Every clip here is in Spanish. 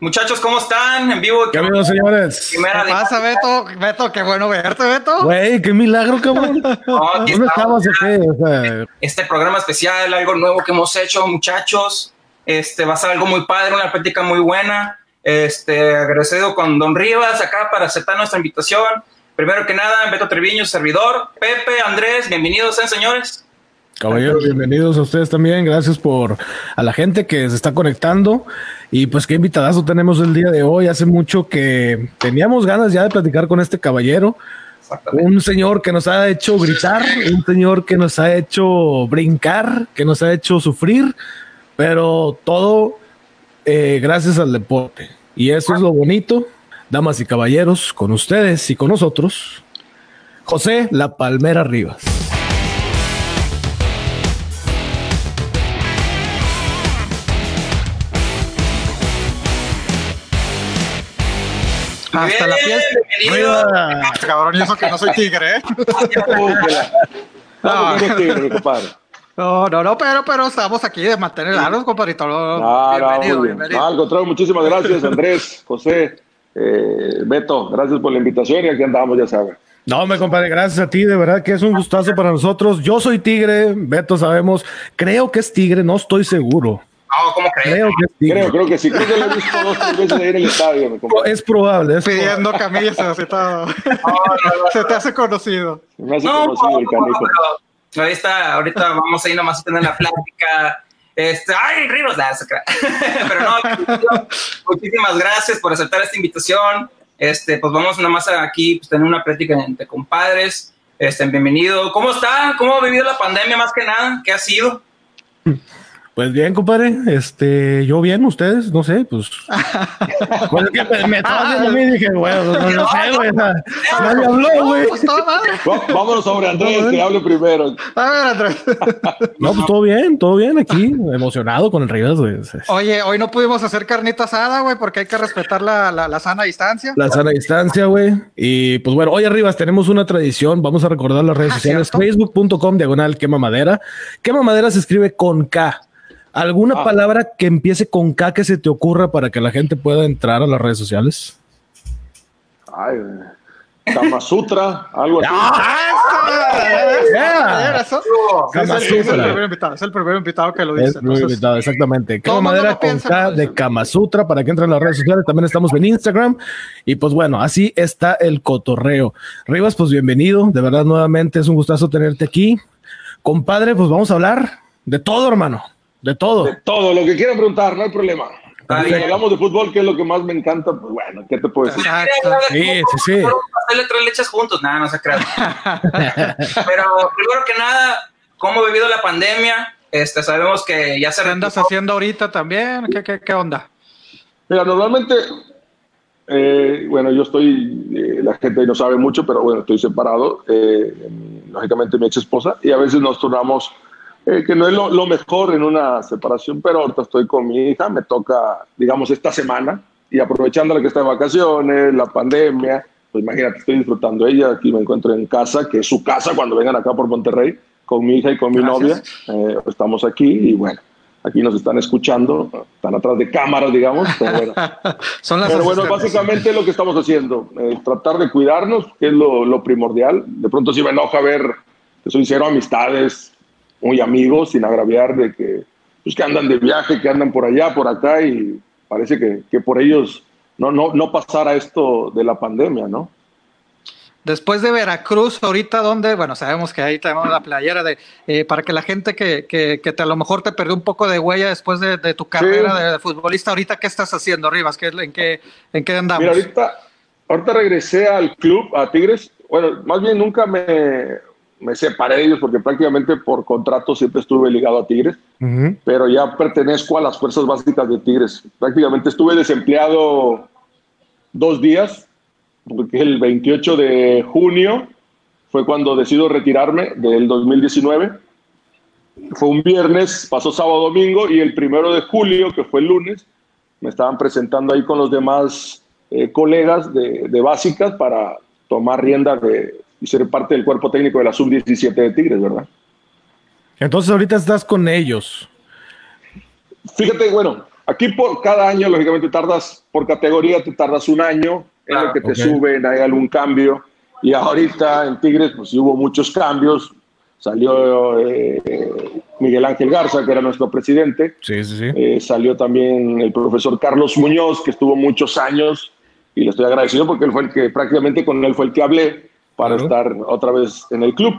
Muchachos, ¿cómo están? En vivo. ¿Qué amigos, señores? ¿Qué pasa, Beto? Beto, qué bueno verte, Beto. Güey, qué milagro, cabrón. ¿Dónde estamos? Este programa especial, algo nuevo que hemos hecho, muchachos. Este va a ser algo muy padre, una práctica muy buena. Este, agradecido con Don Rivas acá para aceptar nuestra invitación. Primero que nada, Beto Treviño, servidor. Pepe, Andrés, bienvenidos, ¿eh, señores. Caballeros, bienvenidos a ustedes también. Gracias por a la gente que se está conectando. Y pues qué invitadazo tenemos el día de hoy. Hace mucho que teníamos ganas ya de platicar con este caballero. Un señor que nos ha hecho gritar, un señor que nos ha hecho brincar, que nos ha hecho sufrir, pero todo eh, gracias al deporte. Y eso es lo bonito, damas y caballeros, con ustedes y con nosotros, José La Palmera Rivas. Hasta la piel. Bienvenido. Cabrón, y eso que no soy tigre, ¿eh? No, no, tigre, compadre. No, no, no, pero, pero estamos aquí de mantener largos, compadrito. No, bienvenido, no, muy bien. bienvenido. No, al contrario, muchísimas gracias, Andrés, José, eh, Beto, gracias por la invitación y aquí andamos, ya saben. No, me compadre, gracias a ti, de verdad que es un gustazo para nosotros. Yo soy tigre, Beto sabemos, creo que es tigre, no estoy seguro. No, ¿cómo crees? Creo que es tigre. Creo, creo que sí, creo que lo he visto dos tres veces ahí en el estadio. Es probable, es. Pidiendo camisas y todo. Se te hace conocido. Me hace No, conocido el no, canijo. está, ahorita vamos a ir nomás a tener la plática. Este, ay, Rivas. Pero no, muchísimas gracias por aceptar esta invitación. Este, pues vamos nada más aquí pues, tener una plática entre compadres. Este, bienvenido. ¿Cómo está? ¿Cómo ha vivido la pandemia más que nada? ¿Qué ha sido? Pues bien, compadre, este, yo bien, ustedes, no sé, pues. Pues es que me, me estaba haciendo a mí y dije, bueno, no, no sé, güey. Nadie habló, güey. Pues Vámonos sobre Andrés, que hable primero. A ver, Andrés. No, pues todo bien, todo bien aquí, emocionado con el Rivas, güey. Oye, hoy no pudimos hacer carnita asada, güey, porque hay que respetar la, la, la sana distancia. La sana distancia, güey. Y pues bueno, hoy arriba tenemos una tradición. Vamos a recordar las redes Ah, sociales. Facebook.com diagonal quema madera. Quema madera se escribe con K. ¿Alguna Ah. palabra que empiece con K que se te ocurra para que la gente pueda entrar a las redes sociales? Ay, Kama Sutra, algo así. Yeah. Eso. Kama Es el, es el primer invitado, es el primer invitado que lo Es dice. muy entonces- invitado, exactamente. el mundo madera con K de Kama Sutra para que entren a las redes sociales. También estamos en Instagram. Y pues bueno, así está el cotorreo. Rivas, pues bienvenido. De verdad, nuevamente es un gustazo tenerte aquí. Compadre, pues vamos a hablar de todo, hermano. De todo. De todo, lo que quieran preguntar, no hay problema. Si hablamos de fútbol, que es lo que más me encanta, pues bueno, ¿qué te puedo decir? Exacto. Sí, sí, sí. Hacerle tres leches juntos. Nada, no se crean. Pero primero que nada, ¿cómo ha vivido la pandemia? Este, sabemos que ya se ¿Qué andas haciendo ahorita también? ¿Qué, qué, qué onda? Mira, normalmente, eh, bueno, yo estoy, eh, la gente no sabe mucho, pero bueno, estoy separado, eh, lógicamente mi ex esposa, y a veces nos turnamos, eh, que no es lo, lo mejor en una separación, pero ahorita estoy con mi hija, me toca, digamos, esta semana, y aprovechando la que está de vacaciones, la pandemia, pues imagínate, estoy disfrutando ella, aquí me encuentro en casa, que es su casa cuando vengan acá por Monterrey, con mi hija y con mi novia, Gracias. eh, estamos aquí, y bueno. Aquí nos están escuchando, están atrás de cámaras, digamos, pero bueno. Son las Pero bueno, básicamente lo que estamos haciendo, eh, tratar de cuidarnos, que es lo, lo primordial. De pronto sí me enoja ver, te soy sincero, amistades, muy amigos, sin agraviar de que, pues, que andan de viaje, que andan por allá, por acá, y parece que, que por ellos no, no, no pasara esto de la pandemia, ¿no? Después de Veracruz, ahorita donde, bueno, sabemos que ahí tenemos la playera de, eh, para que la gente que, que, que te, a lo mejor te perdió un poco de huella después de, de tu carrera de, de futbolista, ahorita, ¿qué estás haciendo, Rivas? ¿Qué, en, qué, ¿En qué andamos? Mira, ahorita, ahorita regresé al club, a Tigres. Bueno, más bien nunca me, me separé de ellos porque prácticamente por contrato siempre estuve ligado a Tigres. Ujú. pero ya pertenezco a las fuerzas básicas de Tigres. Prácticamente estuve desempleado dos días, porque el 28 de junio fue cuando decido retirarme del 2019. Fue un viernes, pasó sábado, domingo, y el primero de julio, que fue el lunes, me estaban presentando ahí con los demás eh, colegas de, de básicas para tomar rienda de, y ser parte del cuerpo técnico de la sub-17 de Tigres, ¿verdad? Entonces ahorita estás con ellos. Fíjate, bueno, Aquí por cada año, lógicamente, tardas, por categoría, te tardas un año en lo que te suben, hay algún cambio. Y ahorita en Tigres, pues hubo muchos cambios. Salió eh, Miguel Ángel Garza, que era nuestro presidente. Sí, sí, sí. Eh, salió también el profesor Carlos Muñoz, que estuvo muchos años. Y le estoy agradecido porque él fue el que prácticamente con él fue el que hablé para estar otra vez en el club.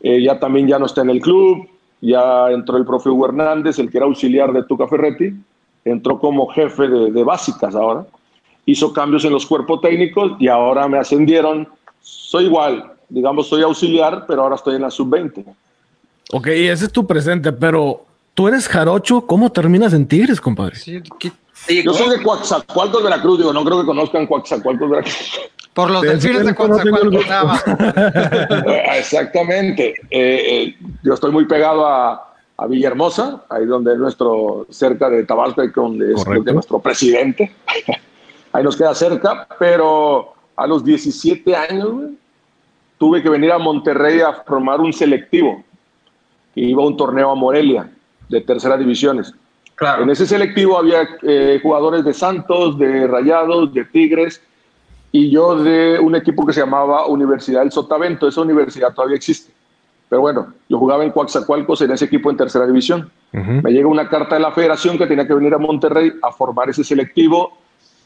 Eh, ya también ya no está en el club. Ya entró el profe Hugo Hernández, el que era auxiliar de Tuca Ferretti. Entró como jefe de, de básicas ahora hizo cambios en los cuerpos técnicos y ahora me ascendieron. Soy igual, digamos, soy auxiliar, pero ahora estoy en la sub-20. Ok, ese es tu presente, pero tú eres jarocho, ¿cómo terminas en Tigres, compadre? Sí, Yo soy de Coaxacualcos, Veracruz, digo, no creo que conozcan Coaxacualcos, Veracruz. Por los desfiles de Coaxacualcos, Exactamente. Eh, eh, yo estoy muy pegado a, a Villahermosa, ahí donde es nuestro, cerca de Tabasco, donde es nuestro presidente ahí nos queda cerca, pero a los 17 años tuve que venir a Monterrey a formar un selectivo. Y iba a un torneo a Morelia de tercera divisiones. Claro. En ese selectivo había eh, jugadores de Santos, de Rayados, de Tigres y yo de un equipo que se llamaba Universidad del Sotavento. Esa universidad todavía existe. Pero bueno, yo jugaba en Coaxacualcos en ese equipo en tercera división. Me llega una carta de la federación que tenía que venir a Monterrey a formar ese selectivo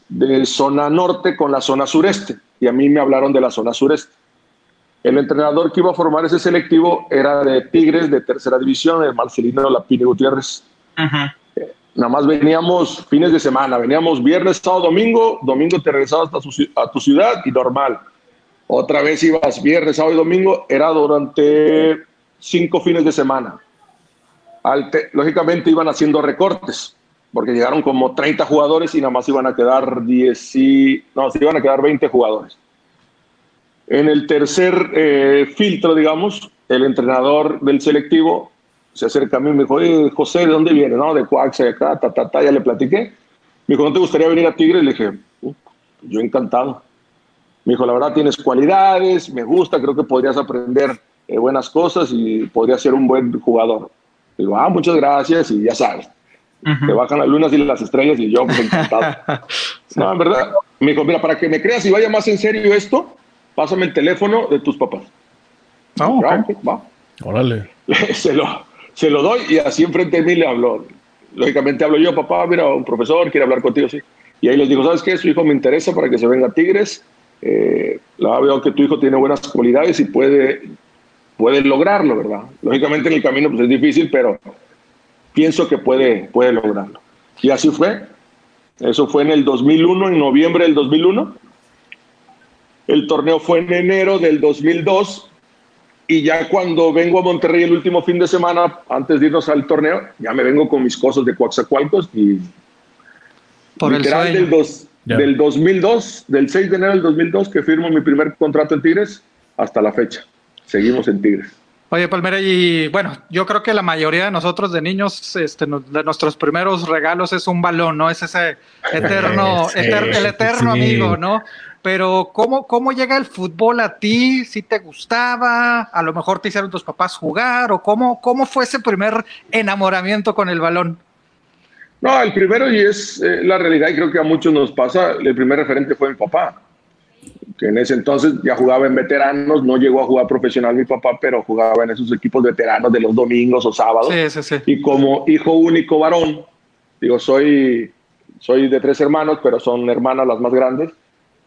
de zona norte con la zona sureste y a mí me hablaron de la zona sureste. El entrenador que iba a formar ese selectivo era de Tigres de tercera división, el Marcelino Lapine Gutiérrez. Eh, nada más veníamos fines de semana, veníamos viernes, sábado, domingo, domingo te regresabas a tu ciudad y normal. Otra vez ibas viernes, sábado y domingo, era durante cinco fines de semana. lógicamente iban haciendo recortes porque llegaron como 30 jugadores y nada más iban a quedar 10 y, no, iban a quedar 20 jugadores. En el tercer eh, filtro, digamos, el entrenador del selectivo se acerca a mí y me dijo, José, ¿de dónde viene? No, de Coaxa, de acá, ta, ta, ta, ya le platiqué. Me dijo, ¿no te gustaría venir a Tigre? Le dije, yo encantado. Me dijo, la verdad tienes cualidades, me gusta, creo que podrías aprender eh, buenas cosas y podrías ser un buen jugador. Digo, ah, muchas gracias y ya sabes te bajan las lunas y las estrellas y yo pues encantado. no, en verdad, me dijo, mira, para que me creas y vaya más en serio esto, pásame el teléfono de tus papás. Oh, va. Órale. se, lo, se lo doy y así enfrente de mí le hablo. Lógicamente hablo yo, papá, mira, un profesor quiere hablar contigo, sí. Y ahí les digo, ¿sabes qué? Su hijo me interesa para que se venga a Tigres. Eh, veo que tu hijo tiene buenas cualidades y puede, puede lograrlo, ¿verdad? Lógicamente en el camino pues es difícil, pero pienso que puede, puede lograrlo. Y así fue. Eso fue en el 2001, en noviembre del 2001. El torneo fue en enero del 2002. Y ya cuando vengo a Monterrey el último fin de semana, antes de irnos al torneo, ya me vengo con mis cosas de Coaxacualcos y Por literal el del, dos, del 2002, del 6 de enero del 2002 que firmo mi primer contrato en Tigres hasta la fecha. Seguimos en Tigres. Oye, Palmera, y bueno, yo creo que la mayoría de nosotros de niños, este, de nuestros primeros regalos es un balón, ¿no? Es ese eterno, el eterno amigo, ¿no? Pero ¿cómo, ¿cómo llega el fútbol a ti? ¿Si te gustaba? ¿A lo mejor te hicieron tus papás jugar? ¿O cómo, cómo fue ese primer enamoramiento con el balón? No, el primero, y es eh, la realidad, y creo que a muchos nos pasa, el primer referente fue mi papá que en ese entonces ya jugaba en veteranos, no llegó a jugar profesional mi papá, pero jugaba en esos equipos veteranos de los domingos o sábados. Sí, sí, sí. Y como hijo único varón, digo, soy, soy de tres hermanos, pero son hermanas las más grandes.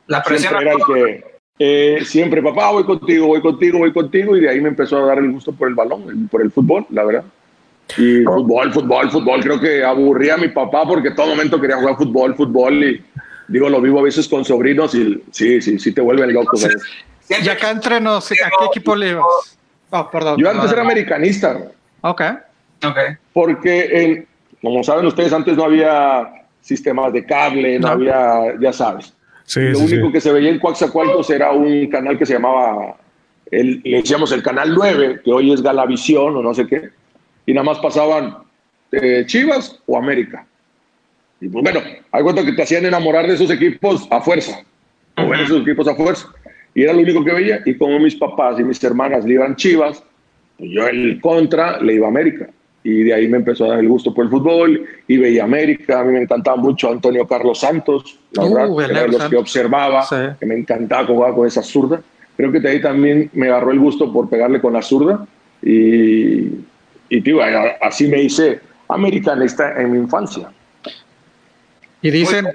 La presión siempre era el que, eh, siempre, papá, voy contigo, voy contigo, voy contigo, y de ahí me empezó a dar el gusto por el balón, por el fútbol, la verdad. Y fútbol, fútbol, fútbol, creo que aburría a mi papá porque todo momento quería jugar fútbol, fútbol, y digo, lo vivo a veces con sobrinos y sí, sí, sí te vuelven loco. Y acá entre nos, ¿a qué equipo le ibas? Oh, perdón. Yo antes era americanista. Ok. Ok. Porque, como saben ustedes, antes no había sistemas de cable, no, había, ya sabes. Sí, Lo único que se veía en Coaxacualcos era un canal que se llamaba, el, le decíamos el Canal 9, que hoy es Galavisión o no sé qué, y nada más pasaban eh, Chivas o América. Y pues bueno, hay cuenta que te hacían enamorar de esos equipos a fuerza, o ver esos equipos a fuerza. Y era lo único que veía. Y como mis papás y mis hermanas le iban chivas, pues yo el contra le iba a América. Y de ahí me empezó a dar el gusto por el fútbol y veía América, a mí me encantaba mucho Antonio Carlos Santos, la Uh, verdad, era de los que observaba, Sí. que me encantaba jugar con esa zurda. Creo que de ahí también me agarró el gusto por pegarle con la zurda y, y tío, así me hice americanista en mi infancia. Y dicen,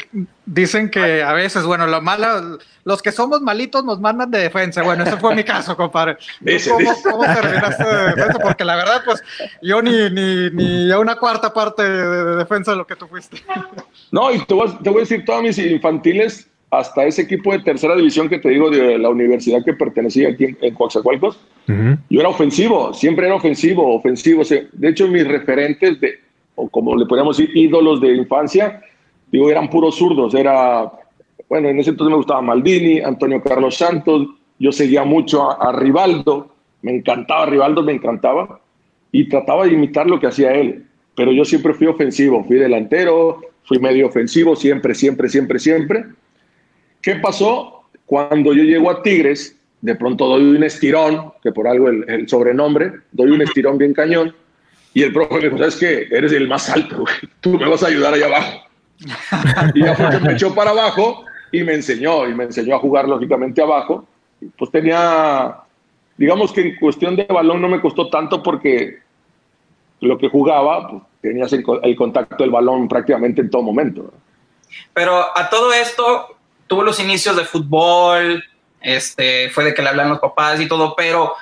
dicen que a veces, bueno, lo malo, los que somos malitos nos mandan de defensa. Bueno, ese fue mi caso, compadre. ¿Tú Dice, ¿Cómo, dice. cómo terminaste de defensa? Porque la verdad, pues, yo ni, ni, ni a una cuarta parte de, de defensa de lo que tú fuiste. No, y te voy, a- te voy a decir, todas mis infantiles, hasta ese equipo de tercera división que te digo de la universidad que pertenecía aquí en, en Coatzacoalcos, yo era ofensivo, siempre era ofensivo, ofensivo. O sea, de hecho, mis referentes, de, o como le podríamos decir, ídolos de infancia, digo, eran puros zurdos. Era, bueno, en ese entonces me gustaba Maldini, Antonio Carlos Santos, yo seguía mucho a, a Rivaldo, me encantaba Rivaldo, me encantaba, y trataba de imitar lo que hacía él. Pero yo siempre fui ofensivo, fui delantero, fui medio ofensivo, siempre, siempre, siempre, siempre. ¿Qué pasó? Cuando yo llego a Tigres, de pronto doy un estirón, que por algo el, el sobrenombre, doy un estirón bien cañón, y el profe me dijo, ¿sabes qué? Eres el más alto, güey. tú me vas a ayudar allá abajo. y ya fue que me echó para abajo y me enseñó, y me enseñó a jugar lógicamente abajo. Pues tenía, digamos que en cuestión de balón no me costó tanto porque lo que jugaba, pues, tenías el, co- el contacto del balón prácticamente en todo momento. Pero a todo esto tuvo los inicios de fútbol, este, fue de que le hablan los papás y todo, pero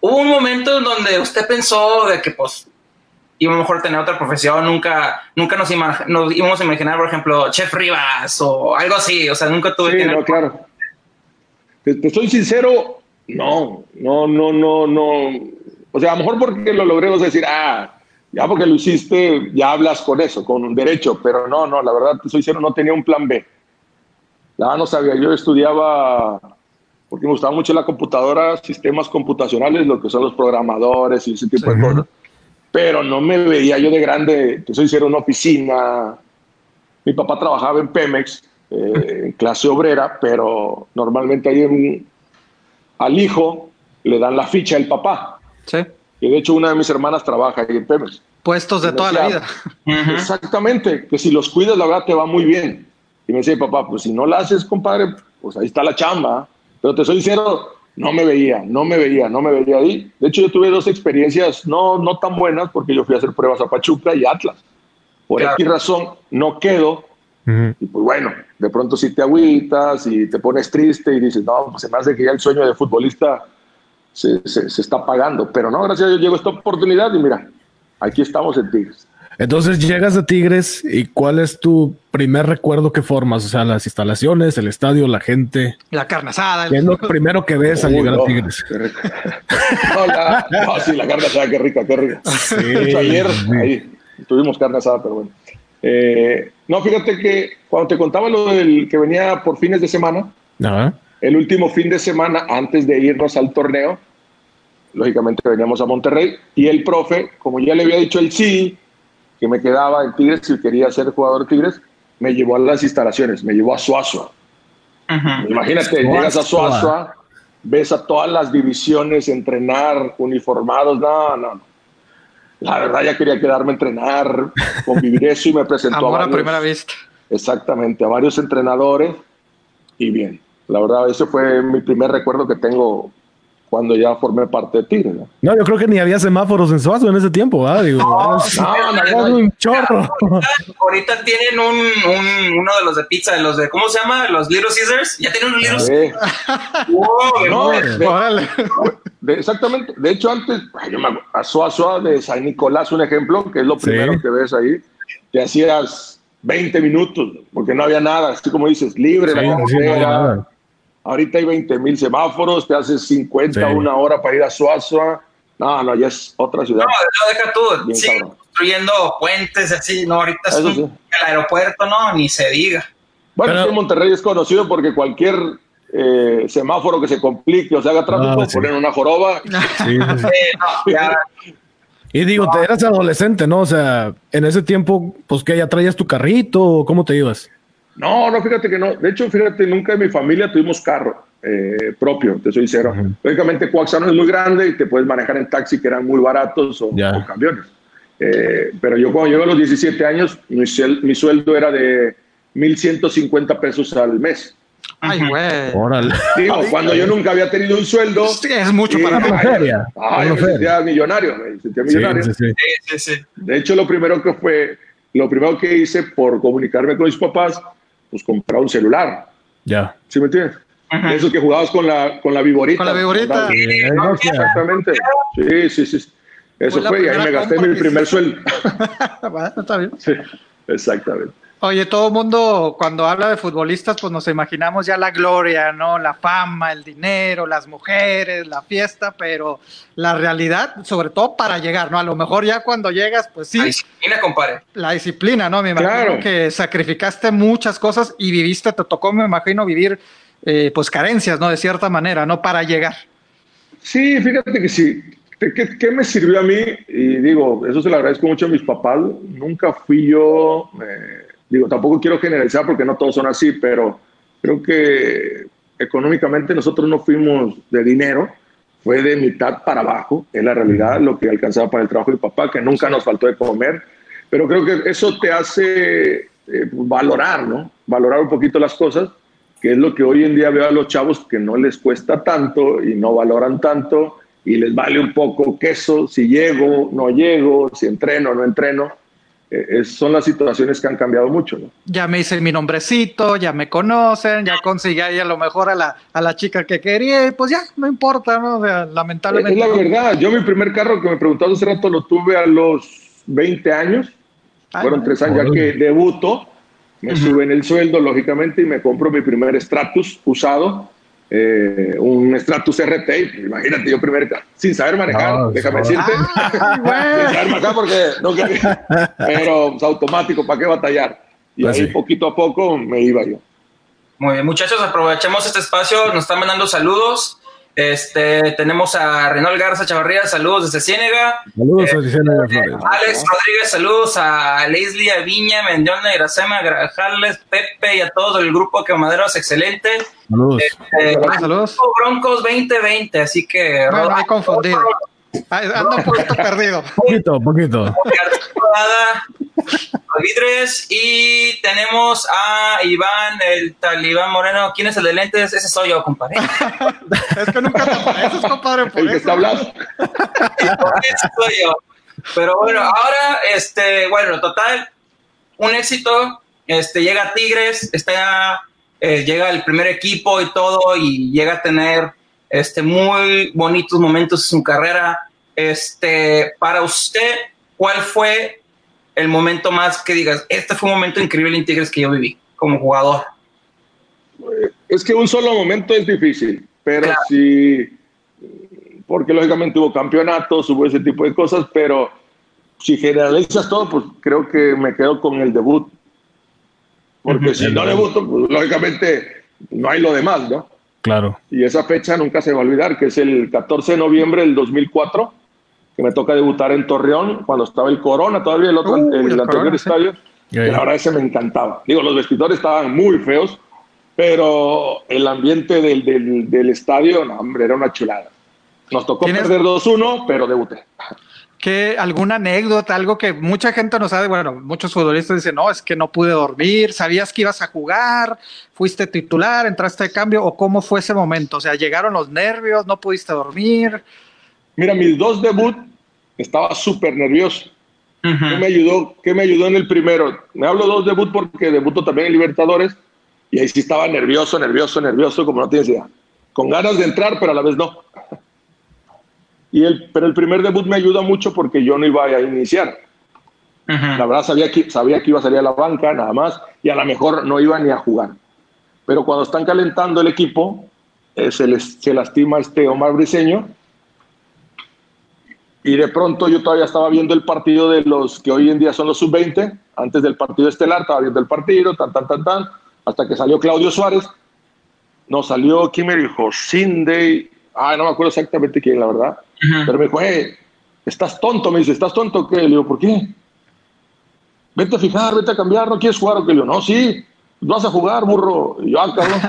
hubo un momento en donde usted pensó de que pues iba a mejor tener otra profesión, nunca, nunca nos, nos íbamos a imaginar, por ejemplo, Chef Rivas o algo así, o sea, nunca tuve Sí, que no, claro. Te, te soy sincero, no, no, no, no, no. O sea, a lo mejor porque lo a decir, ah, ya porque lo hiciste, ya hablas con eso, con un derecho, pero no, no, la verdad, te soy sincero, no tenía un plan B. La verdad no sabía, yo estudiaba, porque me gustaba mucho la computadora, sistemas computacionales, lo que son los programadores y ese tipo de cosas. Pero no me veía yo de grande, te soy sincero, una oficina, mi papá trabajaba en Pemex, eh, en clase obrera, pero normalmente ahí en- al hijo le dan la ficha del papá. Sí. Y de hecho una de mis hermanas trabaja ahí en Pemex. Puestos de toda la vida. Exactamente, que si los cuidas la verdad te va muy bien. Y me decía papá, pues si no la haces, compadre, pues ahí está la chamba. Pero te soy sincero, no me veía, no me veía, no me veía ahí. De hecho yo tuve dos experiencias no, no tan buenas porque yo fui a hacer pruebas a Pachuca y Atlas. Por Claro. X razón no quedo y pues bueno, de pronto si te agüitas y te pones triste y dices, no, pues se me hace que ya el sueño de futbolista se, se, se está pagando. Pero no, gracias a Dios llegó esta oportunidad y mira, aquí estamos en Tigres. Entonces llegas a Tigres y ¿cuál es tu primer recuerdo que formas? O sea, las instalaciones, el estadio, la gente. La carne asada. ¿Qué es lo primero que ves al llegar no, a Tigres? qué rico. No, la- no, sí, la carne asada, qué rica, qué rica. De hecho, ayer ahí tuvimos carne asada, pero bueno. Eh, no, fíjate que cuando te contaba lo del que venía por fines de semana, Ajá. el último fin de semana antes de irnos al torneo, lógicamente veníamos a Monterrey y el profe, como ya le había dicho el sí, que me quedaba en Tigres si quería ser jugador de Tigres, me llevó a las instalaciones, me llevó a Suazo. Ujú. Imagínate, Suazua. llegas a Suazua, ves a todas las divisiones entrenar, uniformados, no, no, no. La verdad ya quería quedarme a entrenar, convivir eso y me presentó Amor a varios- primera vista. Exactamente, a varios entrenadores y bien. La verdad, ese fue mi primer recuerdo que tengo cuando ya formé parte de Tigres. ¿no? No, yo creo que ni había semáforos en Suazo en ese tiempo, ¿verdad? Digo, no, no, es no. un chorro. Ahorita tienen un, un- uno de los de pizza, de los de, ¿cómo se llama? Los Little Caesars. Ya tienen un Little Caesars. Wow, no, de- exactamente. De hecho, antes, yo me acuerdo, a Suazua de San Nicolás, un ejemplo, que es lo Sí. primero que ves ahí, te hacías 20 minutos, porque no había nada, así como dices, libre Sí, la sí, no había nada. Ahorita hay 20 mil semáforos, te haces 50, Sí. una hora para ir a Suazua. No, no, ya es otra ciudad. No, no, deja tú. Bien cabrón. construyendo puentes así, ¿no? Ahorita es un- sí. el aeropuerto, ¿no? Ni se diga. Bueno, Pero- Monterrey es conocido porque cualquier eh, semáforo que se complique o se haga tráfico, Ah, sí. ponen una joroba. Sí, sí, sí. No, Y digo, te eras adolescente, ¿no? O sea, en ese tiempo, pues que ya traías tu carrito, o ¿cómo te ibas? No, no, fíjate que no. De hecho, fíjate, nunca en mi familia tuvimos carro eh, propio, te soy sincero. Lógicamente, Coaxano es muy grande y te puedes manejar en taxi que eran muy baratos o, camiones. Eh, pero yo cuando llego a los 17 años, mi, mi sueldo era de 1.150 pesos al mes. Ay, güey. Digo, cuando yo nunca había tenido un sueldo. es mucho para mí. Ay, me sentía millonario, me sentía millonario. Sí, sí, sí. De hecho, lo primero que fue, lo primero que hice por comunicarme con mis papás, pues comprar un celular. Ya. ¿Sí me entiendes? Eso que jugabas con la, con la viborita. Con la viborita. exactamente. Sí, sí, sí. Eso fue, y ahí me gasté mi primer sueldo. bueno, está bien. Sí, exactamente. Oye, todo el mundo cuando habla de futbolistas, pues nos imaginamos ya la gloria, ¿no? La fama, el dinero, las mujeres, la fiesta, pero la realidad, sobre todo para llegar, ¿no? A lo mejor ya cuando llegas, pues sí. La disciplina, compadre. La disciplina, ¿no? Me imagino que sacrificaste muchas cosas y viviste, te tocó, me imagino, vivir, eh, pues carencias, ¿no? De cierta manera, ¿no? Para llegar. Sí, fíjate que sí. ¿Qué, ¿Qué, me sirvió a mí? Y digo, eso se lo agradezco mucho a mis papás. Nunca fui yo... Eh, Digo, tampoco quiero generalizar porque no todos son así, pero creo que económicamente nosotros no fuimos de dinero, fue de mitad para abajo, es la realidad, lo que alcanzaba para el trabajo de papá, que nunca nos faltó de comer, pero creo que eso te hace eh, valorar, ¿no? Valorar un poquito las cosas, que es lo que hoy en día veo a los chavos que no les cuesta tanto y no valoran tanto y les vale un poco queso, si llego, no llego, si entreno, no entreno eh, son las situaciones que han cambiado mucho. ¿no? Ya me hice mi nombrecito, ya me conocen, ya conseguí ahí a lo mejor a la, a la chica que quería, y pues ya, no importa, ¿no? lamentablemente. Es la verdad, yo mi primer carro que me preguntaba hace rato lo tuve a los 20 años, fueron tres años ya que debuto, me suben el sueldo, lógicamente, y me compro mi primer Stratus usado, eh, un Stratus RT, imagínate yo primero, sin saber manejar, déjame decirte, ah, sin saber manejar porque no quería, pero pues, automático, ¿para qué batallar? Y pues ahí poquito a poco me iba yo. Muy bien, muchachos, aprovechemos este espacio, nos están mandando saludos. Este, tenemos a Renol Garza Chavarría, saludos desde Ciénega. Saludos eh, Ciénega Flores. Alex Rodríguez, saludos a Leslie Viña, Mendiona, Iracema, Grajales, Pepe y a todo el grupo que Maderos, excelente. Saludos. Este, saludos. Broncos 2020, así que. Bueno, he confundido. Ando un poquito perdido. Poquito, poquito. Vidres y tenemos a Iván, el talibán moreno. ¿Quién es el de lentes? Ese soy yo, compadre. es que nunca te apareces, compadre. Por el que está hablando. Ese soy yo. Pero bueno, ahora, este, bueno, total, un éxito. Este, llega Tigres, está, eh, llega el primer equipo y todo, y llega a tener este, muy bonitos momentos en su carrera. Este, para usted, ¿cuál fue el momento más que digas, este fue un momento increíble en Tigres que yo viví como jugador? Es que un solo momento es difícil, pero sí, porque lógicamente hubo campeonatos, hubo ese tipo de cosas, pero si generalizas todo, pues creo que me quedo con el debut. Porque si no debuto, pues lógicamente no hay lo demás, ¿no? Claro. Y esa fecha nunca se va a olvidar, que es el 14 de noviembre del 2004 que me toca debutar en Torreón cuando estaba el Corona, todavía el otro, el, anterior estadio. la verdad ese me encantaba. Digo, los vestidores estaban muy feos, pero el ambiente del, del, del estadio, no, hombre, era una chulada. Nos tocó perder 2-1, pero debuté. ¿Qué, alguna anécdota, algo que mucha gente no sabe? Bueno, muchos futbolistas dicen, no, es que no pude dormir, sabías que ibas a jugar, fuiste titular, entraste de cambio, o cómo fue ese momento? O sea, llegaron los nervios, no pudiste dormir. Mira, mis dos debut estaba súper nervioso. ¿Qué, me ayudó, ¿Qué me ayudó en el primero? Me hablo dos debut porque debuto también en Libertadores y ahí sí estaba nervioso, nervioso, nervioso, como no tienes idea. Con ganas de entrar, pero a la vez no. Y el, pero el primer debut me ayuda mucho porque yo no iba a iniciar. La verdad sabía que, sabía que iba a salir a la banca, nada más, y a lo mejor no iba ni a jugar. Pero cuando están calentando el equipo, eh, se, les, se lastima este Omar Briseño y de pronto yo todavía estaba viendo el partido de los que hoy en día son los sub-20, antes del partido estelar, estaba viendo el partido, tan, tan, tan, tan, hasta que salió Claudio Suárez. No, salió, ¿quién me dijo? Cindy, ay, no me acuerdo exactamente quién, la verdad. Pero me dijo, eh, estás tonto, me dice, ¿estás tonto qué? Le digo, ¿por qué? Vete a fijar, vete a cambiar, ¿no quieres jugar o qué? Le digo, no, sí, vas a jugar, burro. Y yo, ah, cabrón.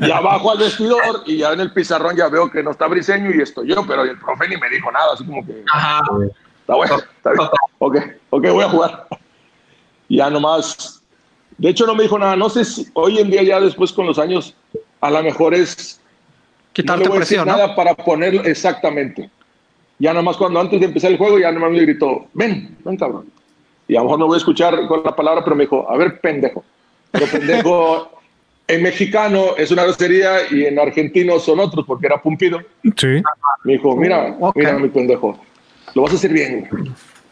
y abajo al vestidor y ya en el pizarrón ya veo que no está Briseño y estoy yo, pero el profe ni me dijo nada, así como que... está bueno, está bien. Ok, ok, voy a jugar. Ya nomás. De hecho, no me dijo nada. No sé si hoy en día, ya después con los años, a lo mejor es. Quitarte no presión. Nada para ponerlo exactamente. Ya nomás cuando antes de empezar el juego, ya nomás me gritó: Ven, ven, cabrón. Y a lo mejor no voy a escuchar con la palabra, pero me dijo: A ver, pendejo. Pero pendejo. en mexicano es una grosería y en argentino son otros porque era pumpido. Sí. Me dijo, mira, mira mi pendejo, lo vas a hacer bien.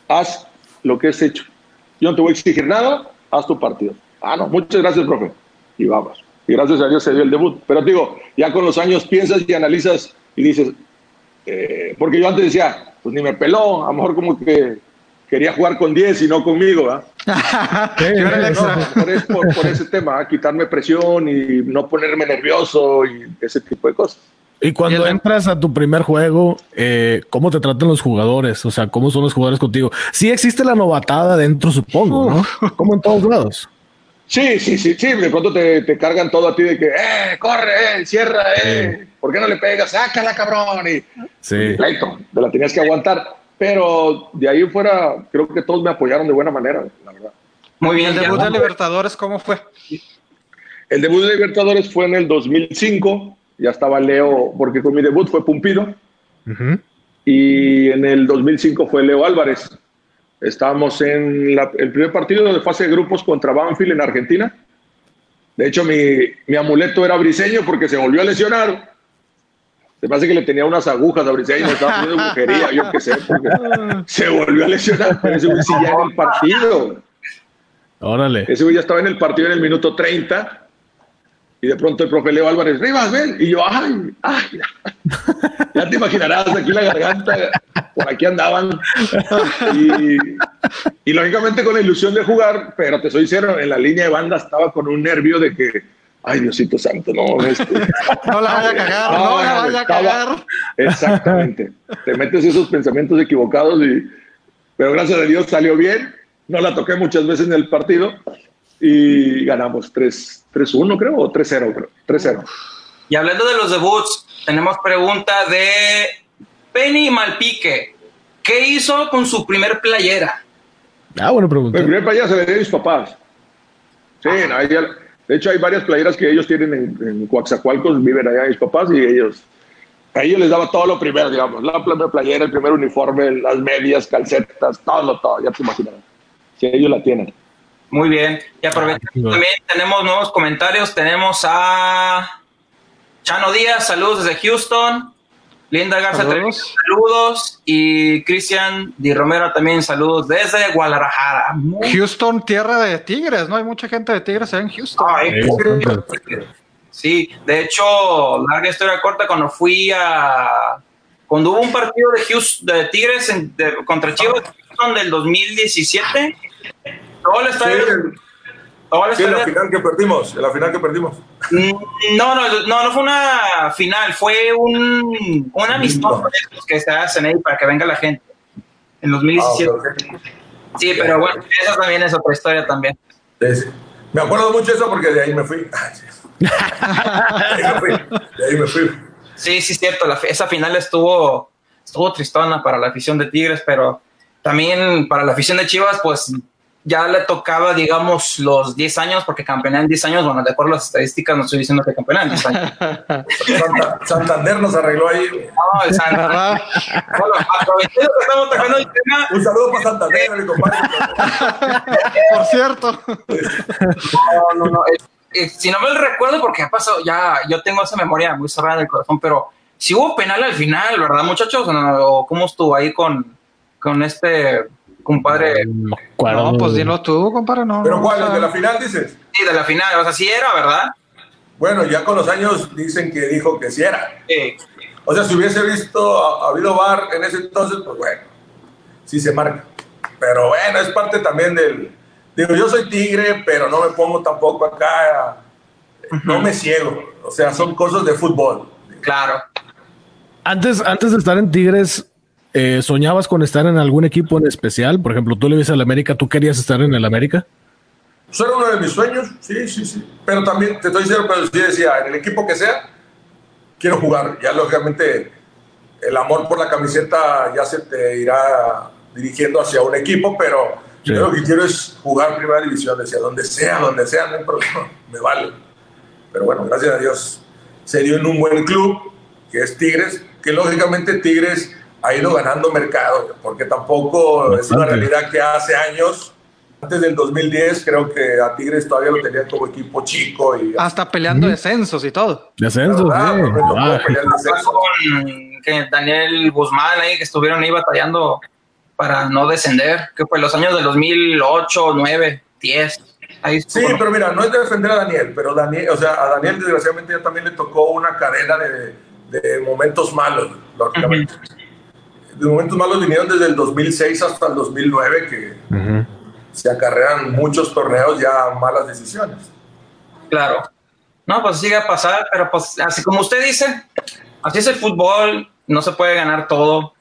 Haz lo que has hecho. Yo no te voy a exigir nada, haz tu partido. Ah, no, muchas gracias, profe. Y vamos. Y gracias a Dios se dio el debut. Pero digo, ya con los años piensas y analizas y dices, eh, porque yo antes decía, pues ni me peló, a lo mejor como que quería jugar con 10 y no conmigo. ¿ah? por, ese tema, quitarme presión y no ponerme nervioso y ese tipo de cosas. Y cuando entras a tu primer juego, eh, ¿cómo te tratan los jugadores? O sea, ¿cómo son los jugadores contigo? Sí existe la novatada dentro, supongo, ¿no? Como en todos lados. Sí, sí, sí, sí. De pronto te, te, cargan todo a ti de que, eh, corre, eh, cierra, eh. ¿Por qué no le pegas? Sácala, cabrón. Y, sí. pleito, te la tenías que aguantar. Pero de ahí fuera, creo que todos me apoyaron de buena manera, la verdad. Muy bien. ¿El debut de Libertadores cómo fue? El debut de Libertadores fue en el 2005. Ya estaba Leo, porque con mi debut fue Pumpido. Y en el 2005 fue Leo Álvarez. Estábamos en el primer partido de fase de grupos contra Banfield en Argentina. De hecho, mi, mi amuleto era briseño porque se volvió a lesionar se me hace que le tenía unas agujas a Briseño, estaba haciendo brujería, yo qué sé, porque se volvió a lesionar. Pero ese güey sí ya en el partido. Órale. Ese güey ya estaba en el partido en el minuto 30. Y de pronto el profe Leo Álvarez, Rivas, ven. Y yo, ay, ay. Ya te imaginarás, aquí la garganta, por aquí andaban. Y, y lógicamente con la ilusión de jugar, pero te soy sincero, en la línea de banda estaba con un nervio de que ay Diosito Santo, no, este, no la vaya a cagar, no, la vaya a cagar. Exactamente, te metes esos pensamientos equivocados y, pero gracias a Dios salió bien, no la toqué muchas veces en el partido y ganamos 3-1 creo, o 3-0 creo, 3-0. Y hablando de los debuts, tenemos pregunta de Penny Malpique. ¿Qué hizo con su primer playera? Ah, bueno, pregunta. El primer playera se le dio a mis papás. Sí, no, ya, de hecho, hay varias playeras que ellos tienen en, en Coaxacualcos, viven allá mis papás y ellos, a ellos les daba todo lo primero, digamos, la playera, el primer uniforme, las medias, calcetas, todo, todo, ya te imaginarás. Si ellos la tienen. Muy bien. Y aprovechando ah, también, tenemos nuevos comentarios. Tenemos a Chano Díaz, saludos desde Houston. Linda Garza, saludos. saludos. Y Cristian Di Romero también saludos desde Guadalajara. Houston, tierra de Tigres, ¿no? Hay mucha gente de Tigres en Houston. sí, de hecho, larga historia corta, cuando fui a... Cuando hubo un partido de, Houston, de Tigres contra Chivas Houston del 2017, todo el estadio... Sí, en la final que perdimos, en la final que perdimos. No, no, no, no fue una final, fue un, un amistoso que se hacen ahí para que venga la gente. En 2017. Ah, sí, pero bueno, esa también es otra historia también. Sí, Me acuerdo mucho de eso porque de ahí me fui. de, ahí me fui. de ahí me fui. Sí, sí, cierto. esa final estuvo, estuvo tristona para la afición de Tigres, pero también para la afición de Chivas, pues ya le tocaba, digamos, los 10 años, porque campeoné en 10 años, bueno, de acuerdo a las estadísticas, no estoy diciendo que campeoné en 10 años. Santander nos arregló ahí. No, el Santander. bueno, aprovechando que estamos tocando el tema. Un saludo para Santander, mi compadre. Por cierto. No, no, no. si no me recuerdo, porque ha pasado, ya yo tengo esa memoria muy cerrada del corazón, pero si hubo penal al final, ¿verdad, muchachos? ¿O cómo estuvo ahí con, con este compadre. No, no pues dilo tú, compadre, no. ¿Pero cuál? ¿De la final dices? Sí, de la final, o sea, sí era, ¿verdad? Bueno, ya con los años dicen que dijo que sí era. Sí. O sea, si hubiese visto, ha, habido bar en ese entonces, pues bueno, sí se marca. Pero bueno, es parte también del... Digo, yo soy tigre, pero no me pongo tampoco acá, no me ciego. O sea, son cosas de fútbol. Claro. Antes, antes de estar en Tigres, eh, ¿Soñabas con estar en algún equipo en especial? Por ejemplo, tú le ves al América, ¿tú querías estar en el América? Eso era uno de mis sueños, sí, sí, sí. Pero también, te estoy diciendo, pero sí decía, en el equipo que sea, quiero jugar. Ya lógicamente el amor por la camiseta ya se te irá dirigiendo hacia un equipo, pero yo lo que quiero es jugar primera división, decía, donde sea, donde sea, no hay problema, me vale. Pero bueno, gracias a Dios se dio en un buen club, que es Tigres, que lógicamente Tigres ha ido ganando mercado, porque tampoco es una realidad que hace años, antes del 2010, creo que a Tigres todavía lo tenían como equipo chico. y Hasta peleando descensos y todo. Descensos, sí. que Daniel Guzmán ahí que estuvieron ahí batallando para no descender, que fue los años del 2008, 9, 10. sí, pero mira, no es de defender a Daniel, pero Daniel, o sea, a Daniel desgraciadamente ya también le tocó una cadena de, de momentos malos, lógicamente. De momentos malos vinieron desde el 2006 hasta el 2009, que se acarrean muchos torneos ya malas decisiones. Claro. No, pues sigue a pasar, pero pues así como usted dice, así es el fútbol, no se puede ganar todo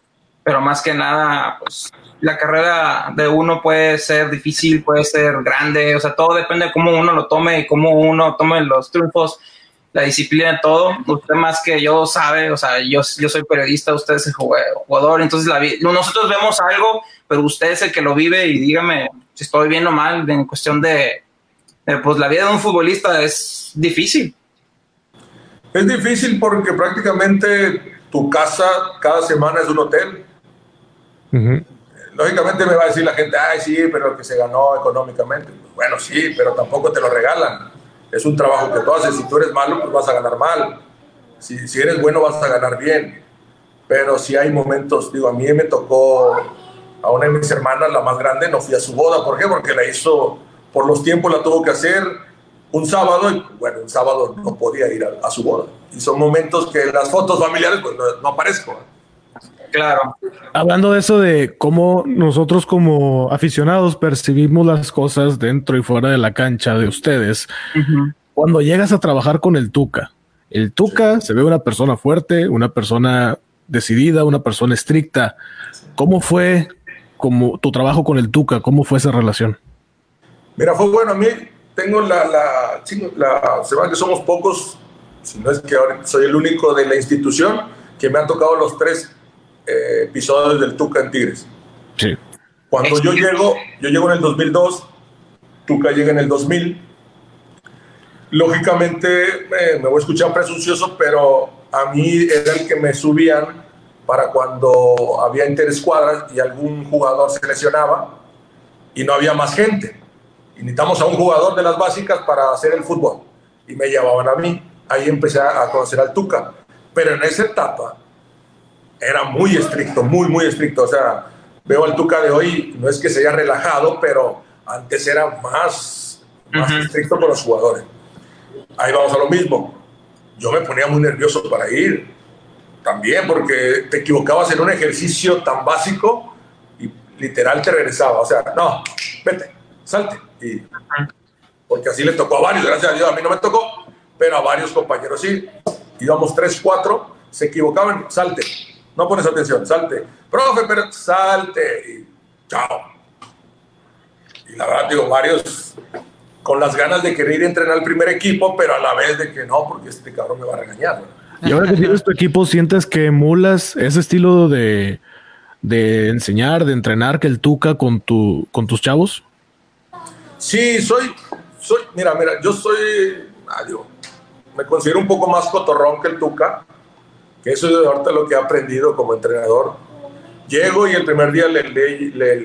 pero más que nada, pues la carrera de uno puede ser difícil, puede ser grande, o sea, todo depende de cómo uno lo tome y cómo uno tome los triunfos, la disciplina, todo. Usted más que yo sabe, o sea, yo, yo soy periodista, usted es el jugador, entonces la, nosotros vemos algo, pero usted es el que lo vive y dígame si estoy bien o mal en cuestión de, pues la vida de un futbolista es difícil. Es difícil porque prácticamente tu casa cada semana es un hotel Lógicamente me va a decir la gente, ay, sí, pero el que se ganó económicamente. Bueno, sí, pero tampoco te lo regalan. Es un trabajo que tú haces. Si tú eres malo, pues vas a ganar mal. Si, si eres bueno, vas a ganar bien. Pero si hay momentos, digo, a mí me tocó a una de mis hermanas, la más grande, no fui a su boda. ¿Por qué? Porque la hizo, por los tiempos la tuvo que hacer un sábado y bueno, un sábado no podía ir a, su boda. Y son momentos que las fotos familiares pues no, no aparezco. Claro. Hablando de eso de cómo nosotros como aficionados percibimos las cosas dentro y fuera de la cancha de ustedes, cuando llegas a trabajar con el Tuca, el Tuca se ve una persona fuerte, una persona decidida, una persona estricta. ¿Cómo fue como tu trabajo con el Tuca? ¿Cómo fue esa relación? Mira, fue bueno. A mí tengo la, la, la se que somos pocos, si no es que ahora soy el único de la institución que me han tocado los tres eh, episodios del Tuca en Tigres. Sí. Cuando yo llego, yo llego en el 2002, Tuca llega en el 2000. Lógicamente me voy a escuchar presuncioso, pero a mí era el que me subían para cuando había interescuadras y algún jugador se lesionaba y no había más gente. Y necesitamos a un jugador de las básicas para hacer el fútbol. Y me llevaban a mí. Ahí empecé a conocer al Tuca. Pero en esa etapa era muy estricto, muy, muy estricto. O sea, veo al Tuca de hoy, no es que se haya relajado, pero antes era más, más estricto con los jugadores. Ahí vamos a lo mismo. Yo me ponía muy nervioso para ir, también, porque te equivocabas en un ejercicio tan básico y literal te regresaba. O sea, no, vete, salte. Y, porque así le tocó a varios, gracias a Dios, a mí no me tocó, pero a varios compañeros sí. Íbamos tres, cuatro, se equivocaban, salte no pones atención, salte. Profe, pero salte. Y chao. Y la verdad, digo, varios con las ganas de querer ir a entrenar al primer equipo, pero a la vez de que no, porque este cabrón me va a regañar. Y ahora que tienes tu equipo, ¿sientes que emulas ese estilo de, de enseñar, de entrenar que el Tuca con, tu, con tus chavos? Sí, soy, soy, mira, mira, yo soy, adiós, me considero un poco más cotorrón que el Tuca, eso es ahorita lo que he aprendido como entrenador. Llego y el primer día le, le, le,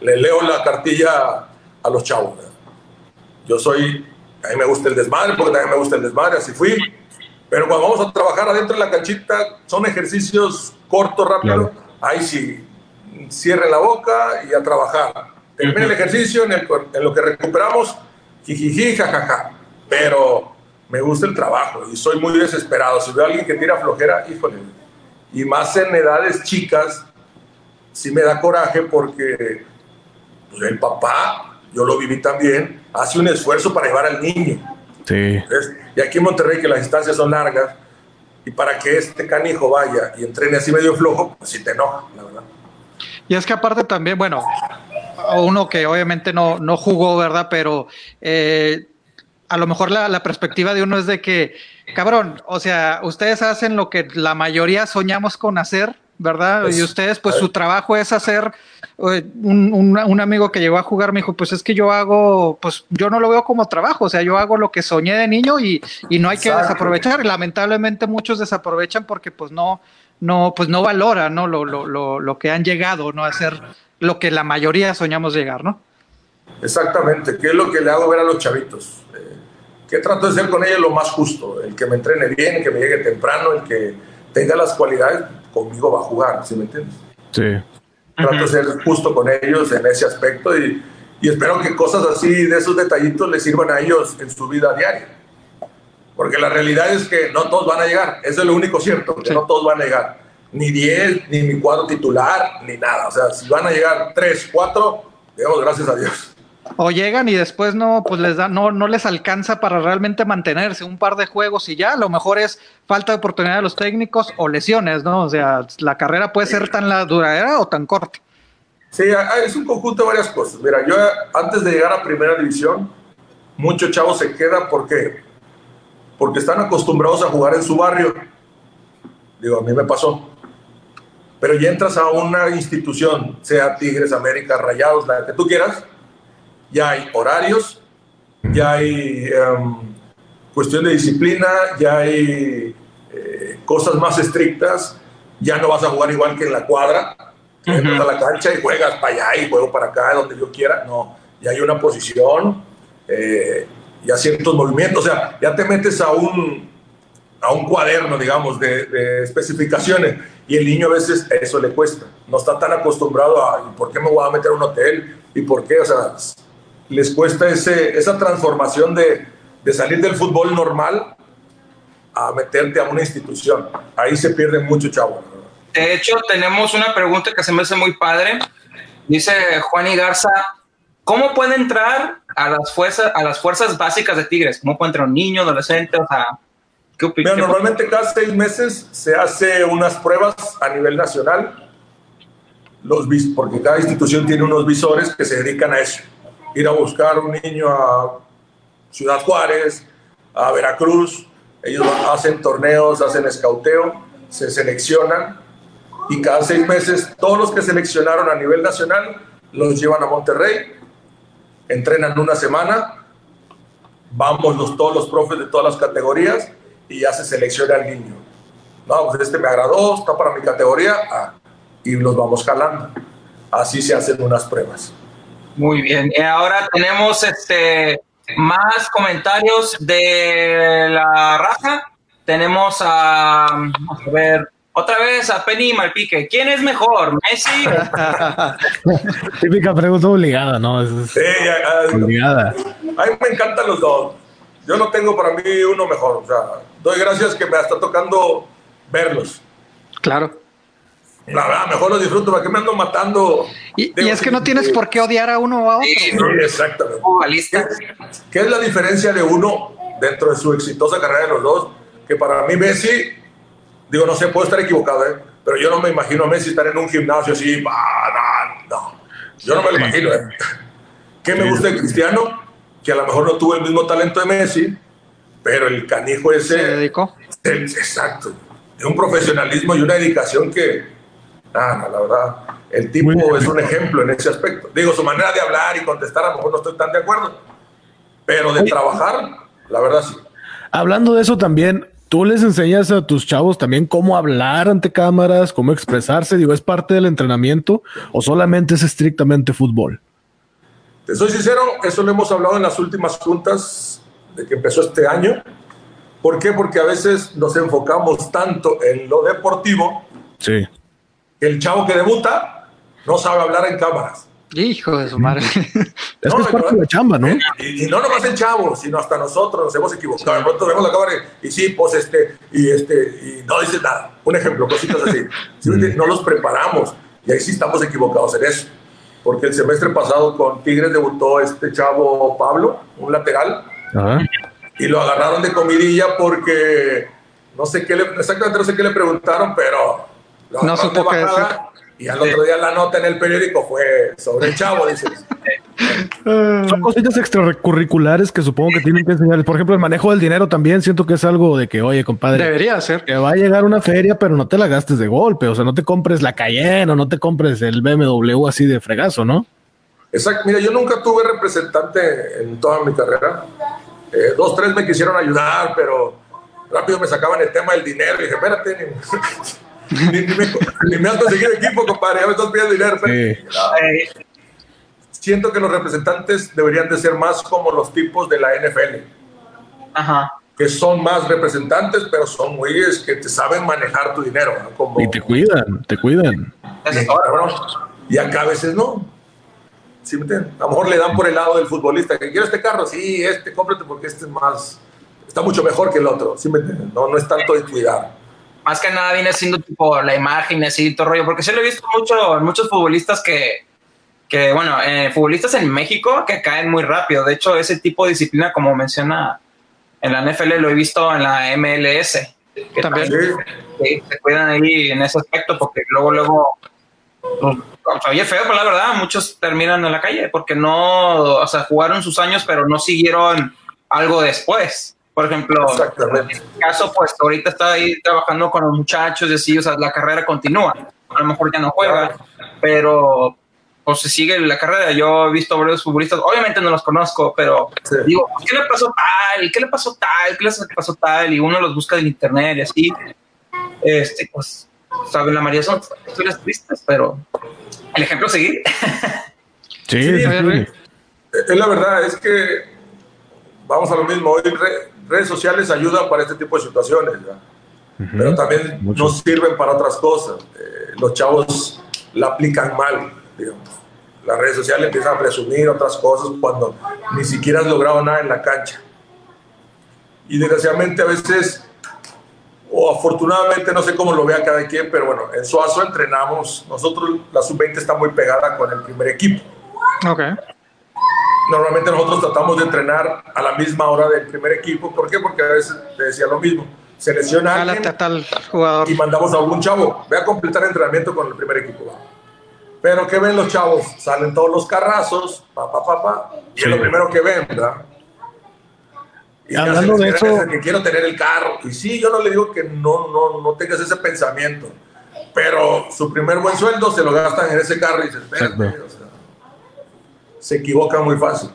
le leo la cartilla a los chavos. Yo soy, a mí me gusta el desmadre, porque también me gusta el desmadre, así fui. Pero cuando vamos a trabajar adentro de la canchita, son ejercicios cortos, rápidos. Ahí sí, cierre la boca y a trabajar. Termina el ejercicio, en, en, lo que recuperamos, jijiji, jajaja. Pero me gusta el trabajo y soy muy desesperado. Si veo a alguien que tira flojera, híjole. Y más en edades chicas, sí me da coraje porque pues, el papá, yo lo viví también, hace un esfuerzo para llevar al niño. Sí. y aquí en Monterrey, que las distancias son largas, y para que este canijo vaya y entrene así medio flojo, pues sí te enoja, la verdad. Y es que aparte también, bueno, uno que obviamente no, no jugó, ¿verdad? Pero eh, a lo mejor la, perspectiva de uno es de que, cabrón, o sea, ustedes hacen lo que la mayoría soñamos con hacer, ¿verdad? y ustedes, pues su trabajo es hacer eh, un, un, amigo que llegó a jugar me dijo, pues es que yo hago, pues yo no lo veo como trabajo, o sea, yo hago lo que soñé de niño y, y no hay que desaprovechar. lamentablemente muchos desaprovechan porque pues no, no, pues no valoran, ¿no? Lo, lo, lo, lo que han llegado, ¿no? A hacer lo que la mayoría soñamos llegar, ¿no? Exactamente, ¿qué es lo que le hago ver a los chavitos? Eh, ¿Qué trato de ser con ellos lo más justo? El que me entrene bien, el que me llegue temprano, el que tenga las cualidades, conmigo va a jugar, ¿sí me entiendes? Sí. Trato de ser justo con ellos en ese aspecto y, y espero que cosas así, de esos detallitos, les sirvan a ellos en su vida diaria. Porque la realidad es que no todos van a llegar, eso es lo único cierto, que no todos van a llegar. Ni 10, ni mi cuadro titular, ni nada. O sea, si van a llegar 3, 4, digamos gracias a Dios. O llegan y después no, pues les da, no, no les alcanza para realmente mantenerse un par de juegos y ya, a lo mejor es falta de oportunidad de los técnicos o lesiones, ¿no? O sea, la carrera puede ser tan la duradera o tan corta. Sí, es un conjunto de varias cosas. Mira, yo antes de llegar a primera división, muchos chavos se quedan porque porque están acostumbrados a jugar en su barrio. Digo, a mí me pasó. Pero ya entras a una institución, sea Tigres, América, Rayados, la que tú quieras, ya hay horarios, ya hay em, cuestión de disciplina, ya hay eh, cosas más estrictas, ya no vas a jugar igual que en la cuadra, entras a la cancha y juegas para allá y juego para acá, donde yo quiera, no, ya hay una posición, eh, ya ciertos movimientos, o sea, ya te metes a un, a un cuaderno, digamos, de, de, especificaciones y el niño a veces eso le cuesta, no está tan acostumbrado a, ¿y por qué me voy a meter a un hotel? ¿Y por qué? O sea, les cuesta ese, esa transformación de, de salir del fútbol normal a meterte a una institución. Ahí se pierde mucho, chavo. De hecho, tenemos una pregunta que se me hace muy padre. Dice Juan y Garza, ¿cómo puede entrar a las fuerzas, a las fuerzas básicas de Tigres? ¿Cómo puede entrar un niño, adolescente? O sea, ¿qué opinas? Normalmente cada seis meses se hace unas pruebas a nivel nacional, los, porque cada institución tiene unos visores que se dedican a eso ir a buscar un niño a Ciudad Juárez, a Veracruz. Ellos hacen torneos, hacen escauteo, se seleccionan y cada seis meses todos los que seleccionaron a nivel nacional los llevan a Monterrey, entrenan una semana, vamos los, todos los profes de todas las categorías y ya se selecciona al niño. No, pues este me agradó, está para mi categoría, ah, y los vamos jalando. Así se hacen unas pruebas. Muy bien. Y ahora tenemos este más comentarios de la raza. Tenemos a, a ver, otra vez a Penny Malpique. ¿Quién es mejor, Messi? Típica pregunta obligada, ¿no? sí, obligada. A mí me encantan los dos. Yo no tengo para mí uno mejor. O sea, doy gracias que me está tocando verlos. Claro. La verdad, mejor lo disfruto, ¿para qué me ando matando? Y, es que no tienes por qué odiar a uno o a otro. Sí, exactamente. ¿Qué, es la diferencia de uno dentro de su exitosa carrera de los dos? Que para mí Messi, digo, no sé, puedo estar equivocado, ¿eh? pero yo no me imagino a Messi estar en un gimnasio así, no, no, yo no me lo imagino. ¿eh? ¿Qué me gusta de Cristiano? Que a lo mejor no tuvo el mismo talento de Messi, pero el canijo ese... Se dedicó. exacto. De un profesionalismo y una dedicación que Ah, la verdad, el tipo es un ejemplo en ese aspecto. Digo, su manera de hablar y contestar, a lo mejor no estoy tan de acuerdo, pero de trabajar, la verdad sí. Hablando de eso también, ¿tú les enseñas a tus chavos también cómo hablar ante cámaras, cómo expresarse? Digo, ¿es parte del entrenamiento o solamente es estrictamente fútbol? Te soy sincero, eso lo hemos hablado en las últimas juntas de que empezó este año. ¿Por qué? Porque a veces nos enfocamos tanto en lo deportivo sí el chavo que debuta no sabe hablar en cámaras. Hijo de su madre. es no, parte de la chamba, ¿no? Y, no nomás el chavo, sino hasta nosotros nos hemos equivocado. De pronto vemos la cámara y, sí, pues este, y este, y no dice nada. Un ejemplo, cositas así. No los preparamos y ahí sí estamos equivocados en eso. Porque el semestre pasado con Tigres debutó este chavo Pablo, un lateral, y lo agarraron de comidilla porque no sé qué le, exactamente no sé qué le preguntaron, pero no supo qué decir. Y al otro día la nota en el periódico fue sobre el chavo, dices. Son cositas extracurriculares que supongo que tienen que enseñar. Por ejemplo, el manejo del dinero también siento que es algo de que, oye, compadre. Debería ser. Que va a llegar una feria, pero no te la gastes de golpe. O sea, no te compres la Cayenne o no te compres el BMW así de fregazo, ¿no? Exacto. Mira, yo nunca tuve representante en toda mi carrera. Eh, dos, tres me quisieron ayudar, pero rápido me sacaban el tema del dinero. Y dije, espérate, ni, ni, me, has conseguido equipo, compadre. Ya me estás pidiendo dinero. Siento que los representantes deberían de ser más como los tipos de la NFL. Ajá. Que son más representantes, pero son güeyes que te saben manejar tu dinero. Como, y te cuidan, te cuidan. Y acá a veces no. ¿Sí me A lo mejor le dan por el lado del futbolista que quiero este carro, sí, este, cómprate porque este es más, está mucho mejor que el otro. ¿Sí me No, no es tanto de cuidar. Más que nada viene siendo tipo la imagen, así, todo rollo, porque sí lo he visto mucho, muchos futbolistas que, que bueno, eh, futbolistas en México que caen muy rápido. De hecho, ese tipo de disciplina, como menciona en la NFL, lo he visto en la MLS. Que también, se cuidan ahí en ese aspecto porque luego, luego pues, oye, feo, pero la verdad, muchos terminan en la calle porque no, o sea, jugaron sus años, pero no siguieron algo después. Por ejemplo, en este caso, pues ahorita está ahí trabajando con los muchachos y así, o sea, la carrera continúa. A lo mejor ya no juega, pero pues se sigue la carrera. Yo he visto varios futbolistas, obviamente no los conozco, pero digo, ¿qué le pasó tal? ¿Qué le pasó tal? ¿Qué le pasó tal? Y uno los busca en internet y así. Este, pues saben, la mayoría son historias tristes, pero el ejemplo seguir. sí, Es la verdad, es que vamos a lo mismo. Hoy redes sociales ayudan para este tipo de situaciones, pero también no sirven para otras cosas. Eh, los chavos la aplican mal, digamos. Las redes sociales empiezan a presumir otras cosas cuando ni siquiera has logrado nada en la cancha. Y desgraciadamente a veces o afortunadamente, no sé cómo lo vea cada quien, pero bueno, en Suazo entrenamos, nosotros la sub-20 está muy pegada con el primer equipo. Ok. Normalmente nosotros tratamos de entrenar a la misma hora del primer equipo, ¿por qué? Porque a veces te decía lo mismo, selecciona a alguien tal jugador. y mandamos a algún chavo, ve a completar entrenamiento con el primer equipo. Pero ¿qué ven los chavos? Salen todos los carrazos, pa, pa, pa, pa, y es lo primero que ven, ¿verdad? Y hablando de eso, que quiero tener el carro. Y sí, yo no le digo que no, no, no tengas ese pensamiento, pero su primer buen sueldo se lo gastan en ese carro y se, se equivoca muy fácil.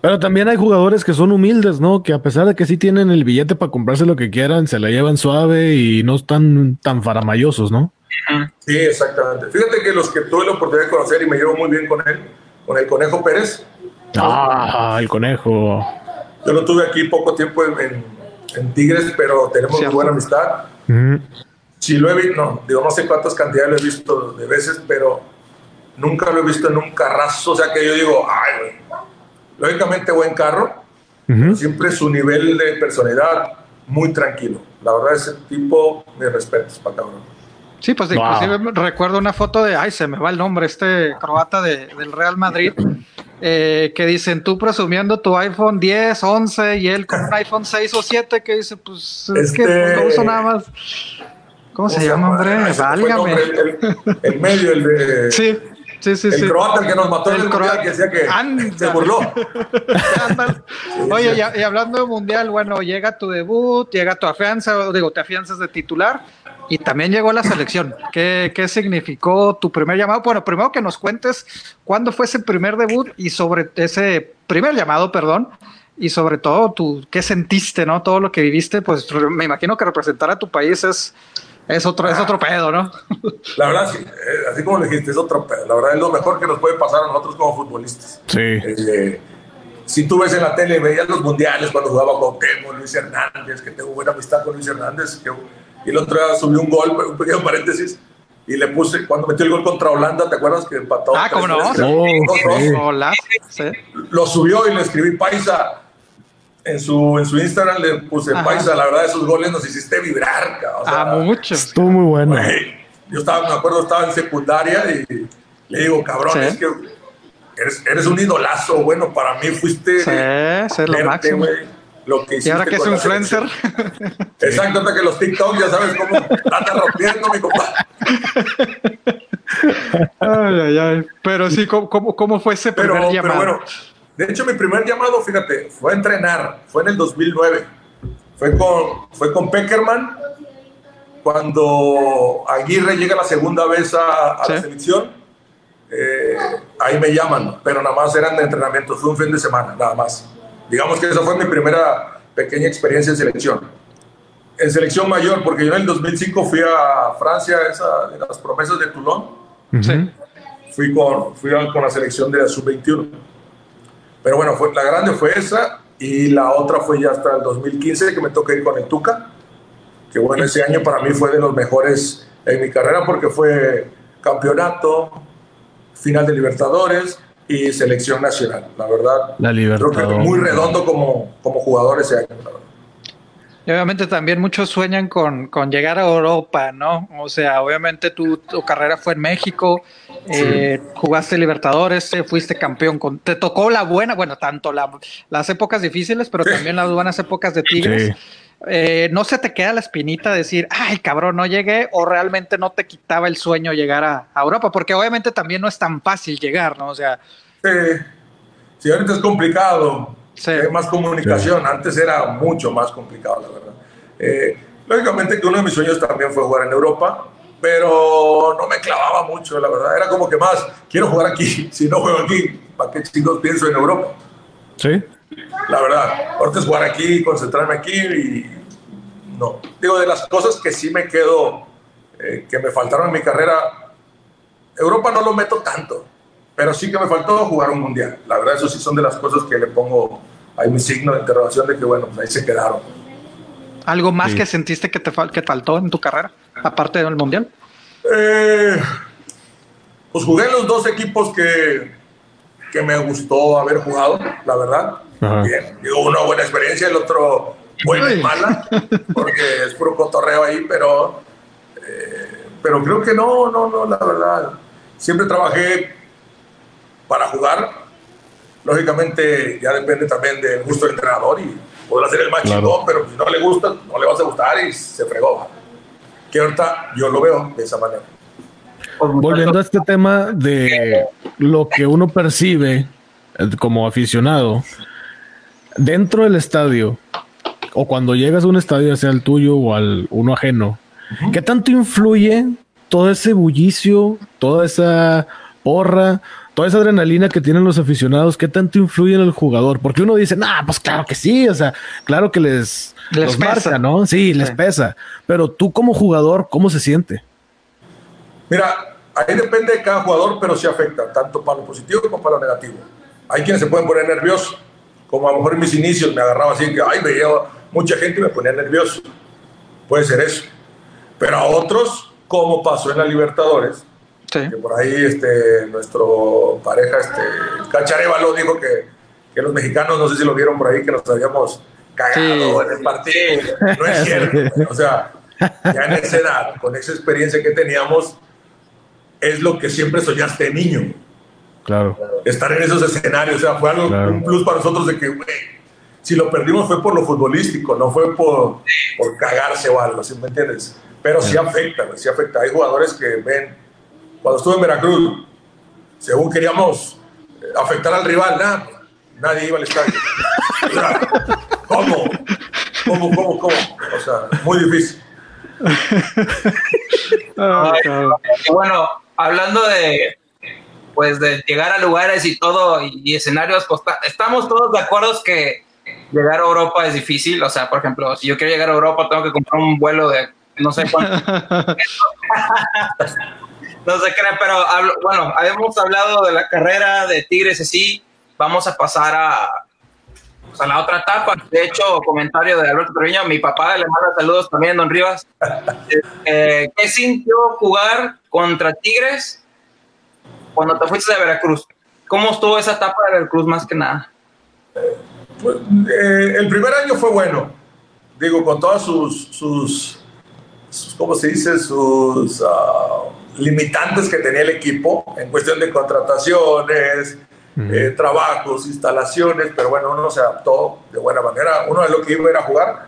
Pero también hay jugadores que son humildes, ¿no? Que a pesar de que sí tienen el billete para comprarse lo que quieran, se la llevan suave y no están tan faramayosos, ¿no? Sí, exactamente. Fíjate que los que tuve la oportunidad de conocer y me llevo muy bien con él, con el Conejo Pérez. Ah, el Conejo. Yo lo tuve aquí poco tiempo en, Tigres, pero tenemos buena amistad. Sí lo he visto, no, digo, no sé cuántas cantidades lo he visto de veces, pero nunca lo he visto en un carrazo, o sea que yo digo, ay, güey. Lógicamente buen carro, siempre su nivel de personalidad muy tranquilo. La verdad, ese tipo, mis respetos para cabrón. Sí, pues inclusive recuerdo una foto de, ay, se me va el nombre, este croata del Real Madrid, eh, que dicen tú presumiendo tu iPhone 10, 11 y él con un iPhone 6 o 7 que dice, pues es que pues, no uso nada más. ¿Cómo, se, llama, hombre? Válgame. El, medio, el de... Sí. Sí, sí, el croata el que nos mató el en el mundial, que decía que se burló. Oye, y, hablando de mundial, bueno, llega tu debut, llega tu afianza, digo, te afianzas de titular y también llegó la selección. ¿Qué, ¿Qué, significó tu primer llamado? Bueno, primero que nos cuentes cuándo fue ese primer debut y sobre ese primer llamado, perdón, y sobre todo tú, qué sentiste, ¿no? Todo lo que viviste, pues me imagino que representar a tu país es, es, otro, es otro pedo, ¿no? La verdad, sí, eh, así como le dijiste, es otro pedo. La verdad es lo mejor que nos puede pasar a nosotros como futbolistas. Sí. Eh, si tú ves en la tele, veías los mundiales cuando jugaba con Temo, Luis Hernández, que tengo buena amistad con Luis Hernández, que y el otro día subió un gol, un pequeño paréntesis, y le puse, cuando metió el gol contra Holanda, ¿te acuerdas que empató? Ah, ¿cómo no? Lo subió y le escribí Paisa. En su, en su Instagram le puse Paisa, la verdad, esos goles nos hiciste vibrar. O sea, ah, mucho. Estuvo muy bueno. yo estaba, me acuerdo, estaba en secundaria y le digo, cabrón, es que eres, eres, un idolazo. Bueno, para mí fuiste. Sí, es lo máximo lo que Y ahora que es influencer. Exacto, hasta que los TikTok ya sabes cómo anda rompiendo mi compadre. ay, ay, ay. Pero sí, ¿cómo, cómo, fue ese primer llamado? Pero bueno, de hecho, mi primer llamado, fíjate, fue a entrenar, fue en el 2009. Fue con, fue con Peckerman, cuando Aguirre llega la segunda vez a, la selección. Eh, ahí me llaman, pero nada más eran de entrenamiento, fue un fin de semana, nada más. Digamos que esa fue mi primera pequeña experiencia en selección. En selección mayor, porque yo en el 2005 fui a Francia, esa de las promesas de Toulon. Sí. Fui, con, fui con la selección de la sub-21. Pero bueno, fue, la grande fue esa y la otra fue ya hasta el 2015 que me toca ir con el Tuca. Que bueno, ese año para mí fue de los mejores en mi carrera porque fue campeonato, final de Libertadores y selección nacional. La verdad, la creo que muy redondo como, como jugador ese año. Y obviamente también muchos sueñan con, con, llegar a Europa, ¿no? O sea, obviamente tu, tu carrera fue en México, eh, jugaste Libertadores, eh, fuiste campeón, con, te tocó la buena, bueno, tanto las épocas difíciles, pero también las buenas épocas de Tigres. Eh, no se te queda la espinita de decir, ay, cabrón, no llegué, o realmente no te quitaba el sueño llegar a, Europa, porque obviamente también no es tan fácil llegar, ¿no? O sea. Sí, sí ahorita es complicado hay más comunicación. Antes era mucho más complicado, la verdad. Eh, lógicamente que uno de mis sueños también fue jugar en Europa, pero no me clavaba mucho, la verdad. Era como que más, quiero jugar aquí. Si no juego aquí, ¿para qué chicos pienso en Europa? Sí. La verdad. Ahorita es jugar aquí, concentrarme aquí y no. Digo, de las cosas que sí me quedo, eh, que me faltaron en mi carrera, Europa no lo meto tanto pero sí que me faltó jugar un mundial. La verdad, eso sí son de las cosas que le pongo ahí mi signo de interrogación de que, bueno, pues ahí se quedaron. ¿Algo más que sentiste que te que faltó en tu carrera, aparte del mundial? Eh, pues jugué en los dos equipos que, que me gustó haber jugado, la verdad. Bien, digo, una buena experiencia, el otro buena y mala, porque es puro cotorreo ahí, pero, eh, pero creo que no, no, no, la verdad. Siempre trabajé para jugar. Lógicamente ya depende también del gusto del entrenador y podrá ser el más claro. pero si no le gusta, no le vas a gustar y se fregó. Que ahorita yo lo veo de esa manera. Volviendo a este tema de lo que uno percibe eh, como aficionado dentro del estadio o cuando llegas a un estadio, sea el tuyo o al uno ajeno, ¿qué tanto influye todo ese bullicio, toda esa porra, toda esa adrenalina que tienen los aficionados, ¿qué tanto influye en el jugador? Porque uno dice, nah, pues claro que sí, o sea, claro que les, les pesa, ¿no? Sí, les pesa. Pero tú como jugador, ¿cómo se siente? Mira, ahí depende de cada jugador, pero sí afecta, tanto para lo positivo como para lo negativo. Hay quienes se pueden poner nerviosos, como a lo mejor en mis inicios me agarraba así, que, ay, veía mucha gente y me ponía nervioso. Puede ser eso. Pero a otros, como pasó en la Libertadores, que por ahí este, nuestro pareja, este, Cacharevalo, dijo que, que, los mexicanos, no sé si lo vieron por ahí, que nos habíamos cagado en el partido. No es cierto. o sea, ya en esa edad, con esa experiencia que teníamos, es lo que siempre soñaste de niño. Claro. Estar en esos escenarios, o sea, fue algo, un plus para nosotros de que, güey, si lo perdimos fue por lo futbolístico, no fue por, por cagarse o algo, ¿sí me entiendes? Pero sí afecta, sí afecta. Hay jugadores que ven cuando estuve en Veracruz, según queríamos eh, afectar al rival, nada, nadie iba al estadio. ¿Cómo? ¿Cómo, cómo, cómo? O sea, muy difícil. bueno, hablando de pues de llegar a lugares y todo y, escenarios, pues, estamos todos de acuerdo que llegar a Europa es difícil. O sea, por ejemplo, si yo quiero llegar a Europa, tengo que comprar un vuelo de no sé cuánto. no se creen, pero bueno, habíamos hablado de la carrera de Tigres así. Vamos a pasar a, pues, a la otra etapa. De hecho, comentario de Alberto Treviño, mi papá le manda saludos también, don Rivas. Eh, ¿Qué sintió jugar contra Tigres cuando te fuiste de Veracruz? ¿Cómo estuvo esa etapa de Veracruz más que nada? Eh, el primer año fue bueno, digo, con todas sus, sus, ¿cómo se dice? Sus... Uh, limitantes que tenía el equipo en cuestión de contrataciones, eh, trabajos, instalaciones, pero bueno, uno se adaptó de buena manera. Uno de lo que iba era jugar.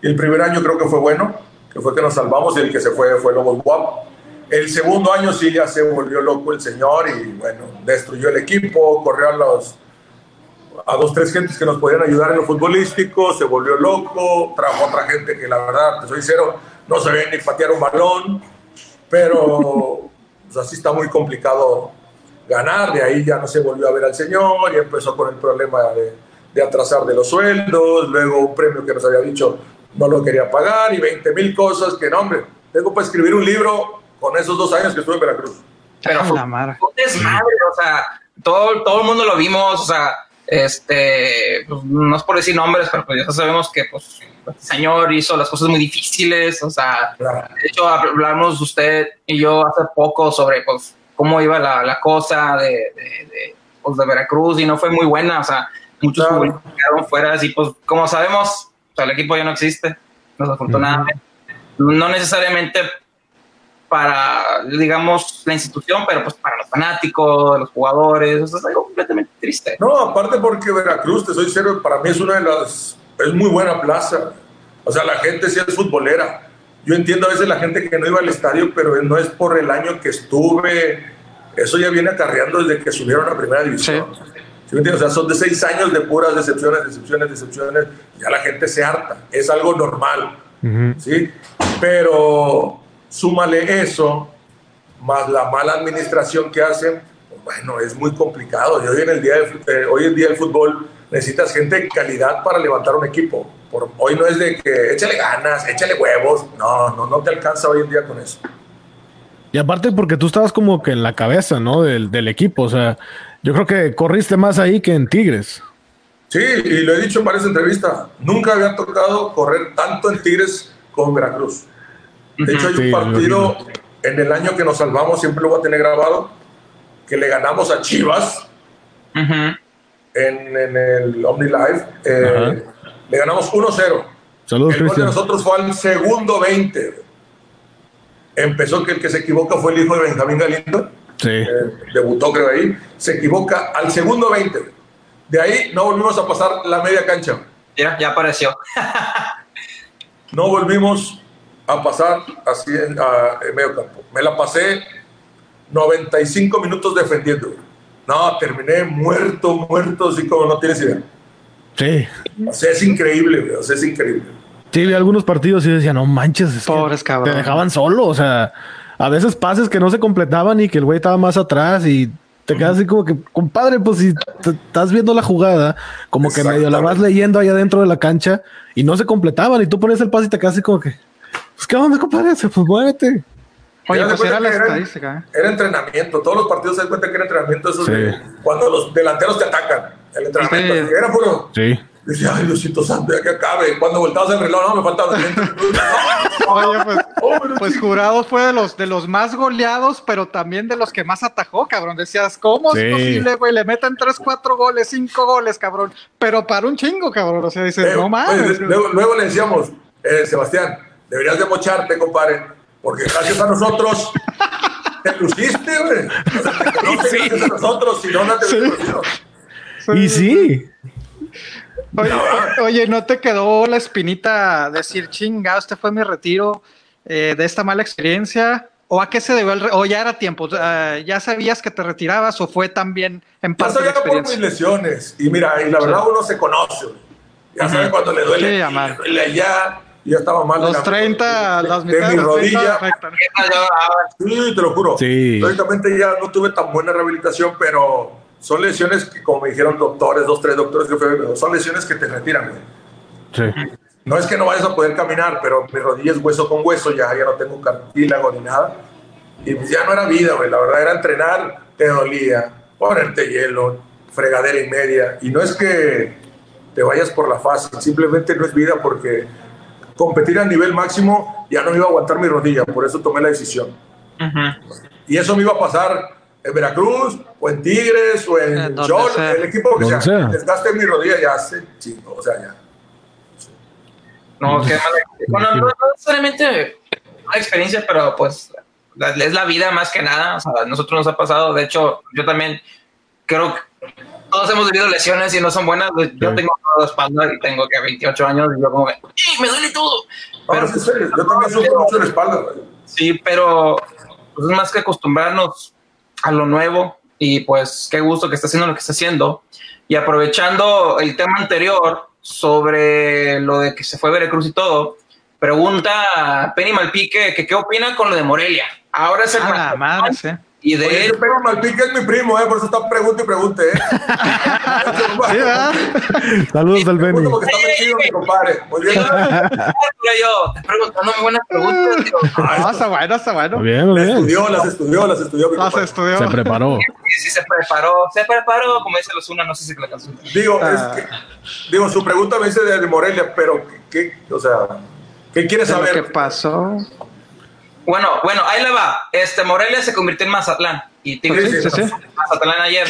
Y el primer año creo que fue bueno, que fue que nos salvamos y el que se fue fue Lobos Guap. El segundo año sí ya se volvió loco el señor y bueno, destruyó el equipo, corrió a los a dos, tres gentes que nos podían ayudar en lo futbolístico, se volvió loco, trajo otra gente que la verdad, te soy sincero, no sabía ni patear un balón, pero pues así está muy complicado ganar, de ahí ya no se volvió a ver al señor y empezó con el problema de, de atrasar de los sueldos, luego un premio que nos había dicho no lo quería pagar y 20 mil cosas que no, hombre, tengo para escribir un libro con esos dos años que estuve en Veracruz. Pero fue un desmadre, o sea, todo, todo el mundo lo vimos, o sea, este, pues, no es por decir nombres, pero pues ya sabemos que pues el señor hizo las cosas muy difíciles, o sea, de hecho hablamos usted y yo hace poco sobre pues cómo iba la, la cosa de, de, pues, de, Veracruz y no fue muy buena, o sea, muchos quedaron fuera y pues como sabemos, el equipo ya no existe, desafortunadamente. No necesariamente para, digamos, la institución, pero pues para los fanáticos, los jugadores, eso es algo completamente triste. No, aparte porque Veracruz, te soy serio, para mí es una de las, es muy buena plaza. O sea, la gente sí es futbolera. Yo entiendo a veces la gente que no iba al estadio, pero no es por el año que estuve. Eso ya viene acarreando desde que subieron a primera división. Sí. O sea, son de seis años de puras decepciones, decepciones, decepciones. Ya la gente se harta. Es algo normal. ¿sí? Pero súmale eso, más la mala administración que hacen, bueno, es muy complicado. Y hoy en, el día de, eh, hoy en día el fútbol necesitas gente de calidad para levantar un equipo. Por, hoy no es de que échale ganas, échale huevos. No, no, no te alcanza hoy en día con eso. Y aparte porque tú estabas como que en la cabeza, ¿no? Del, del equipo. O sea, yo creo que corriste más ahí que en Tigres. Sí, y lo he dicho en varias entrevistas. Nunca había tocado correr tanto en Tigres como en Veracruz. De hecho, hay un partido en el año que nos salvamos, siempre lo voy a tener grabado, que le ganamos a Chivas en, en, el OmniLive. Eh, le ganamos 1-0. Saludos, el gol de nosotros fue al segundo 20. Empezó que el que se equivoca fue el hijo de Benjamín Galindo. Sí. Eh, debutó, creo, ahí. Se equivoca al segundo 20. De ahí no volvimos a pasar la media cancha. Ya, ya apareció. no volvimos a pasar así en, a, en, medio campo. Me la pasé 95 minutos defendiendo. No, terminé muerto, muerto, así como no tienes idea. Sí. O sea, es increíble, o sea, es increíble. Sí, vi algunos partidos y decía, no manches, pobres cabrón. Te dejaban solo, o sea, a veces pases que no se completaban y que el güey estaba más atrás y te quedas así como que, compadre, pues si estás viendo la jugada, como que medio la vas leyendo allá dentro de la cancha y no se completaban y tú pones el pase y te quedas así como que, pues, ¿qué onda, compadre? Pues muévete. Oye, pues era la estadística. Era, era, entrenamiento. Todos los partidos se dan cuenta que era entrenamiento. Eso sí. de, cuando los delanteros te atacan. El entrenamiento. Sí. Era puro. Sí. Dice, ay, Diosito Santo, ya que acabe. Cuando voltabas el reloj, no, me faltaban 20 minutos. Oye, pues, pues Jurado fue de los, de los más goleados, pero también de los que más atajó, cabrón. Decías, ¿cómo sí. es posible, güey? Le meten 3, 4 goles, 5 goles, cabrón. Pero para un chingo, cabrón. O sea, dices, eh, no mames. Pues, luego, luego, le decíamos, eh, Sebastián, deberías de mocharte, compadre, porque gracias a nosotros te luciste, güey. O sea, te conoces sí. gracias a nosotros, si no, no te sí. Y sí. Oye, oye, ¿no te quedó la espinita decir, chinga, este fue mi retiro eh, de esta mala experiencia? ¿O a qué se debió el re ¿O ya era tiempo? Uh, ¿Ya sabías que te retirabas o fue también en parte Yo sabía por mis lesiones. Y mira, y la verdad uno se conoce. Ya uh -huh. sabe cuando le duele, sí, le duele allá, ya estaba mal. Los 30, de, las de, de mi rodilla. 30, sí, te lo juro. Sí. Lógicamente ya no tuve tan buena rehabilitación, pero son lesiones que, como me dijeron doctores, dos, tres doctores, que fue, son lesiones que te retiran. Sí. No es que no vayas a poder caminar, pero mi rodilla es hueso con hueso, ya, ya no tengo cartílago ni nada. Y pues ya no era vida, güey. La verdad era entrenar, te dolía, ponerte hielo, fregadera y media. Y no es que te vayas por la fácil, simplemente no es vida porque competir a nivel máximo ya no me iba a aguantar mi rodilla, por eso tomé la decisión. Uh -huh. Y eso me iba a pasar en Veracruz, o en Tigres, o en Chol, el equipo que sea. sea. Desgaste mi rodilla ya hace chingo, o sea, ya. No, qué. Bueno, no, no necesariamente una experiencia, pero pues es la vida más que nada. O sea, a nosotros nos ha pasado. De hecho, yo también creo que todos hemos vivido lesiones y no son buenas. Yo sí. tengo toda la espalda y tengo que 28 años y yo como que, ¡Sí, me duele todo! Pero, serio. Yo también sufro mucho la espalda. Güey. Sí, pero pues es más que acostumbrarnos a lo nuevo y pues qué gusto que está haciendo lo que está haciendo. Y aprovechando el tema anterior sobre lo de que se fue Veracruz y todo, pregunta Penny Malpique que qué opina con lo de Morelia. Ahora es el... Ah, madre, sí. Y de Oye, él, ese Pedro Malpique es mi primo, ¿eh? por eso está pregunta y pregunte. ¿eh? Sí. Saludos al Benny. Porque está metido mi compadre. Muy bien. yo te preguntándome buenas preguntas. digo, No, está bueno, está bueno. Bien, bien. estudió, las estudió, las estudió. mi Las compadre. estudió. Se preparó. sí, sí se preparó, se preparó, como dice los una, no sé si la canción. Digo, Ah. es que, digo, su pregunta me dice de, Morelia, pero ¿qué, o sea, ¿qué quieres saber? pasó. Bueno, bueno, ahí le va. Este Morelia se convirtió en Mazatlán y Tigres Sí, sí, sí. Mazatlán ayer.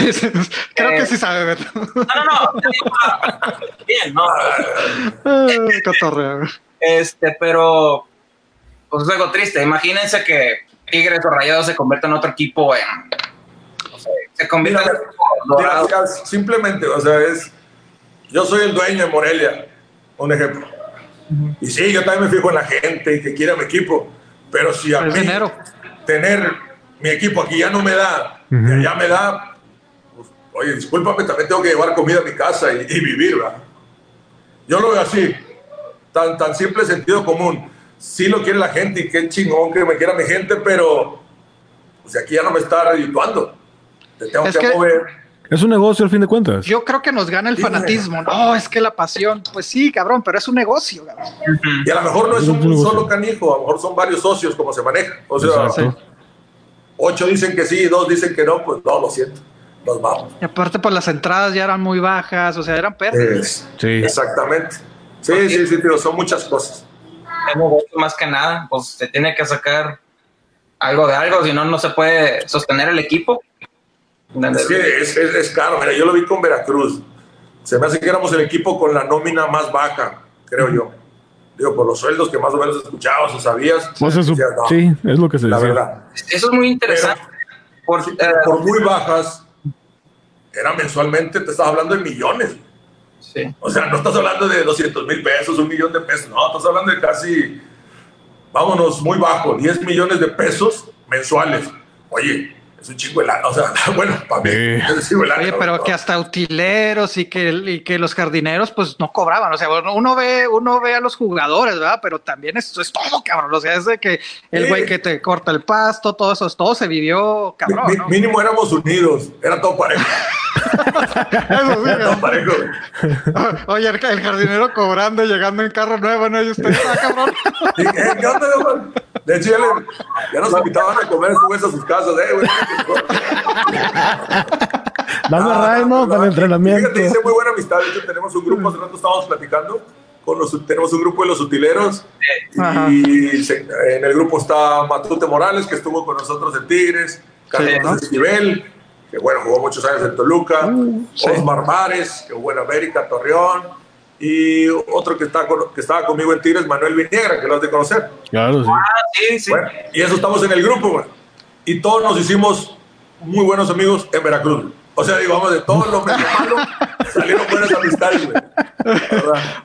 Creo Eh, que sí sabe, Beto. No, no, no. Bien, no. Cotorreo. Este, pero pues es algo triste. Imagínense que Tigres o Rayados se conviertan en otro equipo en o sea, se conviertan Mira, en simplemente, o sea, es. Yo soy el dueño de Morelia, un ejemplo. Y sí, yo también me fijo en la gente y que quiera mi equipo. Pero si a mí dinero. tener mi equipo aquí ya no me da, y allá me da, pues, oye, discúlpame, también tengo que llevar comida a mi casa y, y vivir, ¿verdad? Yo lo veo así, tan, tan simple sentido común. Sí lo quiere la gente y qué chingón que me quiera mi gente, pero pues aquí ya no me está redituando. Te tengo Es que, que- mover. Es un negocio al fin de cuentas. Yo creo que nos gana el fanatismo. No, es que la pasión. Pues sí, cabrón, pero es un negocio, cabrón. Y a lo mejor no es un, Es un negocio. solo canijo, a lo mejor son varios socios como se maneja. O sea, Exacto. ocho dicen que sí, dos dicen que no, pues no, lo siento, nos vamos. Y aparte, pues las entradas ya eran muy bajas, o sea, eran pérdidas. Sí. Exactamente. Sí, sí, sí, tío, son muchas cosas. Más que nada, pues se tiene que sacar algo de algo, si no, no se puede sostener el equipo. Es que es, es- es caro. Mira, yo lo vi con Veracruz. Se me hace que éramos el equipo con la nómina más baja, creo yo. Digo, por los sueldos que más o menos escuchabas o sabías. Pues decías, no, sí, es lo que se la decía. verdad. Eso es muy interesante. por, eh, por muy bajas, era mensualmente, te estás hablando de millones. sí. O sea, no estás hablando de 200 mil pesos, un millón de pesos, no, estás hablando de casi, vámonos, muy bajo, 10 millones de pesos mensuales. Oye, es un chingo de lana, o sea, bueno, para mí, Sí. es un chingo de lana, Oye, ¿no? pero que hasta utileros y que, y que los jardineros pues no cobraban. O sea, bueno, uno ve, uno ve a los jugadores, ¿verdad? Pero también esto es todo, cabrón. O sea, es de que el Sí. güey que te corta el pasto, todo eso, todo se vivió, cabrón. ¿no? Mínimo éramos unidos, era todo parejo, Eso sí, todo parejo. Oye, el, el jardinero cobrando y llegando en carro nuevo, ¿no? Y usted está, cabrón. Y, eh, ¿Qué onda? De hecho, ya, le- ya nos invitaban a comer después a sus casas, eh, güey. Dando Ah, pues, Para el entrenamiento. Fíjate, hice muy buena amistad. De hecho, tenemos un grupo, hace rato estábamos platicando. Con los, tenemos un grupo de los utileros. Ajá. Y se- en el grupo está Matute Morales, que estuvo con nosotros en Tigres. Carlos ¿no? Esquivel, que bueno, jugó muchos años en Toluca. sí. Osmar Mares, que jugó en América, Torreón. Y otro que, está con- que estaba conmigo en Tigres, Manuel Viniegra, que lo has de conocer. Claro, sí. Sí, sí. Bueno, y eso estamos en el grupo, güey. Y todos nos hicimos muy buenos amigos en Veracruz. O sea, digo, vamos, de todos los malo, salieron buenas amistades, güey.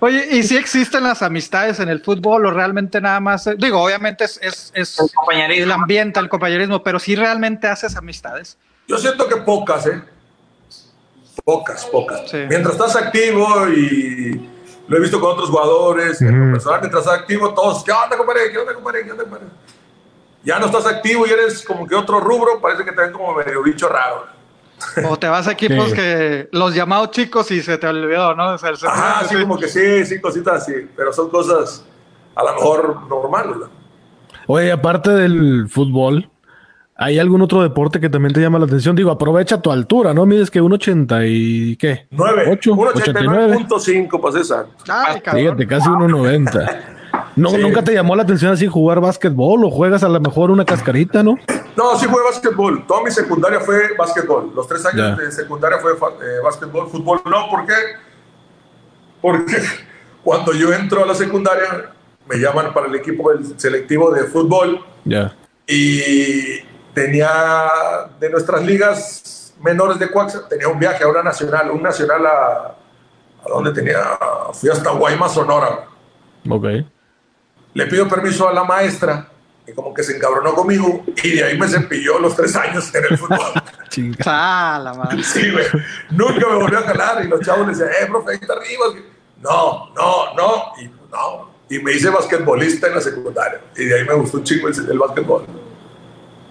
Oye, ¿y si existen las amistades en el fútbol o realmente nada más? eh, Digo, obviamente es, es, es El compañerismo. el ambiente, el compañerismo, pero si realmente haces amistades. Yo siento que pocas, ¿eh? Pocas, pocas. Sí. Mientras estás activo y lo he visto con otros jugadores, en lo Ujú. personal, mientras estás activo, todos, ¿qué onda, compadre? ¿Qué onda, compadre? ¿Qué onda, compadre? Ya no estás activo y eres como que otro rubro, parece que te ven como medio bicho raro. O te vas a equipos Sí. que los llamados chicos y se te olvidó, ¿no? O sea, el Ajá, sí. como que sí, sí, cositas así, pero son cosas a lo mejor normales. ¿no? Oye, aparte del fútbol, ¿hay algún otro deporte que también te llama la atención? Digo, aprovecha tu altura, ¿no? Mides que un 80 y ¿qué? 9, 8, 89. 189.5, pues esa. Ay, cabrón. Fíjate, casi 1.90. No, Sí. ¿Nunca te llamó la atención así jugar básquetbol o juegas a lo mejor una cascarita, no? No, sí fue básquetbol. Toda mi secundaria fue básquetbol. Los tres años Ya. de secundaria fue eh, básquetbol, fútbol no. ¿Por qué? Porque cuando yo entro a la secundaria, me llaman para el equipo del selectivo de fútbol Ya. y tenía de nuestras ligas menores de Coaxa, tenía un viaje a una nacional, un nacional a, a donde tenía, fui hasta Guaymas, Sonora. Ok. Le pido permiso a la maestra y como que se encabronó conmigo y de ahí me cepilló los tres años en el fútbol. ah, la madre. Sí, güey. Nunca me volvió a jalar y los chavos le decían, eh, profe, ahí está arriba. No, no, no. Y no. Y me hice basquetbolista en la secundaria. Y de ahí me gustó un chingo el, el basquetbol.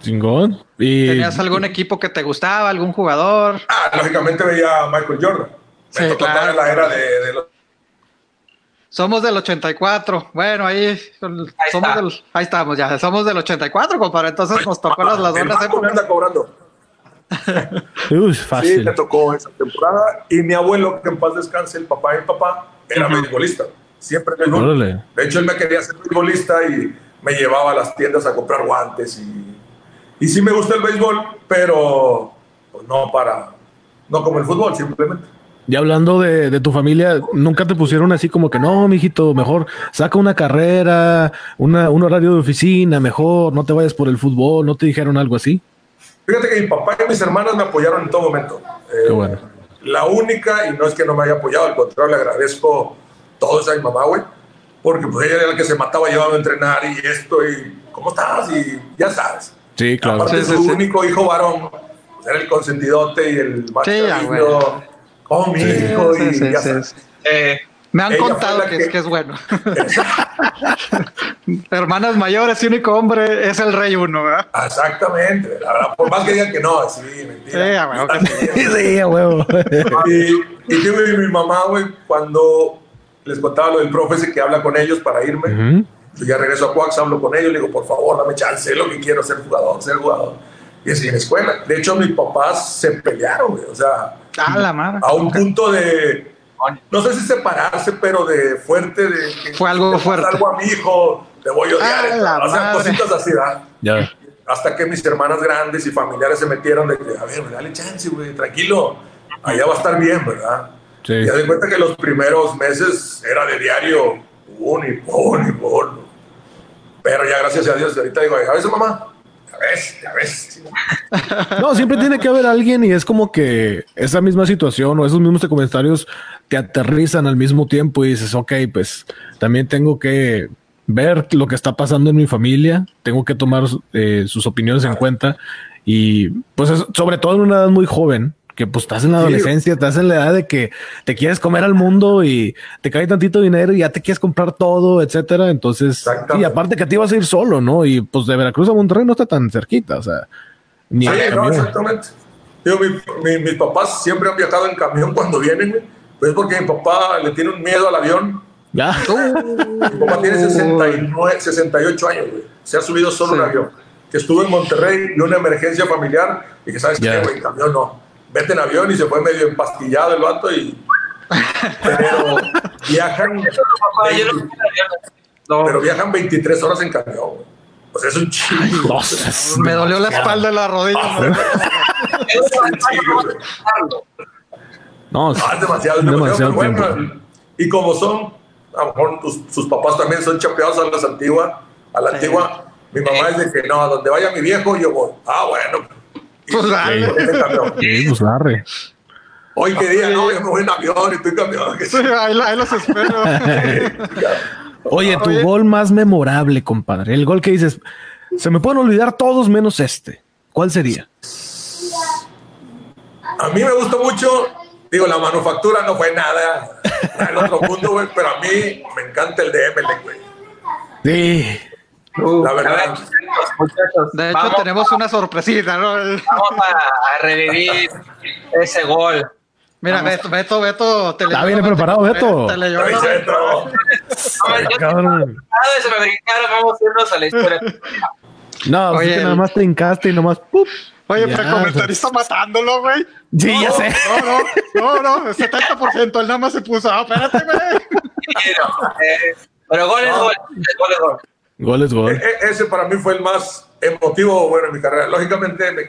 Chingón. ¿Y... ¿Tenías algún equipo que te gustaba, algún jugador? Ah, lógicamente veía a Michael Jordan. Me sí, tocó claro. la era de, de los somos del 84. Bueno, ahí, ahí somos del, ahí estamos ya. Somos del 84, compadre. Entonces nos tocó las, las buenas épocas. anda cobrando. Uy, fácil. Sí, me tocó esa temporada. Y mi abuelo, que en paz descanse, el papá de mi papá, era uh -huh. beisbolista. Siempre béisbol. De hecho, él me quería ser beisbolista y me llevaba a las tiendas a comprar guantes. Y, y sí me gusta el béisbol, pero pues, no para, no como el fútbol, simplemente. Y hablando de, de, tu familia, ¿nunca te pusieron así como que no, mijito, mejor saca una carrera, una, un horario de oficina, mejor, no te vayas por el fútbol, no te dijeron algo así? Fíjate que mi papá y mis hermanas me apoyaron en todo momento. Eh, Qué bueno. La única, y no es que no me haya apoyado, al contrario, le agradezco todo eso a mi mamá, güey, porque pues ella era la que se mataba llevando a entrenar y esto, y ¿cómo estás? Y ya sabes. Sí, claro. Aparte, sí, su sí, único hijo varón, pues, era el consentidote y el más sí, cariño. Oh, mi hijo, y sí, ya sí, sabes. Eh, me han contado que, que... Es, que es bueno. Hermanas mayores y único hombre es el rey uno, ¿verdad? Exactamente. La verdad, por más que digan que no, sí, mentira. Sí, a huevo. sí, a huevo. y, y, y mi mamá, güey, cuando les contaba lo del profe ese que habla con ellos para irme, uh -huh. Yo ya regreso a Coax, hablo con ellos, le digo, por favor, dame chance, lo que quiero, ser jugador, ser jugador. Y así en escuela. De hecho, mis papás se pelearon, güey. O sea, a, la madre. a un punto de no sé si separarse, pero de fuerte, de que fue algo fuerte. Algo a mi hijo, te voy a odiar. Ah, o sea, cositas así, ¿verdad? Ya. Hasta que mis hermanas grandes y familiares se metieron de que, a ver, dale chance, güey, tranquilo, allá va a estar bien, ¿verdad? Sí. Y de cuenta que los primeros meses era de diario, pum y pum. Pero ya gracias a Dios, ahorita digo, a veces mamá, ya ves, ya ves. No, siempre tiene que haber alguien y es como que esa misma situación o esos mismos comentarios te aterrizan al mismo tiempo y dices, ok, pues también tengo que ver lo que está pasando en mi familia, tengo que tomar eh, sus opiniones en cuenta y pues es, sobre todo en una edad muy joven, que pues estás en la adolescencia, estás en la edad de que te quieres comer al mundo y te cae tantito dinero y ya te quieres comprar todo, etcétera. Entonces, y aparte que te ibas a ir solo, ¿no? Y pues de Veracruz a Monterrey no está tan cerquita, o sea, ni sí, no, exactamente. Digo, mi, mi, mis papás siempre han viajado en camión cuando vienen, pues porque mi papá le tiene un miedo al avión. Ya. mi papá tiene 69, 68 años, güey. Se ha subido solo sí. un avión. Que estuvo en Monterrey y una emergencia familiar y que sabes yeah. que, güey, camión no vete en avión y se fue medio empastillado el vato y pero viajan 20, pero viajan 23 horas en camión pues es un chingo. Me dolió la espalda y la rodilla no, es demasiado, es demasiado, demasiado bueno. y como son a lo mejor tus, sus papás también son chapeados a las antiguas a la antigua mi mamá es de que no, a donde vaya mi viejo yo voy ah bueno pues dale. Sí, pues darle. Hoy qué día, no, yo me voy en avión y estoy cambiando. Sí, ahí, ahí, los espero. Oye, tu Oye. gol más memorable, compadre. El gol que dices, se me pueden olvidar todos menos este. ¿Cuál sería? A mí me gustó mucho, digo, la manufactura no fue nada al otro mundo, güey, pero a mí me encanta el de Emelec, güey. Sí. Uh, la verdad. Muchachos, de hecho, vamos, tenemos una sorpresita, ¿no? Vamos a revivir ese gol. Mira. Beto, Beto, Beto, te Está bien preparado, Beto. Te. Se me brincaron, vamos a irnos a la historia. No, Oye, que nada más te hincaste y nomás ¡pup! Oye, pero el comentarista matándolo, güey. Sí, no, ya sé. No, no, no, no, 70%, él nada más se puso, ah, espérate, güey. Pero gol es gol, gol es gol. Gol es gol. E -e ese para mí fue el más emotivo, bueno, en mi carrera. Lógicamente me,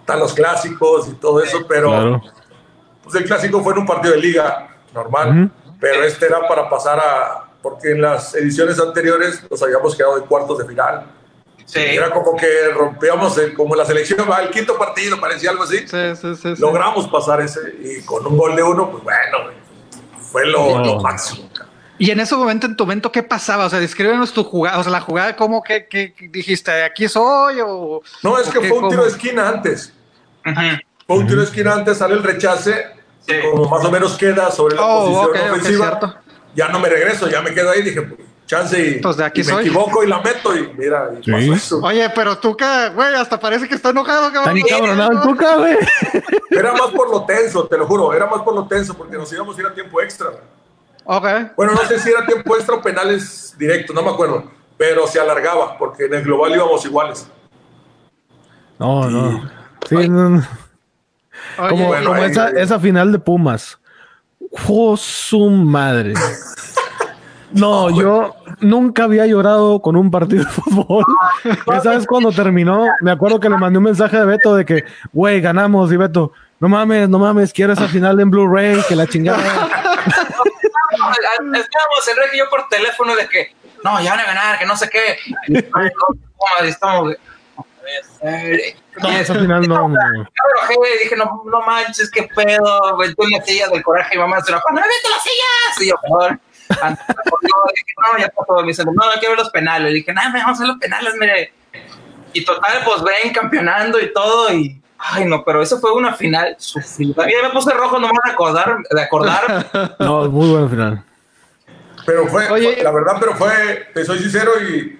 están los clásicos y todo eso, pero claro. pues el clásico fue en un partido de liga normal, uh -huh. pero este era para pasar a, porque en las ediciones anteriores nos habíamos quedado en cuartos de final. Sí. Era como que rompíamos, el, como la selección, el quinto partido, parecía algo así. Sí, sí, sí, Logramos pasar ese y con un gol de uno, pues bueno, fue lo, no. lo máximo. Y en ese momento, en tu momento, ¿qué pasaba? O sea, descríbenos tu jugada, o sea, la jugada, ¿cómo que, dijiste? ¿Aquí soy? O, no, es que fue un tiro de esquina antes. Fue un tiro de esquina antes, sale el rechace, como más o menos queda sobre la oh, posición ofensiva. ya no me regreso, ya me quedo ahí, dije, pues, chance y, pues de aquí me equivoco y la meto y mira, y Oye, pero Tuca, güey, hasta parece que está enojado. Está cabronado el Tuca, güey. Era más por lo tenso, te lo juro, era más por lo tenso, porque nos íbamos a ir a tiempo extra. Bueno, no sé si era tiempo extra o penales directos, no me acuerdo, pero se alargaba, porque en el global íbamos iguales. No, no. Sí, como, esa, esa, final de Pumas. ¡Oh, su madre! No, yo nunca había llorado con un partido de fútbol. Esa vez cuando terminó, me acuerdo que le mandé un mensaje de Beto de que, güey, ganamos. Y Beto, no mames, no mames, quiero esa final en Blu-ray, que la chingada. Estábamos Enrique y yo por teléfono de que, no, ya van a ganar, que no sé qué. estamos. No, no. dije, no, no manches, qué pedo. Güey, tú en la silla del coraje y mamá se la pone, vete las sillas. Y yo, perdón. no, ya pasó. Me dicen, no, hay que ver los penales. Le dije, nada, vamos a ver los penales, mire. Y total, pues ven campeonando y todo. Y Ay, no, pero eso fue una final sufrida. Ya me puse rojo nomás de acordar. De acordar. no, muy buena final. Pero fue, Oye, la verdad, pero fue, te soy sincero y,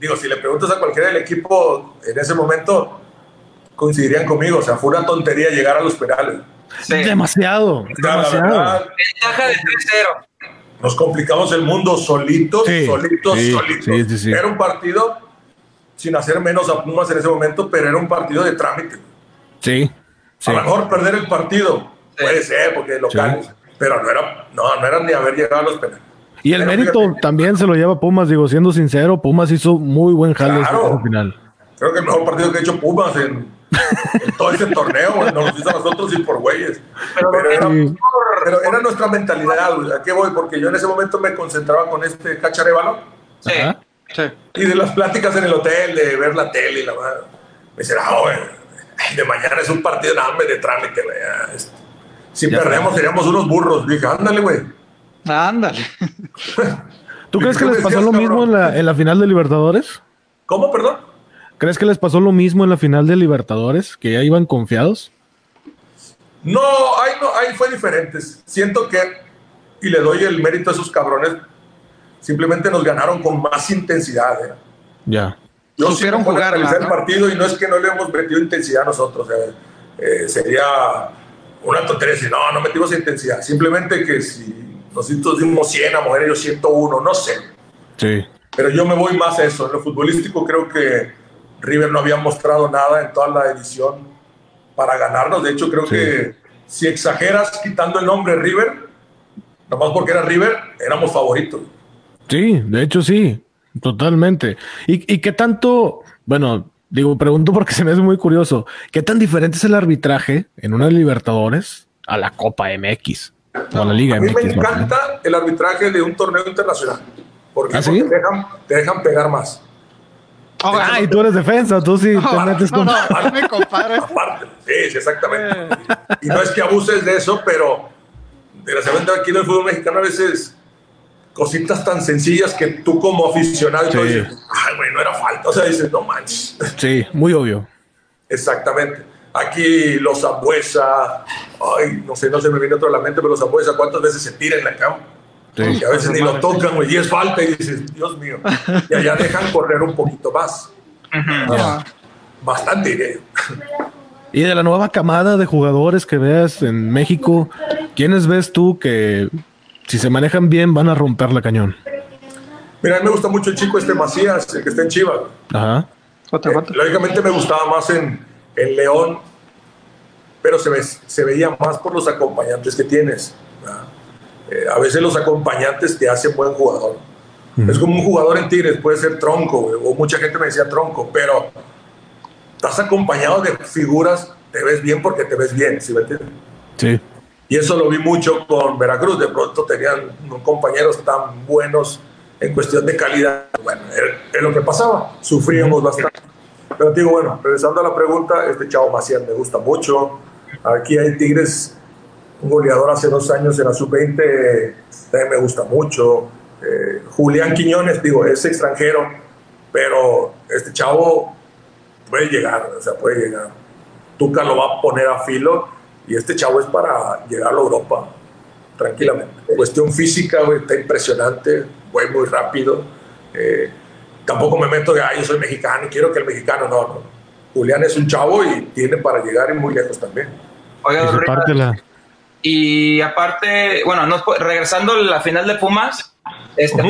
digo, si le preguntas a cualquiera del equipo en ese momento, coincidirían conmigo. O sea, fue una tontería llegar a los penales. Demasiado. demasiado. Ventaja de 3-0. Nos complicamos el mundo solitos, solitos, solitos. Era un partido sin hacer menos a Pumas en ese momento, pero era un partido de trámite. Sí. A lo mejor perder el partido puede ser, porque es local, pero no era, no, no era ni haber llegado a los penales. Y el mérito también se lo lleva Pumas, digo, siendo sincero, Pumas hizo muy buen jale claro. final. Creo que el mejor partido que ha hecho Pumas en, todo ese torneo, nos lo hizo a nosotros y por güeyes. Pero, era, nuestra mentalidad, ¿a qué voy? Porque yo en ese momento me concentraba con este cacharévalo. Sí. Y de las pláticas en el hotel, de ver la tele y la madre. Me dicen, ah, güey, de mañana es un partido de de trámite, güey. Si perdemos, seríamos unos burros. Dije, ándale, güey. Ándale. ¿Tú crees que les pasó lo mismo en la, en la final de Libertadores? ¿Cómo, perdón? ¿Crees que les pasó lo mismo en la final de Libertadores? ¿Que ya iban confiados? No, ahí, no, ahí fue diferente. Siento que, y le doy el mérito a esos cabrones, simplemente nos ganaron con más intensidad. ¿eh? Ya. Yo Supieron jugar el partido y no es que no le hemos metido intensidad nosotros. Eh, sería una tontería decir, no, no metimos intensidad. Simplemente que si nosotros dimos 100 a mujeres, yo 101, no sé. Sí. Pero yo me voy más a eso. En lo futbolístico creo que River no había mostrado nada en toda la edición para ganarnos. De hecho, creo que si exageras quitando el nombre River, nomás porque era River, éramos favoritos. Sí, de hecho sí, totalmente. ¿Y, y qué tanto, bueno, digo, pregunto porque se me hace muy curioso, ¿qué tan diferente es el arbitraje en una Libertadores a la Copa MX o a la Liga a mí me encanta el arbitraje de un torneo internacional, porque, ¿Ah, te, dejan, te dejan pegar más. ah, y tú eres defensa, tú sí te metes con... No, me compadre. Aparte, sí, sí, exactamente. y no es que abuses de eso, pero desgraciadamente aquí en el fútbol mexicano a veces cositas tan sencillas que tú como aficionado dices, ay, güey, no era falta. O sea, dices, no manches. Sí, muy obvio. Exactamente. Aquí los Zambuesa, ay, no sé, no se me viene otro a la mente, pero los Zambuesa, ¿cuántas veces se tiran en la cama? Sí. a veces ni lo tocan, güey, y es falta, y dices, Dios mío. Y allá dejan correr un poquito más. Bastante, ¿eh? Y de la nueva camada de jugadores que veas en México, ¿quiénes ves tú que si se manejan bien, van a romper la cañón. Mira, a mí me gusta mucho el chico este Macías, el que está en Chivas. Ajá. Eh, lógicamente me gustaba más en, en León, pero se, ve, se veía más por los acompañantes que tienes. Eh, a veces los acompañantes te hacen buen jugador. Es como un jugador en Tigres, puede ser tronco, o mucha gente me decía tronco, pero estás acompañado de figuras, te ves bien porque te ves bien, ¿sí me entiendes? Sí. Y eso lo vi mucho con Veracruz. De pronto tenían compañeros tan buenos en cuestión de calidad. Bueno, es lo que pasaba. Sufríamos bastante. Pero digo, bueno, regresando a la pregunta, este chavo Macías me gusta mucho. Aquí hay Tigres un goleador hace dos años en la sub-20, también me gusta mucho. Eh, Julián Quiñones, digo, es extranjero, pero este chavo puede llegar, o sea, puede llegar. Tuca lo va a poner a filo y este chavo es para llegar a Europa tranquilamente. Cuestión física, está impresionante, voy muy rápido. Eh, tampoco me meto de, ay, yo soy mexicano y quiero que el mexicano, no, no. Julián es un chavo y tiene para llegar y muy lejos también. y aparte, bueno, regresando a la final de Pumas, este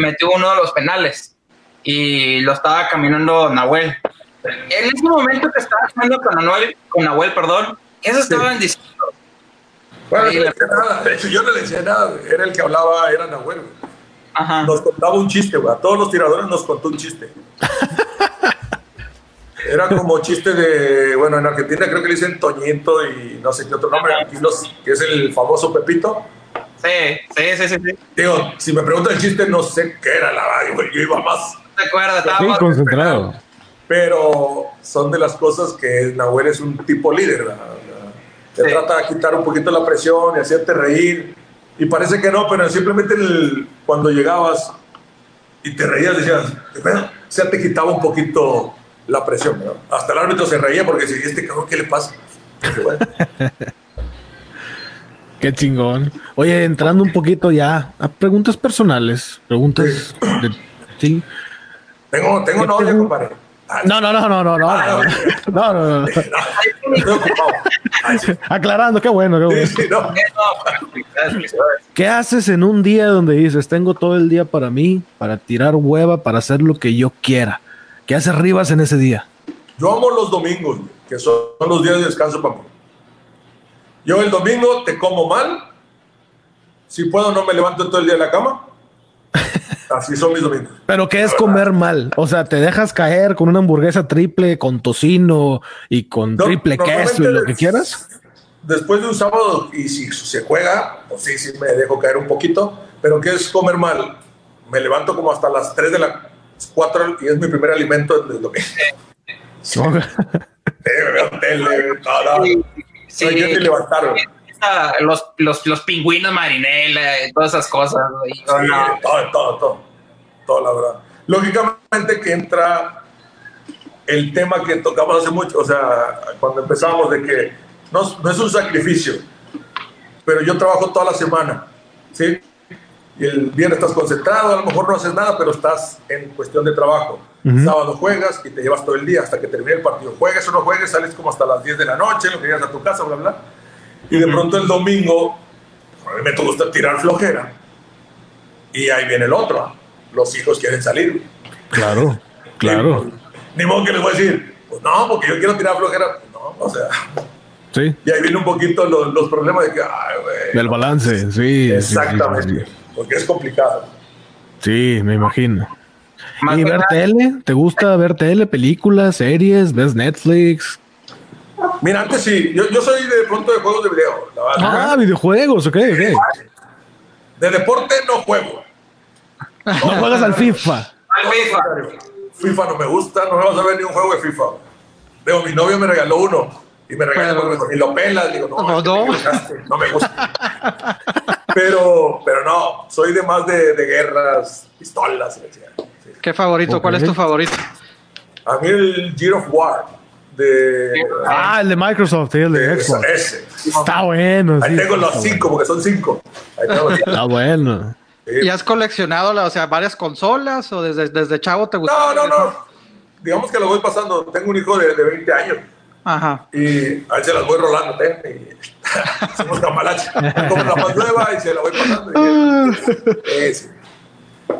metió uno de los penales y lo estaba caminando Nahuel. En ese momento que estaba haciendo con Nahuel, con Nahuel, perdón, eso estaban diciendo. Bueno, yo, nada. yo no le decía nada, era el que hablaba, era Nahuel. Nos contaba un chiste, güey. A todos los tiradores nos contó un chiste. Era como chiste de, bueno, en Argentina creo que le dicen Toñito y no sé qué otro nombre, aquí los, que es el famoso Pepito. Sí, sí, sí, sí. Digo, si me preguntan el chiste, no sé qué era la güey. Yo iba más. ¿Te acuerdas? Estaba más concentrado. Pero son de las cosas que Nahuel es un tipo líder. Te trata de quitar un poquito la presión y hacerte reír. Y parece que no, pero simplemente cuando llegabas y te reías, decías, o sea, te quitaba un poquito la presión. Hasta el árbitro se reía porque si este cabrón, ¿qué le pasa? Qué chingón. Oye, entrando un poquito ya a preguntas personales, preguntas de sí. Tengo, tengo novia, compadre. No, no, no, no, no, no. Ah, no, no, no. Aclarando, qué bueno, qué bueno. ¿Qué haces en un día donde dices, tengo todo el día para mí, para tirar hueva, para hacer lo que yo quiera? ¿Qué haces Rivas en ese día? Yo amo los domingos, que son los días de descanso, papá. Yo el domingo te como mal. Si puedo, no me levanto todo el día de la cama. Así son mis domingos. Pero ¿qué es comer mal? O sea, ¿te dejas caer con una hamburguesa triple con tocino y con triple queso y lo que quieras? Después de un sábado, y si se juega, pues sí, sí me dejo caer un poquito. Pero ¿qué es comer mal? Me levanto como hasta las 3 de la cuatro y es mi primer alimento del domingo. Sí. veo tele, nada. Sí, sí. Los, los, los pingüinos marinela, todas esas cosas. Sí, todo, todo, todo, todo, la verdad. Lógicamente que entra el tema que tocamos hace mucho, o sea, cuando empezamos de que no, no es un sacrificio, pero yo trabajo toda la semana, ¿sí? y el viernes estás concentrado, a lo mejor no haces nada, pero estás en cuestión de trabajo. Sábado juegas y te llevas todo el día hasta que termine el partido. Juegues o no juegues, sales como hasta las 10 de la noche, lo que llegas a tu casa, bla, bla. Y de pronto el domingo, a mí me gusta tirar flojera. Y ahí viene el otro. Los hijos quieren salir. Claro, claro. ni modo que les voy a decir, pues no, porque yo quiero tirar flojera. No, o sea. Sí. Y ahí viene un poquito los, los problemas de que, ay, güey. Del balance, sí. Exactamente porque es complicado. Sí, me imagino. ¿Y ver tele? ¿Te gusta ver tele, películas, series? ¿Ves Netflix? Mira, antes sí, yo, yo soy de pronto de juegos de video. ah, videojuegos, ok, ok. De deporte no juego. No, juegas al FIFA. Al FIFA. FIFA no me gusta, no me vas a ver ni un juego de FIFA. Veo, mi novio me regaló uno y me regaló y lo pelas, digo, no, no, no. no me gusta. pero, pero no, soy de más de, de guerras, pistolas. ¿Qué favorito? ¿Cuál es tu favorito? A mí el Gear of War. De, ah, el de Microsoft, el de Xbox. Ese. Está bueno. Ahí tengo los cinco, porque son cinco. Está bueno. ¿Y has coleccionado o sea, varias consolas o desde, desde chavo te gusta? No, no, no. Digamos que lo voy pasando. Tengo un hijo de, de 20 años. Ajá. Y a veces se las voy rolando. Y somos cambalaches. Como la más nueva y se la voy pasando. Y,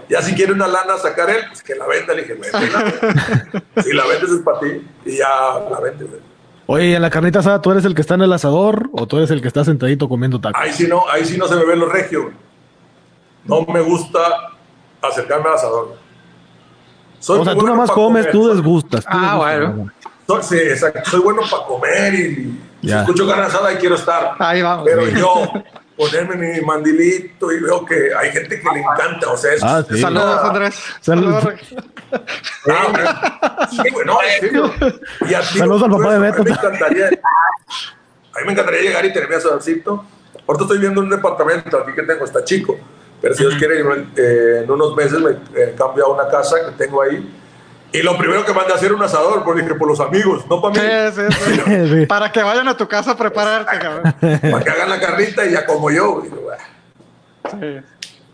Ya si quiere una lana sacar él, pues que la venda. Le dije, si la vendes es para ti. Y ya la vendes. Oye, en la carnita asada tú eres el que está en el asador o tú eres el que está sentadito comiendo tacos? Ahí sí no, ahí sí no se me ve los regios. No me gusta acercarme al asador. o sea, tú nada más comes, tú desgustas. ah, bueno. Sí, exacto. Soy bueno para comer y si escucho ganas y quiero estar. Ahí vamos. Pero yo ponerme mi mandilito y veo que hay gente que le encanta. O sea, es, ah, Saludos, Andrés. Saludos. Ah, sí, bueno, en serio. Y Saludos al papá de Beto. A mí me encantaría, a mí me encantaría llegar y tener mi asadorcito Ahorita estoy viendo un departamento aquí que tengo, está chico, pero si Dios quiere, eh, en unos meses me eh, cambio a una casa que tengo ahí. Y lo primero que mandé a hacer un asador, porque dije, por los amigos, no para mí. Sí, sí, sí. para que vayan a tu casa a prepararte, cabrón. para que hagan la carnita y ya como yo.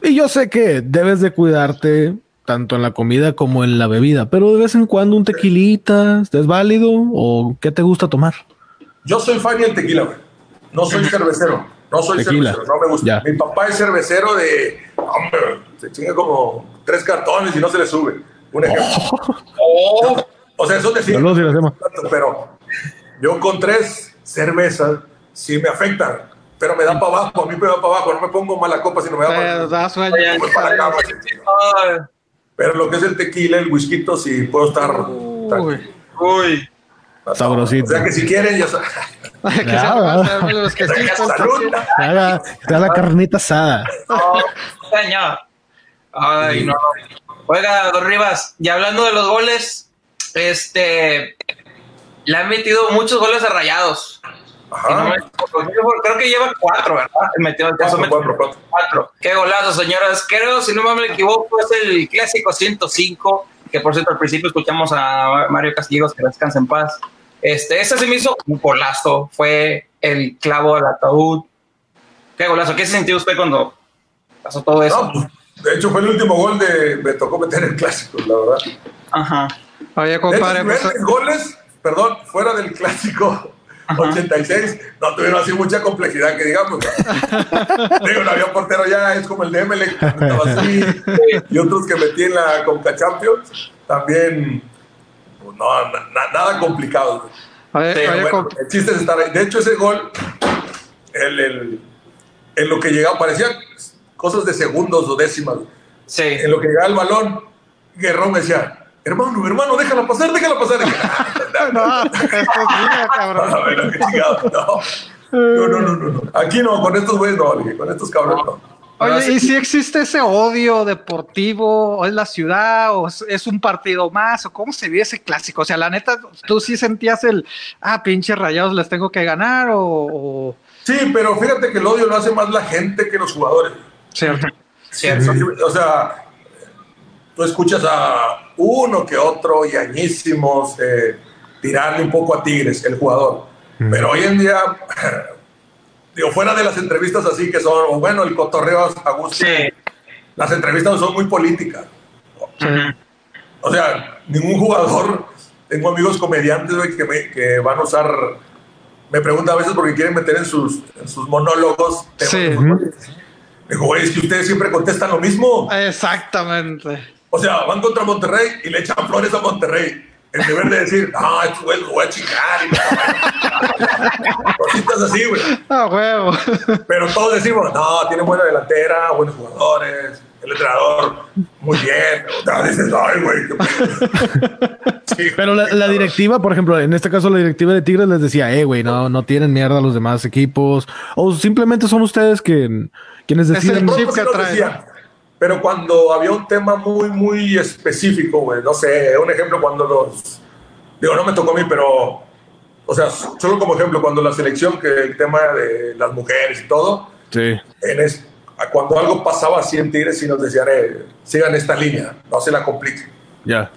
Y yo sé que debes de cuidarte tanto en la comida como en la bebida, pero de vez en cuando un tequilita, ¿es válido o qué te gusta tomar? Yo soy fan del tequila, güey. No soy cervecero. No soy cervecero, no me gusta. Mi papá es cervecero de. Hombre, se chinga como tres cartones y no se le sube. Un ejemplo. Oh. o sea, eso es decir. Pero yo con tres cervezas sí me afectan, pero me da para abajo. A mí me da para abajo. No me pongo mala copa, sino me da para, abajo. Pero lo que es el tequila, el whisky, sí puedo estar. Uy. Uy. Sabrosito. O sea que si quieren, ya saben. que los que la carnita asada. Ay, no. Oiga, Don Rivas, y hablando de los goles, este le han metido muchos goles a rayados. Ajá. creo que lleva cuatro, ¿verdad? Metió el caso cuatro, cuatro, cuatro. Qué golazo, señoras. Creo, si no me equivoco, es el clásico 105, que por cierto al principio escuchamos a Mario Castillos, que descansa en paz. Este, ese se me hizo un golazo, fue el clavo al ataúd. Qué golazo. ¿Qué se sintió usted cuando pasó todo eso? Pues, de hecho, fue el último gol de. Me tocó meter el clásico, la verdad. Ajá. Oye, compadre. Pues, goles, perdón, fuera del clásico 86, no tuvieron así mucha complejidad que digamos. Digo, no había portero ya, es como el de Emelec, así, y otros que metí en la Conca Champions, también no, nada complicado. el chiste es estar ahí. De hecho, ese gol, el, en lo que llegaba, parecía cosas de segundos o décimas. Sí. En lo que llegaba el balón, Guerrón me decía, hermano, hermano, déjala pasar, déjala pasar. no, esto es cabrón. No, no, no, no, no, Aquí no, con estos güeyes no, con estos cabrones no. Oye, ¿y si existe ese odio deportivo? ¿O es la ciudad? ¿O es un partido más? ¿O cómo se ve ese clásico? O sea, la neta, ¿tú sí sentías el, ah, pinche rayados, les tengo que ganar? O, Sí, pero fíjate que el odio lo hace más la gente que los jugadores. Cierto. Cierto. O sea, tú escuchas a uno que otro y añísimos eh, tirarle un poco a Tigres, el jugador. Pero hoy en día digo, fuera de las entrevistas así que son, bueno, el cotorreo a gusto, las entrevistas son muy políticas. O sea, ningún jugador, tengo amigos comediantes que, que van a usar, me preguntan a veces porque quieren meter en sus, en sus monólogos. Sí. Digo, güey, es que ustedes siempre contestan lo mismo. Exactamente. O sea, van contra Monterrey y le echan flores a Monterrey en deber de decir, no, esto güey lo voy a chingar. Cositas así, güey. Ah, huevo. Pero todos decimos, no, tiene buena delantera, buenos jugadores, el entrenador, muy bien. O dices, ay, güey. Pero la, directiva, por ejemplo, en este caso la directiva de Tigres les decía, eh, güey, no, no tienen mierda los demás equipos. O simplemente son ustedes que, quienes deciden. Es el que trae. Pero cuando había un tema muy, muy específico, güey, no sé, un ejemplo cuando los, digo, no me tocó a mí, pero, o sea, solo como ejemplo, cuando la selección, que el tema de las mujeres y todo, sí. en es, cuando algo pasaba así en Tigres, sí nos decían, eh, sigan esta línea, no se la compliquen. Ya.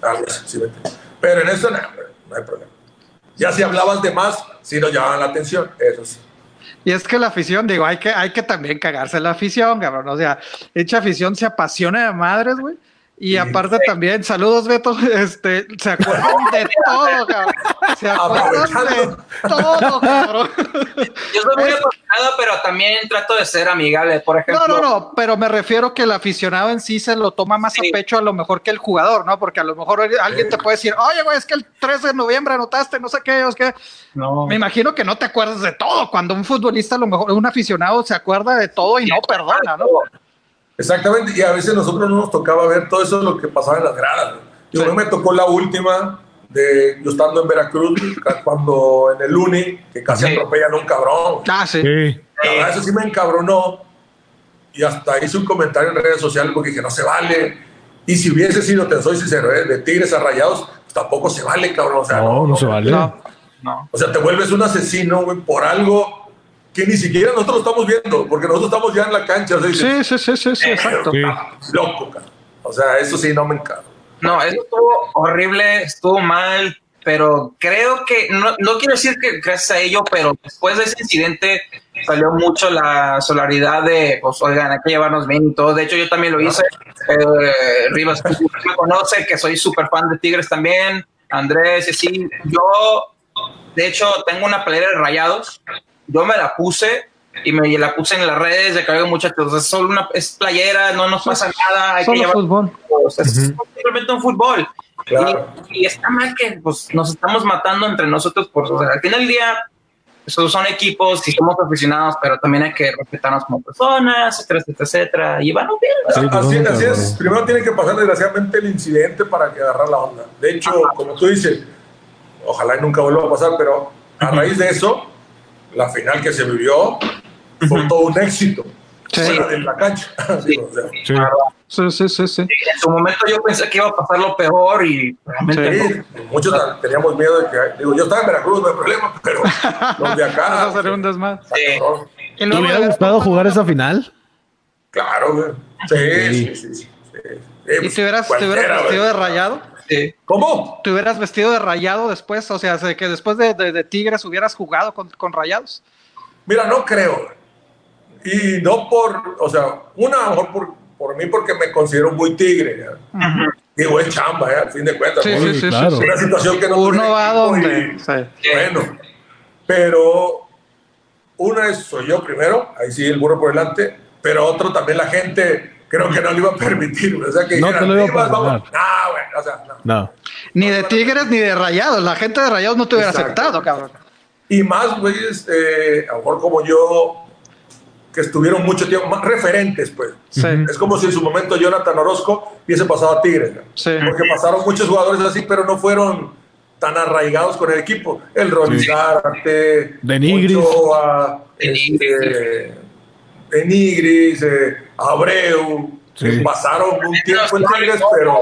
pero en eso no, no hay problema. Ya si hablabas de más, sí nos llamaban la atención, eso sí. Y es que la afición, digo, hay que, hay que también cagarse la afición, cabrón. O sea, hecha afición se apasiona de madres, güey. Y aparte también, saludos Beto, este, se acuerdan de todo, cabrón. Se acuerdan de todo, cabrón. Yo soy muy apasionado, pero también trato de ser amigable, por ejemplo. No, no, no, pero me refiero que el aficionado en sí se lo toma más a pecho a lo mejor que el jugador, ¿no? Porque a lo mejor alguien te puede decir, oye, güey, es que el 13 de noviembre anotaste, no sé qué, es que... No. Me imagino que no te acuerdas de todo. Cuando un futbolista, a lo mejor un aficionado se acuerda de todo y no perdona, ¿no? Exactamente, y a veces nosotros no nos tocaba ver todo eso lo que pasaba en las gradas. Yo no me tocó la última de yo estando en Veracruz, cuando en el Uni, que casi atropellan a un cabrón. Ah, sí. eso sí me encabronó. Y hasta hice un comentario en redes sociales porque dije, no se vale. Y si hubiese sido, te soy sincero, ¿eh? de Tigres a Rayados, pues tampoco se vale, cabrón. O sea, no, no, se vale. No. O sea, te vuelves un asesino, güey, por algo que ni siquiera nosotros lo estamos viendo, porque nosotros estamos ya en la cancha. sí, sí, sí, sí, sí, exacto. Loco, cara. O sea, eso sí no me encanta. No, eso estuvo horrible, estuvo mal, pero creo que, no, no quiero decir que gracias a ello, pero después de ese incidente salió mucho la solaridad de, pues, oigan, hay que llevarnos bien y todo. De hecho, yo también lo hice. Eh, Rivas me conoce que soy súper fan de Tigres también. Andrés, y así. Yo, de hecho, tengo una playera de rayados. Yo me la puse y me la puse en las redes de que muchachos. Es solo una es playera, no nos pasa nada. Hay que llevar fútbol. Es simplemente un fútbol. Y, está mal que pues, nos estamos matando entre nosotros. Por, o sea, al final del día, son equipos y somos aficionados, pero también hay que respetarnos como personas, etcétera, etcétera. Y van bien. así, así es. Primero tiene que pasar desgraciadamente el incidente para que agarrar la onda. De hecho, como tú dices, ojalá y nunca vuelva a pasar, pero a raíz de eso, la final que se vivió fue todo un éxito. Sí. en la cancha. Sí. Sí, sí, sí, En su momento yo pensé que iba a pasar lo peor y realmente. Sí, muchos teníamos miedo de que. Digo, yo estaba en Veracruz, no hay problema, pero los de acá. segundos más. ¿Te hubiera gustado jugar esa final? Claro, güey. Sí, sí, sí. ¿Y te hubieras, te hubieras vestido de rayado? Sí. ¿Cómo? ¿Te hubieras vestido de rayado después? O sea, que después de, de, Tigres hubieras jugado con, con rayados. Mira, no creo. Y no por, o sea, una a lo mejor por, por mí porque me considero muy tigre. Digo, es chamba, ¿eh? al fin de cuentas. Sí, sí, sí, claro. Una situación que no Uno va a donde. Bueno, pero una es, soy yo primero, ahí sí el burro por delante, pero otro también la gente creo que no le iba a permitir. O sea, que no te lo iba a vamos, no, bueno, o sea, no. no. Ni de Tigres ni de Rayados. La gente de Rayados no te hubiera aceptado, cabrón. Y más, güey, este, a lo mejor como yo, que estuvieron mucho tiempo, más referentes, pues. Es como si en su momento Jonathan Orozco hubiese pasado a Tigres. Porque pasaron muchos jugadores así, pero no fueron tan arraigados con el equipo. El Rolizarte, Denigris, este, Denigris, eh, Abreu. Pasaron un tiempo en Tigres, pero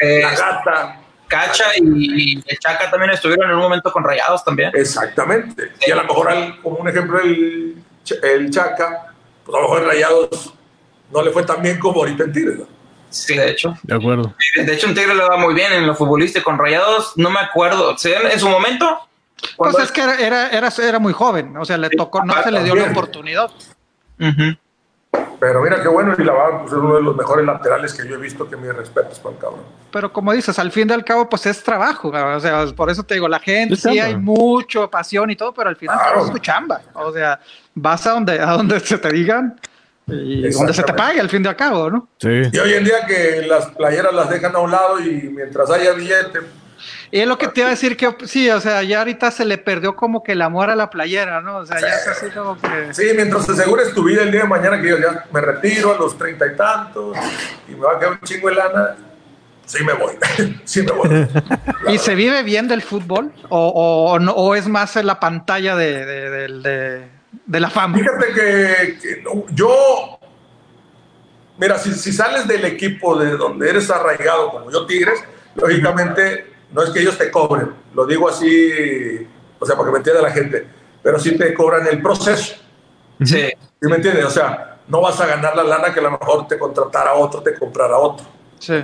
eh, la gata. Cacha y, el Chaca también estuvieron en un momento con rayados también. Exactamente. Y a lo mejor, como un ejemplo, el el Chaca, pues a lo mejor Rayados no le fue tan bien como ahorita en Tigres. Sí, de hecho. De acuerdo. De hecho, en Tigres le va muy bien en lo futbolista con Rayados, no me acuerdo. En su momento. Pues es que era, era, era, muy joven, o sea, le tocó, no se le dio la oportunidad. Pero mira qué bueno, y la va pues, es uno de los mejores laterales que yo he visto, que mis respetos para el cabrón. Pero como dices, al fin y al cabo, pues es trabajo, o sea, por eso te digo, la gente sí hay mucho pasión y todo, pero al final es tu chamba, o sea, vas a donde, a donde se te digan y donde se te pague al fin y al cabo, ¿no? Sí. Y hoy en día que las playeras las dejan a un lado y mientras haya billete, y es lo que te iba a decir que sí, o sea, ya ahorita se le perdió como que el amor a la playera, ¿no? O sea, ya es así como que. Sí, mientras te asegures tu vida el día de mañana, que yo ya me retiro a los treinta y tantos y me va a quedar un chingo de lana, sí me voy. sí me voy. ¿Y se vive bien del fútbol? ¿O, o, no, o es más en la pantalla de, de, de, la fama? Fíjate que, yo. Mira, si, si sales del equipo de donde eres arraigado, como yo, Tigres, lógicamente no es que ellos te cobren, lo digo así, o sea, para que me entienda la gente, pero sí te cobran el proceso. Sí. ¿Sí me entiendes? O sea, no vas a ganar la lana que a lo mejor te contratara otro, te comprara otro. Sí.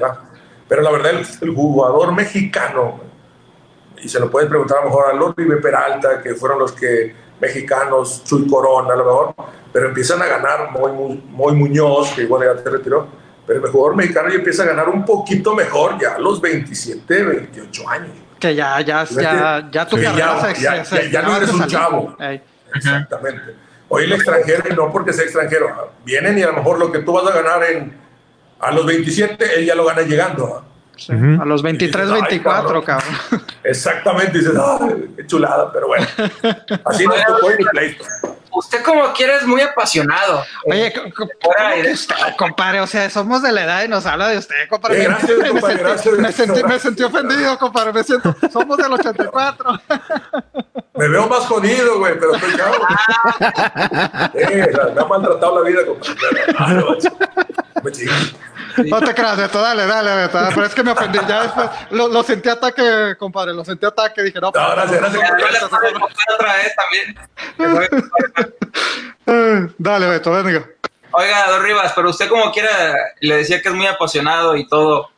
Pero la verdad, el, jugador mexicano, y se lo puedes preguntar a lo mejor a López Peralta, que fueron los que mexicanos, Chuy Corona, a lo mejor, pero empiezan a ganar muy, muy, Muñoz, que igual ya te retiró, pero el jugador mexicano ya empieza a ganar un poquito mejor ya a los 27, 28 años. Que ya, ya, ya, ya tu carrera ya, ya, no eres un chavo. Exactamente. Hoy el extranjero, y no porque sea extranjero, vienen y a lo mejor lo que tú vas a ganar en, a los 27, él ya lo gana llegando. A los 23, 24, cabrón. Exactamente, dices, ¡ay, qué chulada! Pero bueno, así no tocó en pleito usted como quiere es muy apasionado. Oye, eh, compadre, o sea, somos de la edad y nos habla de usted, compadre. gracias, me, compadre, sentí, gracias, me, sentí, me, sentí, ofendido, compadre, me siento, somos del 84. Me veo más jodido, güey, pero estoy eh, me ha maltratado la vida, compadre. Ah, No te creas, Beto, dale, dale, Beto. Pero es que me ofendí. Ya después lo, lo sentí ataque, compadre. Lo sentí ataque. Dije, no, No, gracias, gracias. otra vez también. Dale, Beto, venga. Oiga, Don Rivas, pero usted como quiera le decía que es muy apasionado y todo,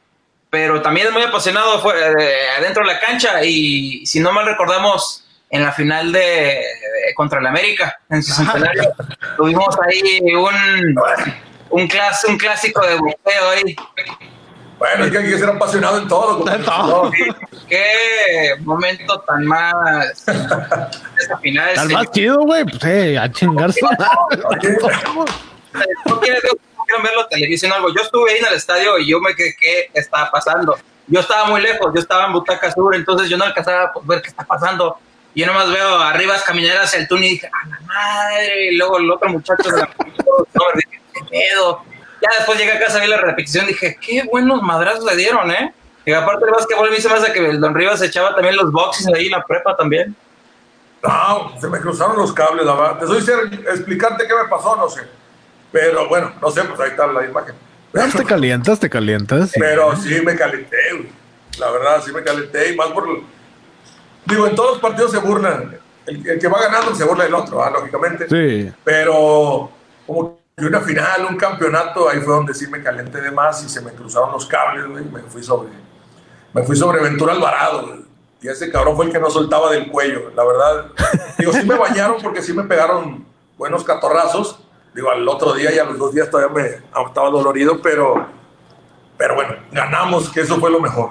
pero también es muy apasionado eh, adentro de la cancha y si no mal recordamos en la final de, de contra el América en su centenario tuvimos ahí un un, clas, un clásico de boxeo ahí. Bueno, es que hay que ser apasionado en todo. En todo. Qué momento tan más esa final. Al sí. más chido, güey. Pues, eh, a chingarse. no quieren, no quieren verlo en televisión o algo. Yo estuve ahí en el estadio y yo me quedé, ¿qué está pasando? Yo estaba muy lejos, yo estaba en Butaca Sur, entonces yo no alcanzaba a ver qué está pasando. Y yo nomás veo arriba caminar hacia el túnel y dije, ¡a la madre! Y luego el otro muchacho de la no, dije, ¿qué pedo? Ya después llegué a casa, vi la repetición, dije, qué buenos madrazos le dieron, ¿eh? Y aparte del básquetbol, a mí se me hace que el Don Rivas echaba también los boxes ahí en la prepa también. No, se me cruzaron los cables, la verdad. Te soy sincero, explicarte qué me pasó, no sé. Pero bueno, no sé, pues ahí está la imagen. Ya te calientas, te calientas. sí. Pero sí me calenté, güey. La verdad, sí me calenté. Y más por. Digo, en todos los partidos se burlan. El, el que va ganando se burla del otro, ah, lógicamente. Sí. Pero como que una final, un campeonato, ahí fue donde sí me calenté de más y se me cruzaron los cables, güey. y Me fui sobre. Me fui sobre Ventura Alvarado, güey. Y ese cabrón fue el que no soltaba del cuello, la verdad. Digo, sí me bañaron porque sí me pegaron buenos catorrazos. Digo, al otro día y a los dos días todavía me estaba dolorido, pero, pero bueno, ganamos, que eso fue lo mejor.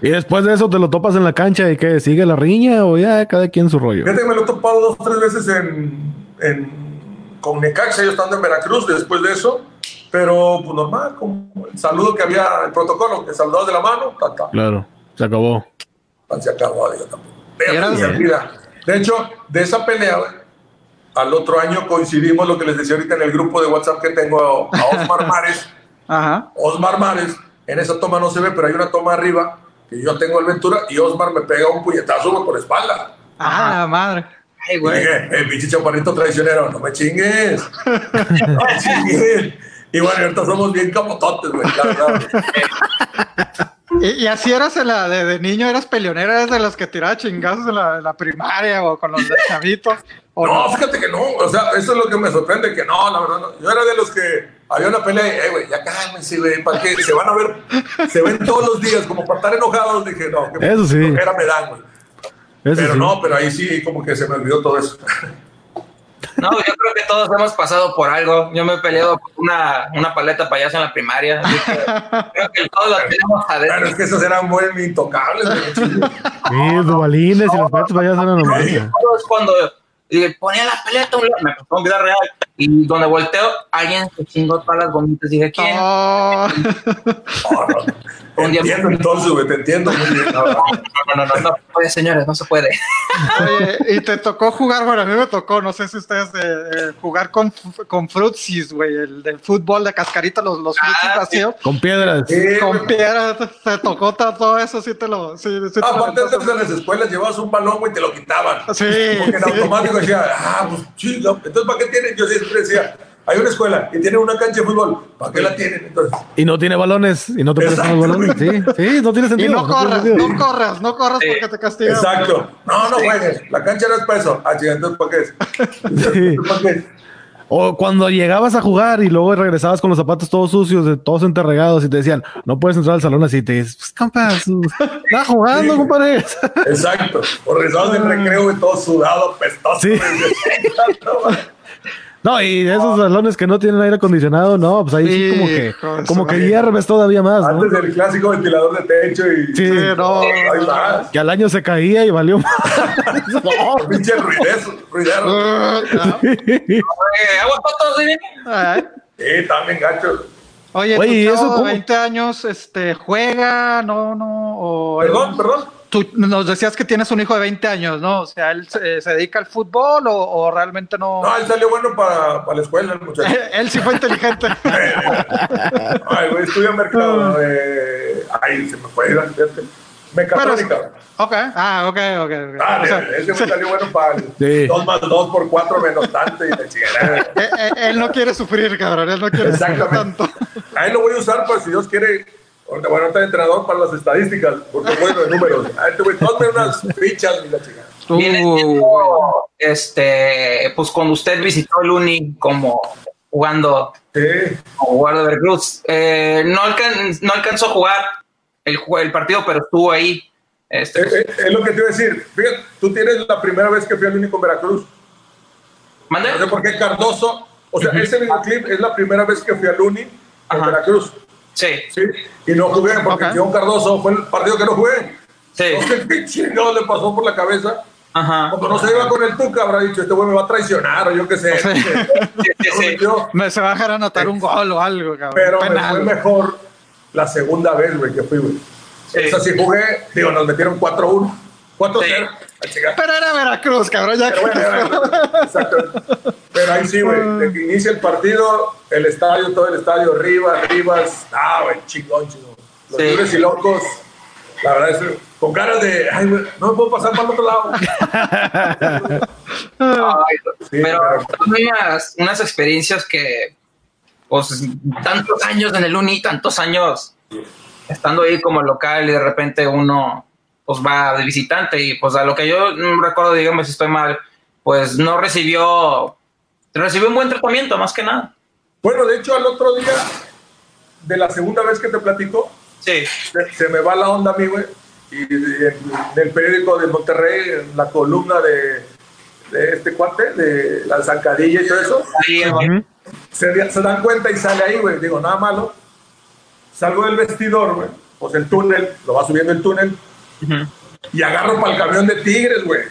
Y después de eso te lo topas en la cancha y que sigue la riña o ya cada quien su rollo. Fíjate que me lo he topado dos o tres veces en, en, con Necaxa, yo estando en Veracruz después de eso, pero pues normal, como el saludo que había, el protocolo, que saludabas de la mano, ta, ta, Claro, se acabó. tan, se acabó, digo, tampoco. De hecho, de esa pelea, al otro año coincidimos lo que les decía ahorita en el grupo de WhatsApp que tengo a Osmar Mares. Ajá. Osmar Mares, en esa toma no se ve, pero hay una toma arriba que yo tengo el Ventura y Osmar me pega un puñetazo por la espalda. Ah, madre. Ay, güey. dije, el pinche chaparrito traicionero, no me chingues. No me chingues. Y bueno, ahorita somos bien camototes, güey. Y, y así eras en la, de, de niño, eras peleonera, eras de los que tiraba chingazos en la, en la primaria o con los de chavitos. ¿o No, fíjate que no. O sea, eso es lo que me sorprende, que no, la verdad. No. Yo era de los que había una pelea y, eh, güey, ya cálmense, güey, ¿para qué? Se van a ver, se ven todos los días, como para estar enojados. Dije, no, que Eso sí. flojera me dan, güey. Eso Pero sí. no, pero ahí sí, como que se me olvidó todo eso. No, yo creo que todos hemos pasado por algo. Yo me he peleado por una, una paleta payaso en la primaria. así que creo que todos la tenemos Claro, adentro. es que esos eran muy intocables. Sí, dubalines y los petos vayas a la normal. Todos cuando eh, ponía la paleta, a un lado, me pasó en vida real. Y donde volteo, alguien se chingó todas las gomitas. Dije, ¿quién? Oh. No, no. Te Un día- entiendo entonces, güey, te entiendo muy bien. No, no, no, no, no se puede, señores, no se puede. Oye, y te tocó jugar, bueno, a mí me tocó, no sé si ustedes, eh, eh, jugar con, con Frutsis, güey, el de fútbol de cascarita, los, los Frutsis Ah, vacíos. Con piedras. Sí, Con güey. piedra, te, tocó to- todo eso, sí te lo... Sí, sí lo Aparte, antes en las escuelas llevabas un balón, güey, y te lo quitaban. Sí, Porque en sí. automático decía, ah, pues chido. Entonces, ¿para qué tienen? Yo siempre decía, hay una escuela y tiene una cancha de fútbol. ¿Para qué la tienen? Entonces, Y no tiene balones. Y no te prestan los balones. Sí, sí, no tiene Y sentido. no tiene corras, no corras, no corras Sí. porque te castigan. exacto. No, no juegues. La cancha no es para eso. Ah, entonces, ¿para qué es? Sí. ¿Para qué? O cuando llegabas a jugar y luego regresabas con los zapatos todos sucios, de todos enterregados y te decían, no puedes entrar al salón así. Y te dices, pues, compa, su- está jugando, Sí. compadre. Exacto. Por regresados del recreo y todo sudado, pestoso. Sí. No, y esos salones que no tienen aire acondicionado, no, pues ahí sí, Sí, como que, de como que hierves todavía más, ¿no? Antes del clásico ventilador de techo y... Sí. Sí, no. Que al año se caía y valió más. No. Pinche ruidezo, ruidero. Ah, agua todos, ¿sí? también gacho. Oye, Oye, ¿y tu eso chavo de cómo? 20 años, este, juega, no, no, o Perdón, perdón. Tú nos decías que tienes un hijo de 20 años, ¿no? O sea, él se, se dedica al fútbol o, o realmente no. No, él salió bueno para, para la escuela, el muchacho. él sí fue inteligente. Ay, güey, estudia mercado. Eh, ay, se me fue, fíjate. Mecatrónica. Ok, ah, ok, ok. okay. Ah, O sea, ese me salió bueno para Sí. 2 más 2 por 4 menos tanto y la chingada. eh, eh, él no quiere sufrir, cabrón. Él no quiere sufrir Exactamente. tanto. Ahí lo voy a usar para si Dios quiere. Ahorita bueno, está entrenador para las estadísticas, porque bueno de números. Ahí te voy, ponme unas fichas y la. Viene Uh, este, pues cuando usted visitó el Uni como jugando Sí. como jugador de Veracruz, eh, no, alcan- no alcanzó a jugar el, el partido, pero estuvo ahí. Este, Eh, eh, es lo que te iba a decir. Fíjate, tú tienes la primera vez que fui al único en Veracruz. ¿Mande? No sé por qué Cardoso. O sea, ese videoclip es la primera vez que fui al Uni Ajá. Veracruz. Sí, Sí. Y no jugué porque Ok. John Cardoso fue el partido que no jugué. sí. Sé qué chingados le pasó por la cabeza. Ajá. Cuando no se iba con el Tuca, habrá dicho, este güey me va a traicionar o yo qué sé. Sí. Sí, metió. me se va a dejar anotar un gol o algo, cabrón. Pero me Penal. fue mejor la segunda vez, güey, que fui, güey. Sí. Esa sí jugué, digo, nos metieron 4-1. 4-0. Pero era Veracruz, cabrón. Ya Pero bueno, exacto. Pero ahí sí, güey, de que inicia el partido, el estadio, todo el estadio, Rivas, Rivas, ah, güey, chingón, chingón. Los Sí. libres y locos, la verdad es con caras de, ay, güey, no me puedo pasar para el otro lado. Ay, Sí, pero pero- son unas, unas experiencias que, pues, tantos años en el Uni, tantos años estando ahí como local y de repente uno, pues, va de visitante y, pues, a lo que yo recuerdo, dígame si estoy mal, pues, no recibió, recibió un buen tratamiento, más que nada. Bueno, de hecho, al otro día, de la segunda vez que te platico, Sí, se, se me va la onda a mí, güey. Y en, el periódico de Monterrey, en la columna de, de este cuate, de la zancadilla y todo eso, sí, Ujú. se, se dan cuenta y sale ahí, güey. Digo, nada malo. Salgo del vestidor, güey. Pues el túnel, lo va subiendo el túnel. Y agarro para el camión de Tigres, güey.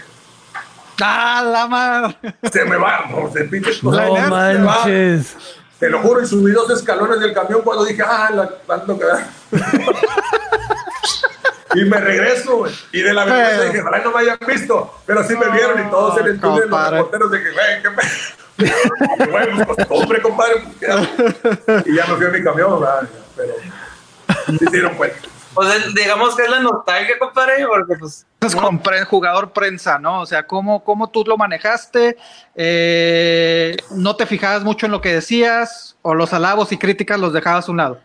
¡Ah, la madre! Se me va, no, se pinche La No manches. Te lo juro, y subí dos escalones del camión cuando dije, ah, la tanto que Y me regreso, güey. Y de la vergüenza dije, ojalá no me hayan visto. Pero sí me vieron y todos en el túnel, los reporteros, dije, güey, qué pedo. Bueno, pues costumbre, compadre. pues, y ya me fui a mi camión, ¿verdad? pero se dieron cuenta. Pues es- digamos que es la nostalgia, compadre, porque, pues, Pues con pre- jugador prensa, ¿no? O sea, ¿cómo, cómo tú lo manejaste? Eh, ¿No te fijabas mucho en lo que decías? ¿O los alabos y críticas los dejabas a un lado?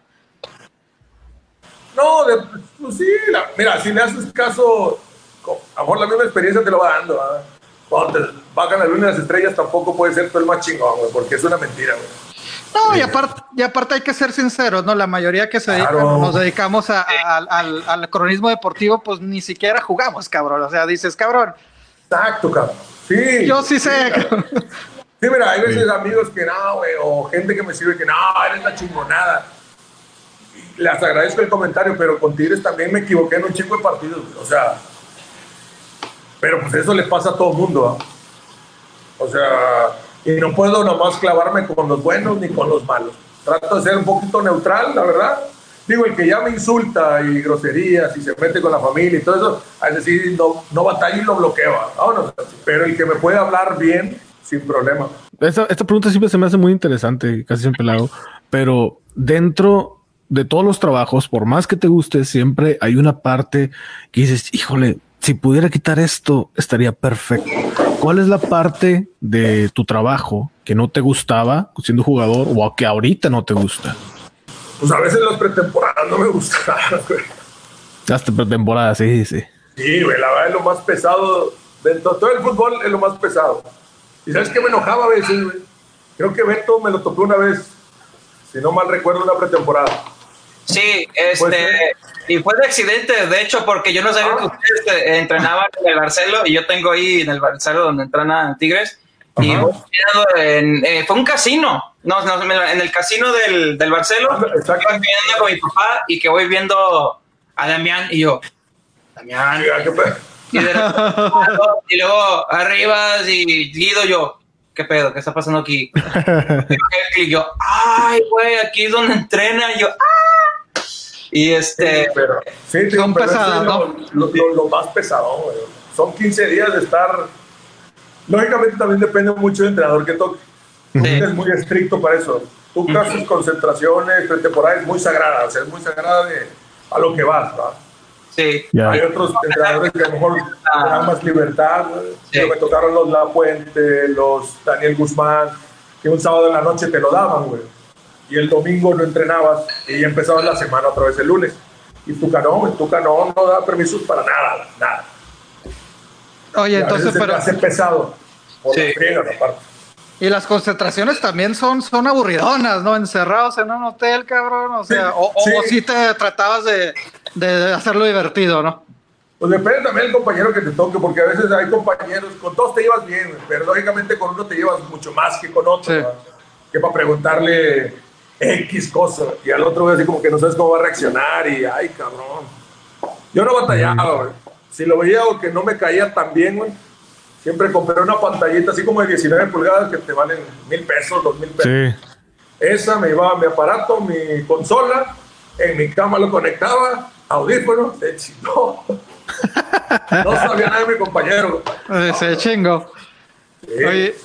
No, de, pues sí, la- mira, si le haces caso, a lo mejor la misma experiencia te lo va dando. ¿verdad? Cuando te bajan la luna y las estrellas tampoco puede ser tú el más chingón, güey, porque es una mentira, güey. No, y aparte, y aparte hay que ser sinceros, ¿no? La mayoría que se dedican, Claro. nos dedicamos a- a- al, cronismo deportivo, pues ni siquiera jugamos, cabrón. O sea, dices, cabrón, Exacto, cabrón. Sí. yo sí sé. cabrón. Sí, mira, hay veces amigos que no, güey, o gente que me sirve que no, eres la chingonada. Les agradezco el comentario, pero con Tigres también me equivoqué en un chingo de partidos, güey, o sea. Pero pues eso le pasa a todo el mundo, ¿ah? O sea, y no puedo nomás clavarme con los buenos ni con los malos. Trato de ser un poquito neutral, la verdad. Digo, el que ya me insulta y groserías y se mete con la familia y todo eso, a decir, no, no batalla y lo bloqueo. ¿ah? Vámonos. Pero el que me puede hablar bien, sin problema. Esta, esta pregunta siempre se me hace muy interesante, casi siempre la hago, pero dentro de todos los trabajos, por más que te guste, siempre hay una parte que dices, híjole, si pudiera quitar esto, estaría perfecto. ¿Cuál es la parte de tu trabajo que no te gustaba siendo jugador o que ahorita no te gusta? Pues a veces las pretemporadas no me gustan. güey. Hasta pretemporada, sí, sí. Sí, güey, la verdad es lo más pesado. De todo el fútbol es lo más pesado. ¿Y sabes qué me enojaba a veces, güey? Creo que Beto me lo tocó una vez, si no mal recuerdo, una pretemporada. Sí, Pues, este, y fue de accidente, de hecho, porque yo no sabía que ustedes eh, entrenaban en el Barcelo y yo tengo ahí en el Barcelo donde entrenan Tigres. Y voy en, eh, fue un casino, no, no, en el casino del, del Barcelo. Ah, exacto. Iba viendo con mi papá y que voy viendo a Damián y yo, Damián, y, de y luego arriba y Guido yo, ¿qué pedo? ¿Qué está pasando aquí? y yo, ay, güey, aquí es donde entrena. Y yo, ¡ah! Y este, Pero, sí, tío, Son pero eso pesadas, es lo, lo- lo- lo más pesado, güey. Son 15 días de estar. Lógicamente también depende mucho del entrenador que toque. Sí. Es muy estricto para eso. Tú haces concentraciones, pretemporada es muy sagrada, o sea, es muy sagrada de, a lo que vas, ¿va? Sí. Hay otros entrenadores que a lo mejor dan más libertad. Me tocaron los La Puente, los Daniel Guzmán, que un sábado en la noche te lo daban, güey. Y el domingo no entrenabas y empezabas la semana otra vez el lunes. Y Tuca no, Tuca no, no da permisos para nada, nada. Oye, entonces, pero... hace pesado. Por sí. la aparte. Y las concentraciones también son, son aburridonas, ¿no? Encerrados en un hotel, cabrón. O sea, o, si te tratabas de, de, hacerlo divertido, ¿no? Pues depende también del compañero que te toque, porque a veces hay compañeros, con todos te llevas bien, pero lógicamente con uno te llevas mucho más que con otro, que para preguntarle X cosa, y al otro así como que no sabes cómo va a reaccionar, y ay, cabrón. Yo no batallaba, güey. Si lo veía o que no me caía tan bien, güey, Siempre compré una pantallita así como de 19 pulgadas que te valen mil pesos, dos mil pesos. Sí. Esa me llevaba mi aparato, mi consola, en mi cama lo conectaba, audífonos, se chingó. no sabía nada de mi compañero. Se chingo. Oye,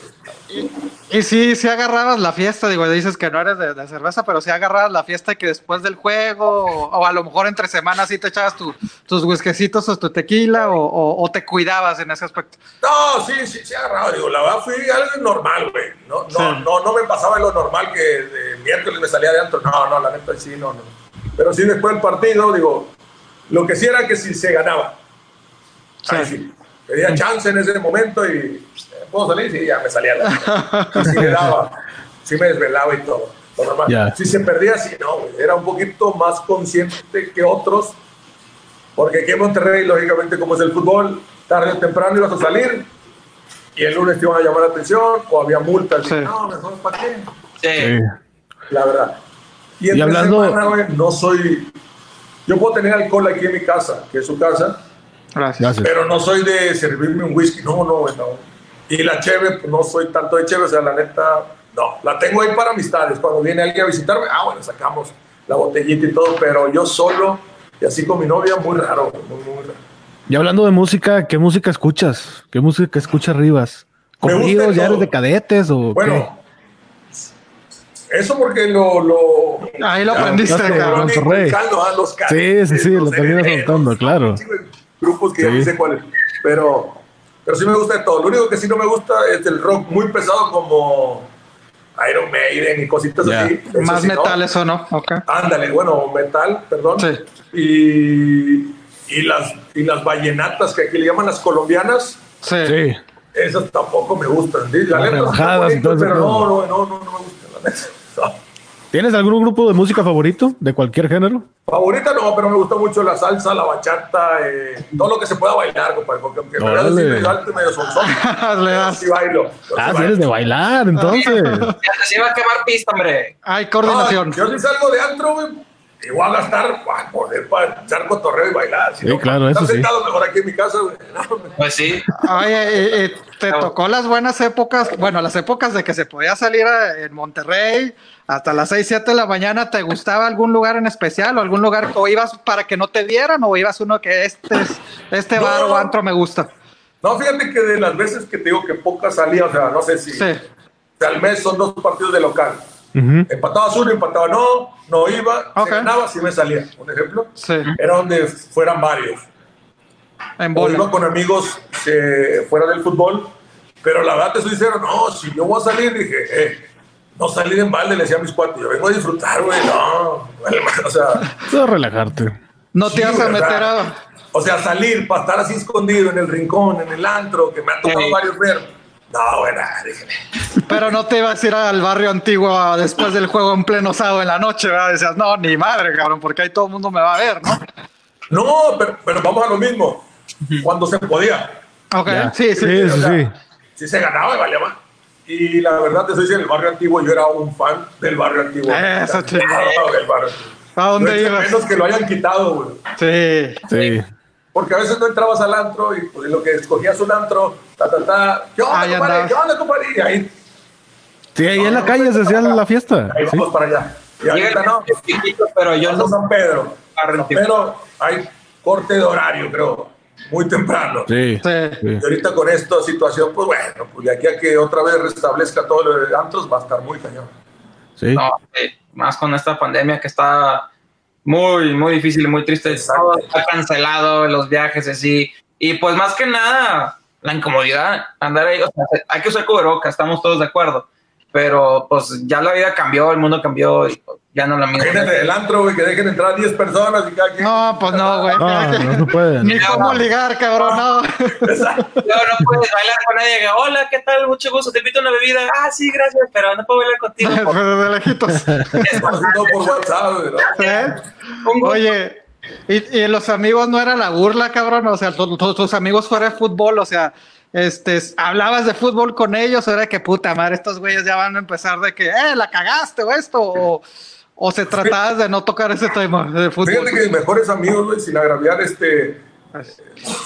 y, si sí, agarrabas la fiesta, digo, dices que no eres de, cerveza, pero si agarrabas la fiesta que después del juego, o, a lo mejor entre semanas sí te echabas tus whiskecitos o tu tequila, o, te cuidabas en ese aspecto. No, sí, sí, sí agarraba, digo, la verdad fui algo normal, güey. No, no, no, no, me pasaba lo normal que de miércoles me salía de antro, no, no, la neta sí, no, no. Pero sí después del partido, digo, lo que sí era que si se ganaba. Ahí sí. Tenía chance en ese momento y ¿puedo salir? Sí, ya me salía. La... sí me daba, sí me desvelaba y todo. Si se perdía, sí, no, era un poquito más consciente que otros, porque aquí en Monterrey, lógicamente, como es el fútbol, tarde o temprano ibas a salir y el lunes te iban a llamar la atención o había multas. no, mejor para qué. Sí. La verdad. Y, y hablando... Semana, no soy... Yo puedo tener alcohol aquí en mi casa, que es su casa, Gracias. Pero no soy de servirme un whisky, no, no, no. Y la cheve, pues no soy tanto de cheve, o sea, la neta, no. La tengo ahí para amistades. Cuando viene alguien a visitarme, ah, bueno, sacamos la botellita y todo, pero yo solo y así con mi novia, muy raro, muy, raro. Y hablando de música, ¿qué música escuchas? ¿Qué música escuchas Rivas? ¿Corridos, ya eres de cadetes o Bueno, eso porque lo... lo Ahí lo aprendiste, cabrón. Sí, sí, sí, lo terminas contando, claro. Grupos que ya no sé cuáles, pero pero sí me gusta de todo. Lo único que sí no me gusta es el rock muy pesado como Iron Maiden y cositas así. Más metal eso, ¿no? Okay. Ándale, bueno, metal, perdón. Sí. Y, y, las, y las vallenatas que aquí le llaman las colombianas. Sí. sí. Esas tampoco me gustan. La pero no, no, no, no, me gustan. La. ¿Tienes algún grupo de música favorito de cualquier género? Favorita no, pero me gusta mucho la salsa, la bachata, eh, todo lo que se pueda bailar, compadre, porque aunque me veas medio alto y medio sonzón, sí bailo. Ah, sí eres de bailar, entonces. Se va a quemar pista, hombre. Hay coordinación. yo si salgo de antro, güey, igual a gastar para poder para echar cotorreo y bailar. sí, claro, eso sí. sentado mejor aquí en mi casa, güey. pues sí. Oye, eh, eh, te tocó las buenas épocas, bueno, las épocas de que se podía salir en Monterrey hasta las 6, 7 de la mañana, ¿te gustaba algún lugar en especial o algún lugar o ibas para que no te vieran o ibas uno que este, este bar o antro me gusta? No, fíjate que de las veces que te digo que pocas salía, o sea, no sé si al mes son dos partidos de local. Empatabas uno, empataba no, no iba, se ganaba, si me salía. Un ejemplo, era donde fueran varios. En o iba con amigos fuera del fútbol, pero la verdad te estoy diciendo, no, si yo voy a salir, dije, eh, no salir en balde, le decía a mis cuates, yo vengo a disfrutar, güey, no. O sea. Todo relajarte. No te vas a meter a. O sea, salir para estar así escondido en el rincón, en el antro, que me ha tocado varios ver. No, bueno, déjeme. Pero no te ibas a ir al barrio antiguo después del juego en pleno sábado en la noche, ¿verdad? Decías, no, ni madre, cabrón, porque ahí todo el mundo me va a ver, ¿no? No, pero, pero vamos a lo mismo. Cuando se podía. Ok, sí, sí. Sí, sí, sí. se ganaba y valía más. Y la verdad, te soy diciendo, el barrio antiguo, yo era un fan del barrio antiguo. Eso, barrio ¿A dónde ibas? Menos que lo hayan quitado, güey. Sí. Sí. Porque a veces no entrabas al antro y pues, lo que escogías un antro, ta, ta, ta. ¿Qué onda, compadre? ¿Qué onda, compadre? Y ahí. Sí, ahí en la calle se hacía la fiesta. Ahí vamos para allá. Y ahorita no. Pero yo no. San Pedro. Pero hay corte de horario, creo muy temprano. Sí, Y ahorita con esta situación, pues bueno, pues de aquí a que otra vez restablezca todo lo de antros va a estar muy cañón. Sí. No, más con esta pandemia que está muy, muy difícil y muy triste. Todo está cancelado, los viajes así. Y pues más que nada, la incomodidad, andar ahí, o sea, hay que usar cubrebocas, estamos todos de acuerdo. Pero pues ya la vida cambió, el mundo cambió y pues, ya no la misma. Imagínate el antro, güey, que dejen entrar 10 personas y cada quien. No, pues no, güey. No, no se puede. Ni cómo ligar, cabrón, no. No, no puedes bailar con nadie. Hola, ¿qué tal? Mucho gusto. Te invito a una bebida. Ah, sí, gracias, pero no puedo bailar contigo. de lejitos. No por WhatsApp, ¿no? ¿Eh? Oye, y, y los amigos no era la burla, cabrón. O sea, tu- tus amigos fuera de fútbol, o sea, este, hablabas de fútbol con ellos, o era que puta madre, estos güeyes ya van a empezar de que, eh, la cagaste o esto, o, o se trataba de no tocar ese tema de fútbol. Fíjate que mis mejores amigos, güey, sin agraviar, este,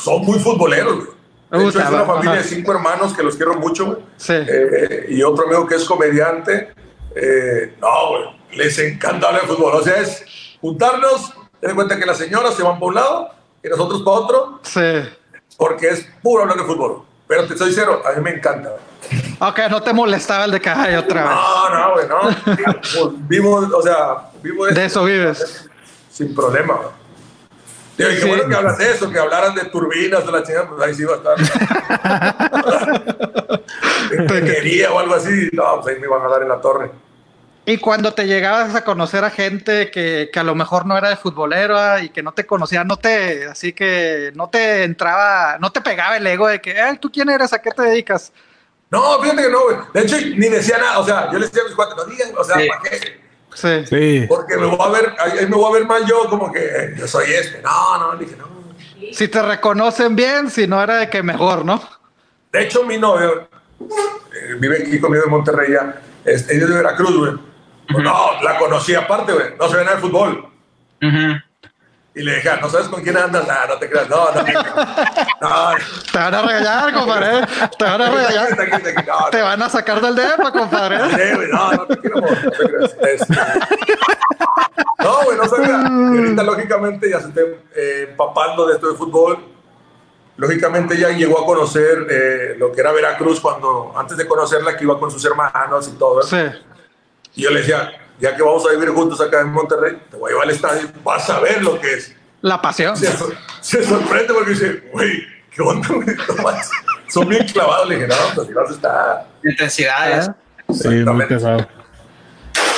son muy futboleros, güey. De hecho, es una familia de cinco hermanos que los quiero mucho, güey. Sí. Eh, y otro amigo que es comediante. Eh, no, güey, les encanta hablar de fútbol. O sea, es juntarnos, ten en cuenta que las señoras se van para un lado y nosotros para otro, Sí. porque es puro hablar de fútbol. Pero te soy sincero, a mí me encanta. güey. Ok, no te molestaba el de ay, otra vez. No, no, güey, no. Vivo, o sea, vivo De eso vives. sin problema. güey. Tío, y qué Sí. bueno que hablas de eso, que hablaran de turbinas de la chingada, pues ahí sí va a estar. Ingeniería o algo así, no, pues ahí me van a dar en la torre. Y cuando te llegabas a conocer a gente que, que a lo mejor no era de futbolero ah, y que no te conocía, no te, así que no te entraba, no te pegaba el ego de que, ay, ¿tú quién eres? ¿A qué te dedicas? No, fíjate que no, güey. De hecho, ni decía nada. O sea, yo les decía a mis cuates, no digan, o sea, Sí. ¿para qué? Sí. Sí. Porque me voy a ver, ahí me voy a ver mal yo, como que eh, yo soy este. No, no, dije, no. Si te reconocen bien, si no era de que mejor, ¿no? De hecho, mi novio eh, vive aquí conmigo en Monterrey ya. Es, ella es de Veracruz, güey. Pues no, la conocí aparte, güey. No se ve nada de fútbol. Ujú. Y le dije, ¿no sabes con quién andas? Ah, no te creas. No, no. No, Te van a regañar, compadre. Te van a regañar. No, Te van a sacar del depa, compadre. Güey, no, no te quiero, no te creas. Este, No, güey, no sabía. Y ahorita, lógicamente, ya se está eh, empapando de esto de fútbol. Lógicamente, ya llegó a conocer eh, lo que era Veracruz cuando, antes de conocerla, que iba con sus hermanos y todo. Sí. Y yo le decía, ya que vamos a vivir juntos acá en Monterrey, te voy a llevar al estadio, vas a ver lo que es. La pasión. Se, se sorprende porque dice, güey, ¿qué onda. Son bien clavados. Le dije, no, pues si vas a estar. Intensidades. Sí, muy Exactamente. pesado.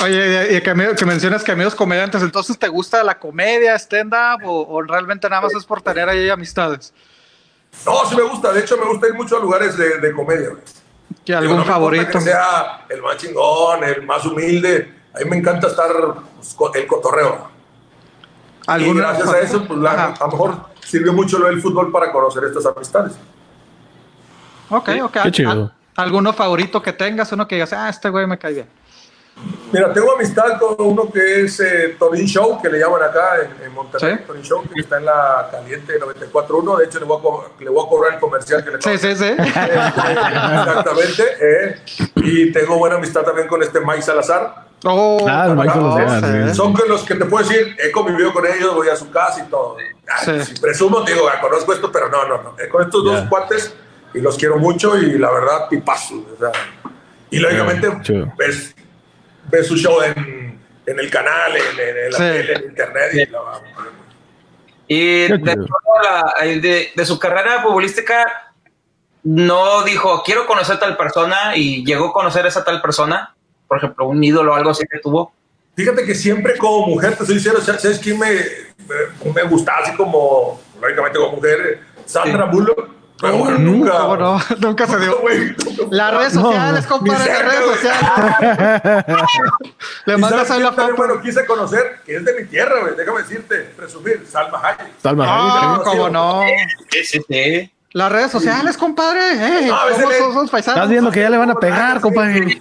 Oye, y que, mencionas que amigos comediantes, entonces ¿te gusta la comedia, stand-up o, o realmente nada más es por tener ahí amistades? No, sí me gusta. De hecho, me gusta ir mucho a lugares de, de comedia, güey. ¿Que Digo, algún no favorito? Que sea el más chingón, el más humilde. A mí me encanta estar pues, el cotorreo. Y ¿Algún gracias a eso, pues la- a lo mejor sirvió mucho lo del fútbol para conocer estas amistades. Ok, ok. Qué chido. ¿Al- ¿Alguno favorito que tengas? Uno que digas, ah, este güey me cae bien. Mira, tengo amistad con uno que es eh, Tonin Show, que le llaman acá en, en Monterrey. Sí. Tonin Show, que está en la caliente 94.1. De hecho, le voy, a co- le voy a cobrar el comercial que le Sí, sí, sí. Exactamente. eh. Y tengo buena amistad también con este Mike Salazar. Oh, Ah, no, sí. sí. Son con los que te puedo decir, he convivido con ellos, voy a su casa y todo. Ah, Sí. Si presumo, te digo, ah, conozco esto, pero no, no, no. Eh, Con estos dos Ya. cuates y los quiero mucho y la verdad, tipazos. o sea. y lógicamente, chido. ves, ves su show en, en el canal, en, en- en la Sí. tele, en internet. Y la- Y de, la- de- de su carrera futbolística, no dijo, quiero conocer tal persona y llegó a conocer a esa tal persona. Por ejemplo, un ídolo o algo así que tuvo. Fíjate que siempre como mujer, te soy sincero, ¿sabes quién me, me, me gustaba así como, lógicamente como mujer? Sandra Bullock. Pero bueno, nunca. ¿Cómo no? Nunca se dio. Las redes No, sociales, compadre, las redes sociales. Le ¿Y mandas ahí la foto. bueno, quise conocer, que es de mi tierra, güey. Déjame decirte, presumir, Salma Hayek. Salma Ah, Hayek, cómo no. Sí, sí, sí. Las redes sociales, compadre. Eh, a veces somos, le- somos paisanos. Estás viendo que ya le van a pegar, compadre.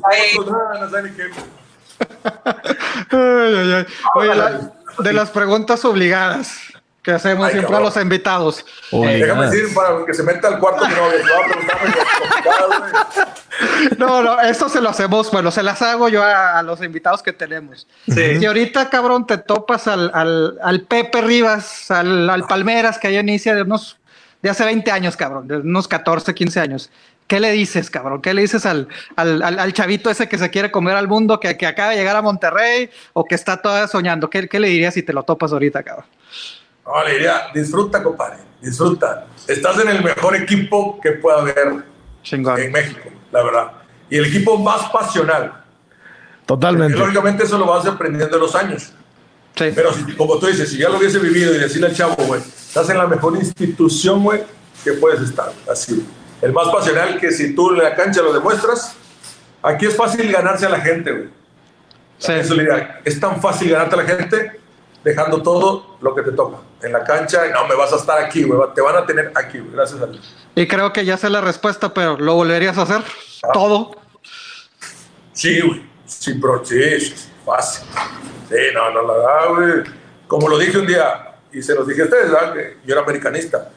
De las preguntas obligadas que hacemos Ay, siempre cabrón. a los invitados. Déjame Obligadas. decir, para que se meta al cuarto mi novia. No, no, esto se lo hacemos, bueno, se las hago yo a, a los invitados que tenemos. Sí. Si ahorita, cabrón, te topas al, al, al Pepe Rivas, al, al Palmeras, que ya inicia de unos, de hace 20 años, cabrón, de unos 14, 15 años, ¿Qué le dices, cabrón? ¿Qué le dices al, al, al, chavito ese que se quiere comer al mundo, que, que, acaba de llegar a Monterrey o que está todavía soñando? ¿Qué, ¿Qué, le dirías si te lo topas ahorita, cabrón? No, le diría, disfruta, compadre, disfruta. Estás en el mejor equipo que pueda haber en México, la verdad. Y el equipo más pasional. Totalmente. lógicamente eso lo vas aprendiendo en los años. Sí. Pero como tú dices, si ya lo hubiese vivido y decirle al chavo, güey, estás en la mejor institución, güey, que puedes estar. Así el más pasional que si tú en la cancha lo demuestras, aquí es fácil ganarse a la gente, güey. Le es tan fácil ganarte a la gente dejando todo lo que te toca en la cancha. No, me vas a estar aquí, güey. Te van a tener aquí, güey. Gracias a Dios. Y creo que ya sé la respuesta, pero ¿lo volverías a hacer? Ah. ¿Todo? Sí, güey. Sí, pero sí, fácil. Sí, no, no, la verdad, güey. Como lo dije un día, y se los dije a ustedes, ¿verdad? Que yo era americanista.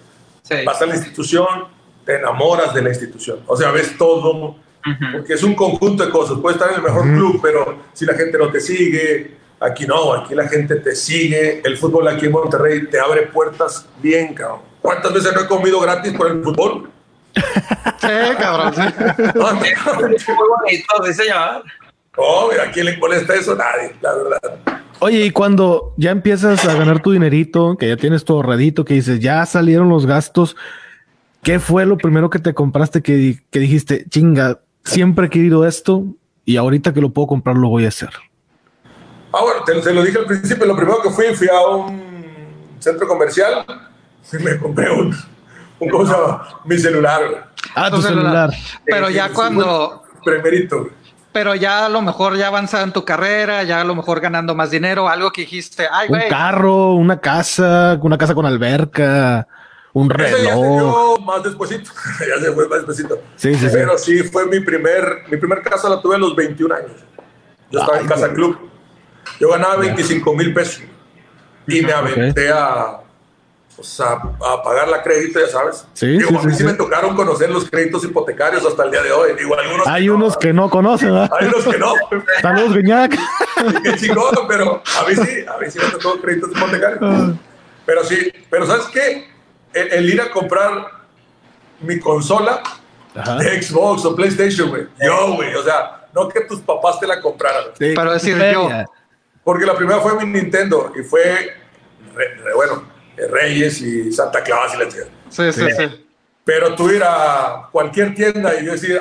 Sí. Vas a la institución, te enamoras de la institución. O sea, ves todo, porque es un conjunto de cosas. Puedes estar en el mejor club, pero si la gente no te sigue, aquí no, aquí la gente te sigue. El fútbol aquí en Monterrey te abre puertas bien, cabrón. ¿Cuántas veces no he comido gratis por el fútbol? Sí, cabrón. Sí. Muy bonito, sí, señor. Oh, ¿a quién le molesta eso? Nadie, la verdad. Oye, y cuando ya empiezas a ganar tu dinerito, que ya tienes tu ahorradito, que dices, ya salieron los gastos, ¿Qué fue lo primero que te compraste que, dijiste, chinga, siempre he querido esto y ahorita que lo puedo comprar lo voy a hacer? Ah, bueno, te, lo dije al principio, lo primero que fui, fui a un centro comercial y me compré un, un ¿cómo se llama? Mi celular. Ah, tu celular. Pero ya cuando... Primerito. Pero ya a lo mejor ya avanzado en tu carrera, ya a lo mejor ganando más dinero, algo que dijiste, ay, Un carro, una casa, una casa con alberca un reloj. ya se dio más despuesito, ya se fue más despuesito. Sí, sí, Pero sí. fue mi primer, mi primer casa la tuve a los 21 años. Yo estaba en Casa Club. Yo ganaba 25 mil pesos y me aventé a, pues, a, a, pagar la crédito, ya sabes. Sí, Digo, a mí sí, me tocaron conocer los créditos hipotecarios hasta el día de hoy. Digo, algunos Hay unos que no conocen, ¿verdad? Hay unos que no. Saludos, Guiñac. Qué chingón, pero a mí sí, a mí sí me tocó créditos hipotecarios. Ah. Pero sí, pero ¿sabes qué? el, ir a comprar mi consola de Xbox o PlayStation, güey. Yo, güey, o sea, no que tus papás te la compraran. Sí, para decir yo. Porque la primera fue mi Nintendo y fue, bueno, Reyes y Santa Claus y la chica. Sí, sí, sí, Pero tú ir a cualquier tienda y yo decir,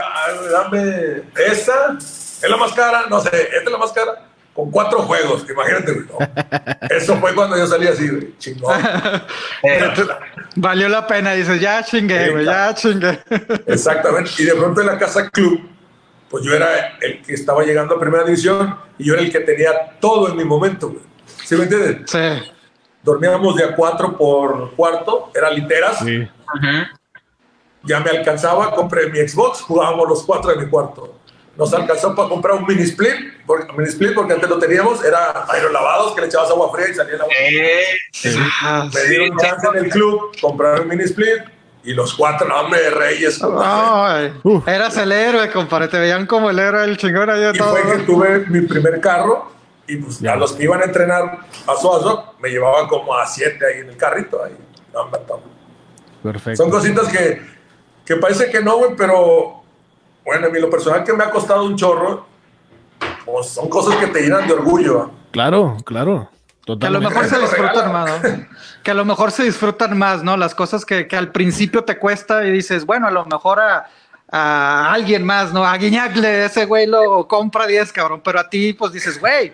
dame esa, es la más cara, no sé, esta es la más cara con cuatro juegos, imagínate, güey. Eso fue cuando yo salí así, güey, chingón. Valió la pena, dices, ya chingué, güey, ya chingué. Exactamente, y de pronto en la casa club, pues yo era el que estaba llegando a primera división y yo era el que tenía todo en mi momento, güey. ¿Sí me entiendes? Sí. Dormíamos de a cuatro por cuarto, eran literas. Sí. Ya me alcanzaba, compré mi Xbox, jugábamos los cuatro en mi cuarto. Nos alcanzó para comprar un mini split, porque, mini split porque antes lo teníamos, era lavados que le echabas agua fría y salía el agua. Fría. Me dieron chance en el club, comprar un mini split y los cuatro, nombres de reyes. eras el héroe, compadre, te veían como el héroe del chingón allá Y fue que tuve mi primer carro y pues ya los que iban a entrenar a Suazo me llevaban como a siete ahí en el carrito. Ahí. Perfecto. Son cositas que, que parece que no, güey, pero bueno, a mí lo personal que me ha costado un chorro, pues son cosas que te llenan de orgullo. Claro, claro. Totalmente. Que a lo mejor se disfrutan más, ¿no? que a lo mejor se disfrutan más, ¿no? Las cosas que, que al principio te cuesta y dices, bueno, a lo mejor a, a alguien más, ¿no? A Guiñacle, ese güey lo compra 10, cabrón, pero a ti, pues dices, güey,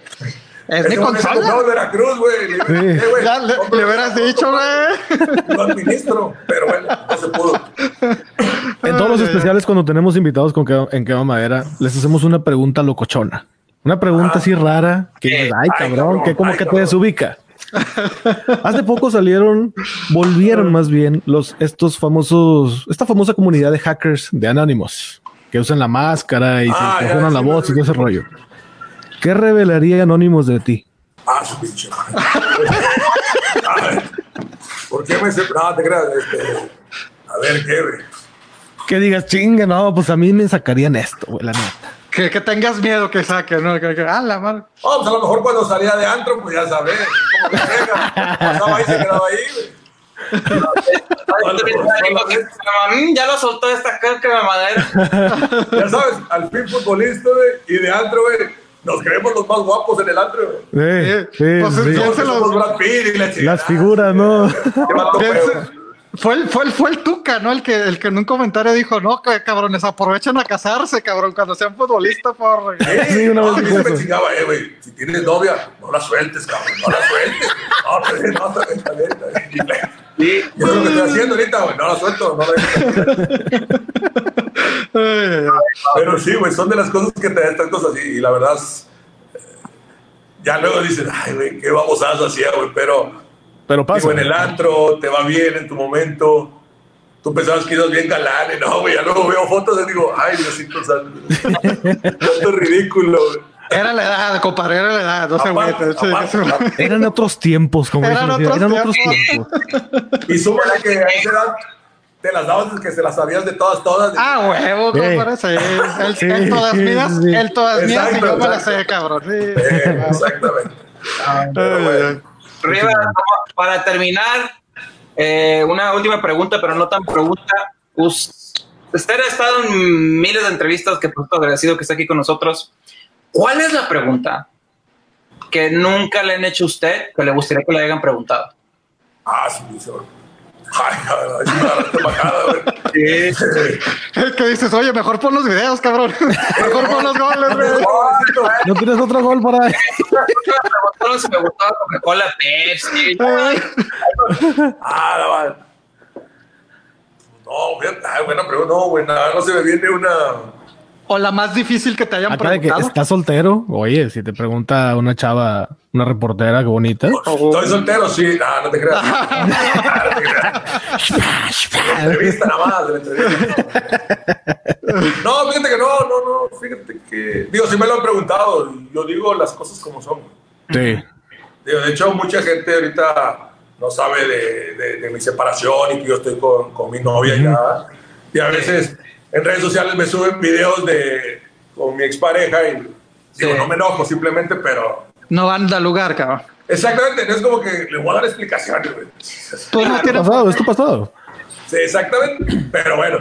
es mi consola. de Veracruz, güey. Le, le, hubieras dicho, güey. Lo administro, pero bueno, no se pudo. En todos los especiales, cuando tenemos invitados con que, en Quema Madera, les hacemos una pregunta locochona. Una pregunta así rara que, ay, cabrón, que como que te desubica. Hace poco salieron, volvieron más bien los estos famosos, esta famosa comunidad de hackers de Anonymous que usan la máscara y se ah, la voz y todo ese rollo. ¿Qué revelaría Anónimos de ti? Ah, su pinche. ¿Por qué me se... No, te creas. Este... A ver, ¿qué? Que digas, chinga, no, pues a mí me sacarían esto, güey, la neta. Que, que, tengas miedo que saquen, ¿no? Que, que, ah, la madre. Oh, pues a lo mejor cuando salía de antro, pues ya sabes, como que venga, pasaba ahí, se quedaba ahí, güey. ya lo soltó esta caca de madera. Ya sabes, al fin futbolista, güey, y de antro, güey. Nos creemos los más guapos en el antro. Sí, sí, Pues, sí. ya se los- Brad Pitt y la. Las figuras, ¿no? Fue el, fue, el, fue el Tuca, ¿no? El que, el que en un comentario dijo, no, que cabrones, aprovechen a casarse, cabrón, cuando sean futbolistas, por... Sí, una vez a mí dijo se me chingaba, eh, güey. Si tienes novia, no la sueltes, cabrón. No la sueltes. No, no, no, no, no, no. Sí. Y eso es lo que estoy haciendo ahorita, güey. No la suelto, no la Pero sí, güey, son de las cosas que te dan estas cosas. Y, y la verdad, eh, ya luego dices, ay, güey, qué babosazo hacía, güey. Pero, Pero pasa. digo, en el antro, te va bien en tu momento. Tú pensabas que ibas bien galán, y no, güey, ya luego veo fotos y digo, ay, Diosito santo. Esto es ridículo, güey. Era la edad, compadre, era la edad, no se aparte. Eran otros tiempos, como Eran otros eran otros tiempos. tiempos. Y súmale que a esa edad te las dabas que se las sabías de todas, todas. Ah, huevo, compadre, sí. El, Sí, el todas mías, el todas mías, y yo me la exacto. sé, cabrón. Sí. Eh, exactamente. Pero bueno. Riva, para terminar, eh, una última pregunta, pero no tan pregunta. Us- Usted ha estado en miles de entrevistas, que por cierto agradecido que está aquí con nosotros. ¿Cuál es la pregunta que nunca le han hecho a usted que le gustaría que le hayan preguntado? Ah, sí, sí. Ay, cabrón, es bajada, güey. ¿Qué dices? Oye, mejor pon los videos, cabrón. Mejor pon los goles, güey. ¿No tienes otro gol para ahí? Me preguntaron si me gustaba Coca-Cola Pepsi. Ah. No, buena pregunta. No, güey, nada, no se me viene una. O la más difícil que te hayan Acá de que preguntado. estás soltero, oye, si te pregunta una chava, una reportera, qué bonita. Estoy soltero, sí. No, no te creas. No te creas. La entrevista nada más, de la entrevista. No, fíjate que no, no, no. Fíjate que. Digo, sí me lo han preguntado. Yo digo las cosas como son. Sí. Digo, de hecho, mucha gente ahorita no sabe de, de- de mi separación y que yo estoy con, con mi novia ya. Y a veces en redes sociales me suben videos de con mi expareja y digo, Sí. no me enojo simplemente, pero No anda al lugar, cabrón. exactamente, no es como que le voy a dar explicaciones, güey. No ¿Qué tienes pasado? ¿Esto pasado? Sí, exactamente, pero bueno,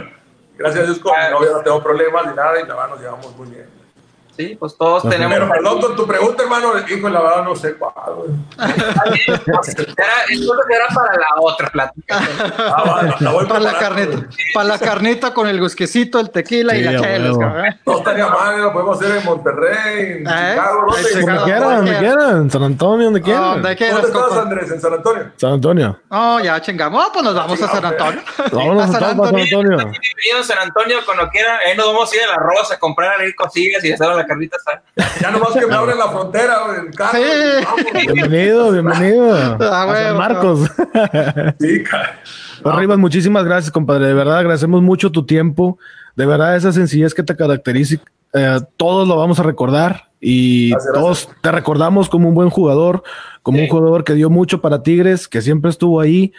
gracias a Dios con mi novia no tengo problemas ni nada y verdad nos llevamos muy bien. Sí, pues todos Ajá. tenemos. Pero perdón con tu pregunta, hermano, hijo, la verdad no sé cuál, güey. Era, entonces era para la otra plática. Ah, va, la- la voy para la güey. Para la carnita con el whisquecito, el tequila y Sí, la a chelas, huevo. cabrón. No estaría mal, lo podemos hacer en Monterrey, en ¿Eh? Chicago. Donde quieran, donde quieran, en San Antonio, donde quieran. ¿Dónde quieras, ¿Dónde estás? Andrés? ¿En San Antonio? San Antonio. Oh, ya chingamos. Ah, pues nos vamos a San Antonio. Vámonos A a San Antonio. Bienvenido a San Antonio, cuando quieran. Ahí nos vamos a ir a la Rosa a comprar ahí cosillas y hacer la carnita asada. Ya nomás que me abren la frontera, güey, el carro. Sí. Vamos. Bienvenido, bienvenido. Ah, bueno, Marcos. Sí, Pues, Rivas, muchísimas gracias, compadre. De verdad, agradecemos mucho tu tiempo. De verdad, esa sencillez que te caracteriza, eh, todos lo vamos a recordar y Gracias, todos te recordamos como un buen jugador, como un jugador que dio mucho para Tigres, que siempre estuvo ahí.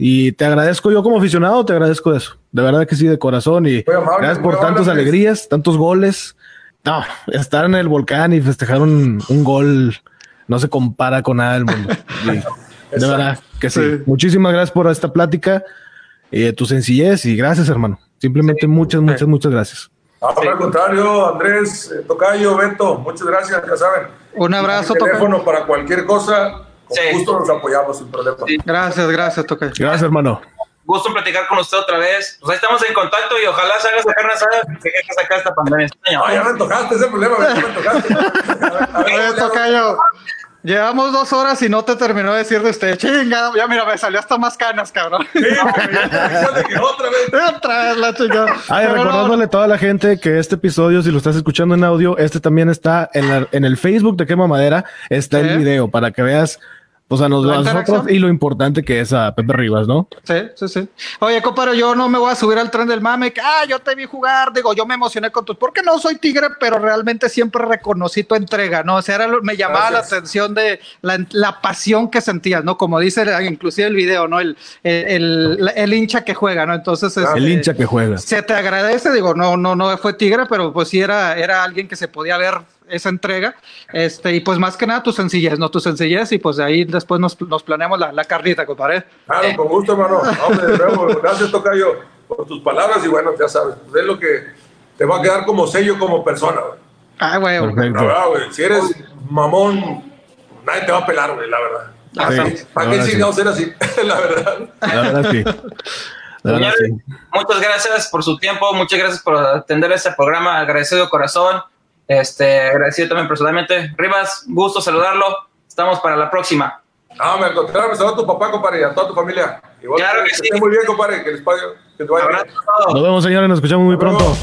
Y te agradezco yo como aficionado, te agradezco eso. De verdad que sí, de corazón. Y amable, gracias por tantas alegrías, tantos goles. No, estar en el volcán y festejar un, un gol no se compara con nada del mundo. Y de verdad que sí. Sí. Muchísimas gracias por esta plática, eh, tu sencillez y gracias, hermano. Simplemente muchas, muchas, muchas gracias. No, al contrario, Andrés, eh, Tocayo, Beto, muchas gracias, ya saben. Un abrazo, Tocayo. teléfono para cualquier cosa, con Sí. gusto nos apoyamos sin problema. Sí. Gracias, gracias, Tocayo. Gracias, hermano. Gusto en platicar con usted otra vez. Pues ahí estamos en contacto y ojalá se haga que hay que sacar esta pandemia. Ah, ya me antojaste ese problema, ya me. A ver, Tocayo, llevamos dos horas y no te terminó de decir de usted. Chingada, ya mira, me salió hasta más canas, cabrón. Sí, otra vez. Otra vez la chingada. Ay, Pero no, recordándole a toda la gente que este episodio, si lo estás escuchando en audio, este también está en, la- en el Facebook de Quema Madera, está ¿Eh? el video para que veas, pues a nos- La a nosotros y lo importante que es a Pepe Rivas, ¿no? Sí, sí, sí. Oye, compadre, yo no me voy a subir al tren del mame. que, Ah, yo te vi jugar. Digo, yo me emocioné con tus. Porque no soy tigre, pero realmente siempre reconocí tu entrega, ¿no? O sea, era lo- me llamaba Gracias. la atención de la, la pasión que sentías, ¿no? Como dice inclusive el video, ¿no? El, el, el- el hincha que juega, ¿no? Entonces, El este, hincha que juega. se te agradece, digo, no, no, no fue tigre, pero pues sí era, era alguien que se podía ver esa entrega. Este, y pues más que nada tu sencillez, ¿no? Tu sencillez, y pues de ahí después nos, nos planeamos la, la carnita, compadre. Claro, con gusto, hermano. Hombre, de nuevo, gracias, Tocayo, por tus palabras, y bueno, ya sabes, pues es lo que te va a quedar como sello como persona, güey. Ah, güey. güey. Si eres mamón, nadie te va a pelar, güey, la verdad. ¿Para qué chingados ser así? la verdad. La verdad sí. muchas gracias por su tiempo, muchas gracias por atender este programa, agradecido de corazón, este, agradecido también personalmente. Rivas, gusto saludarlo, estamos para la próxima. Ah, me contrario, me a tu papá, compadre, y a toda tu familia. Igual claro que, sí. muy bien, compadre, que les pague, que te vaya Nos vemos, señores, nos escuchamos muy pronto.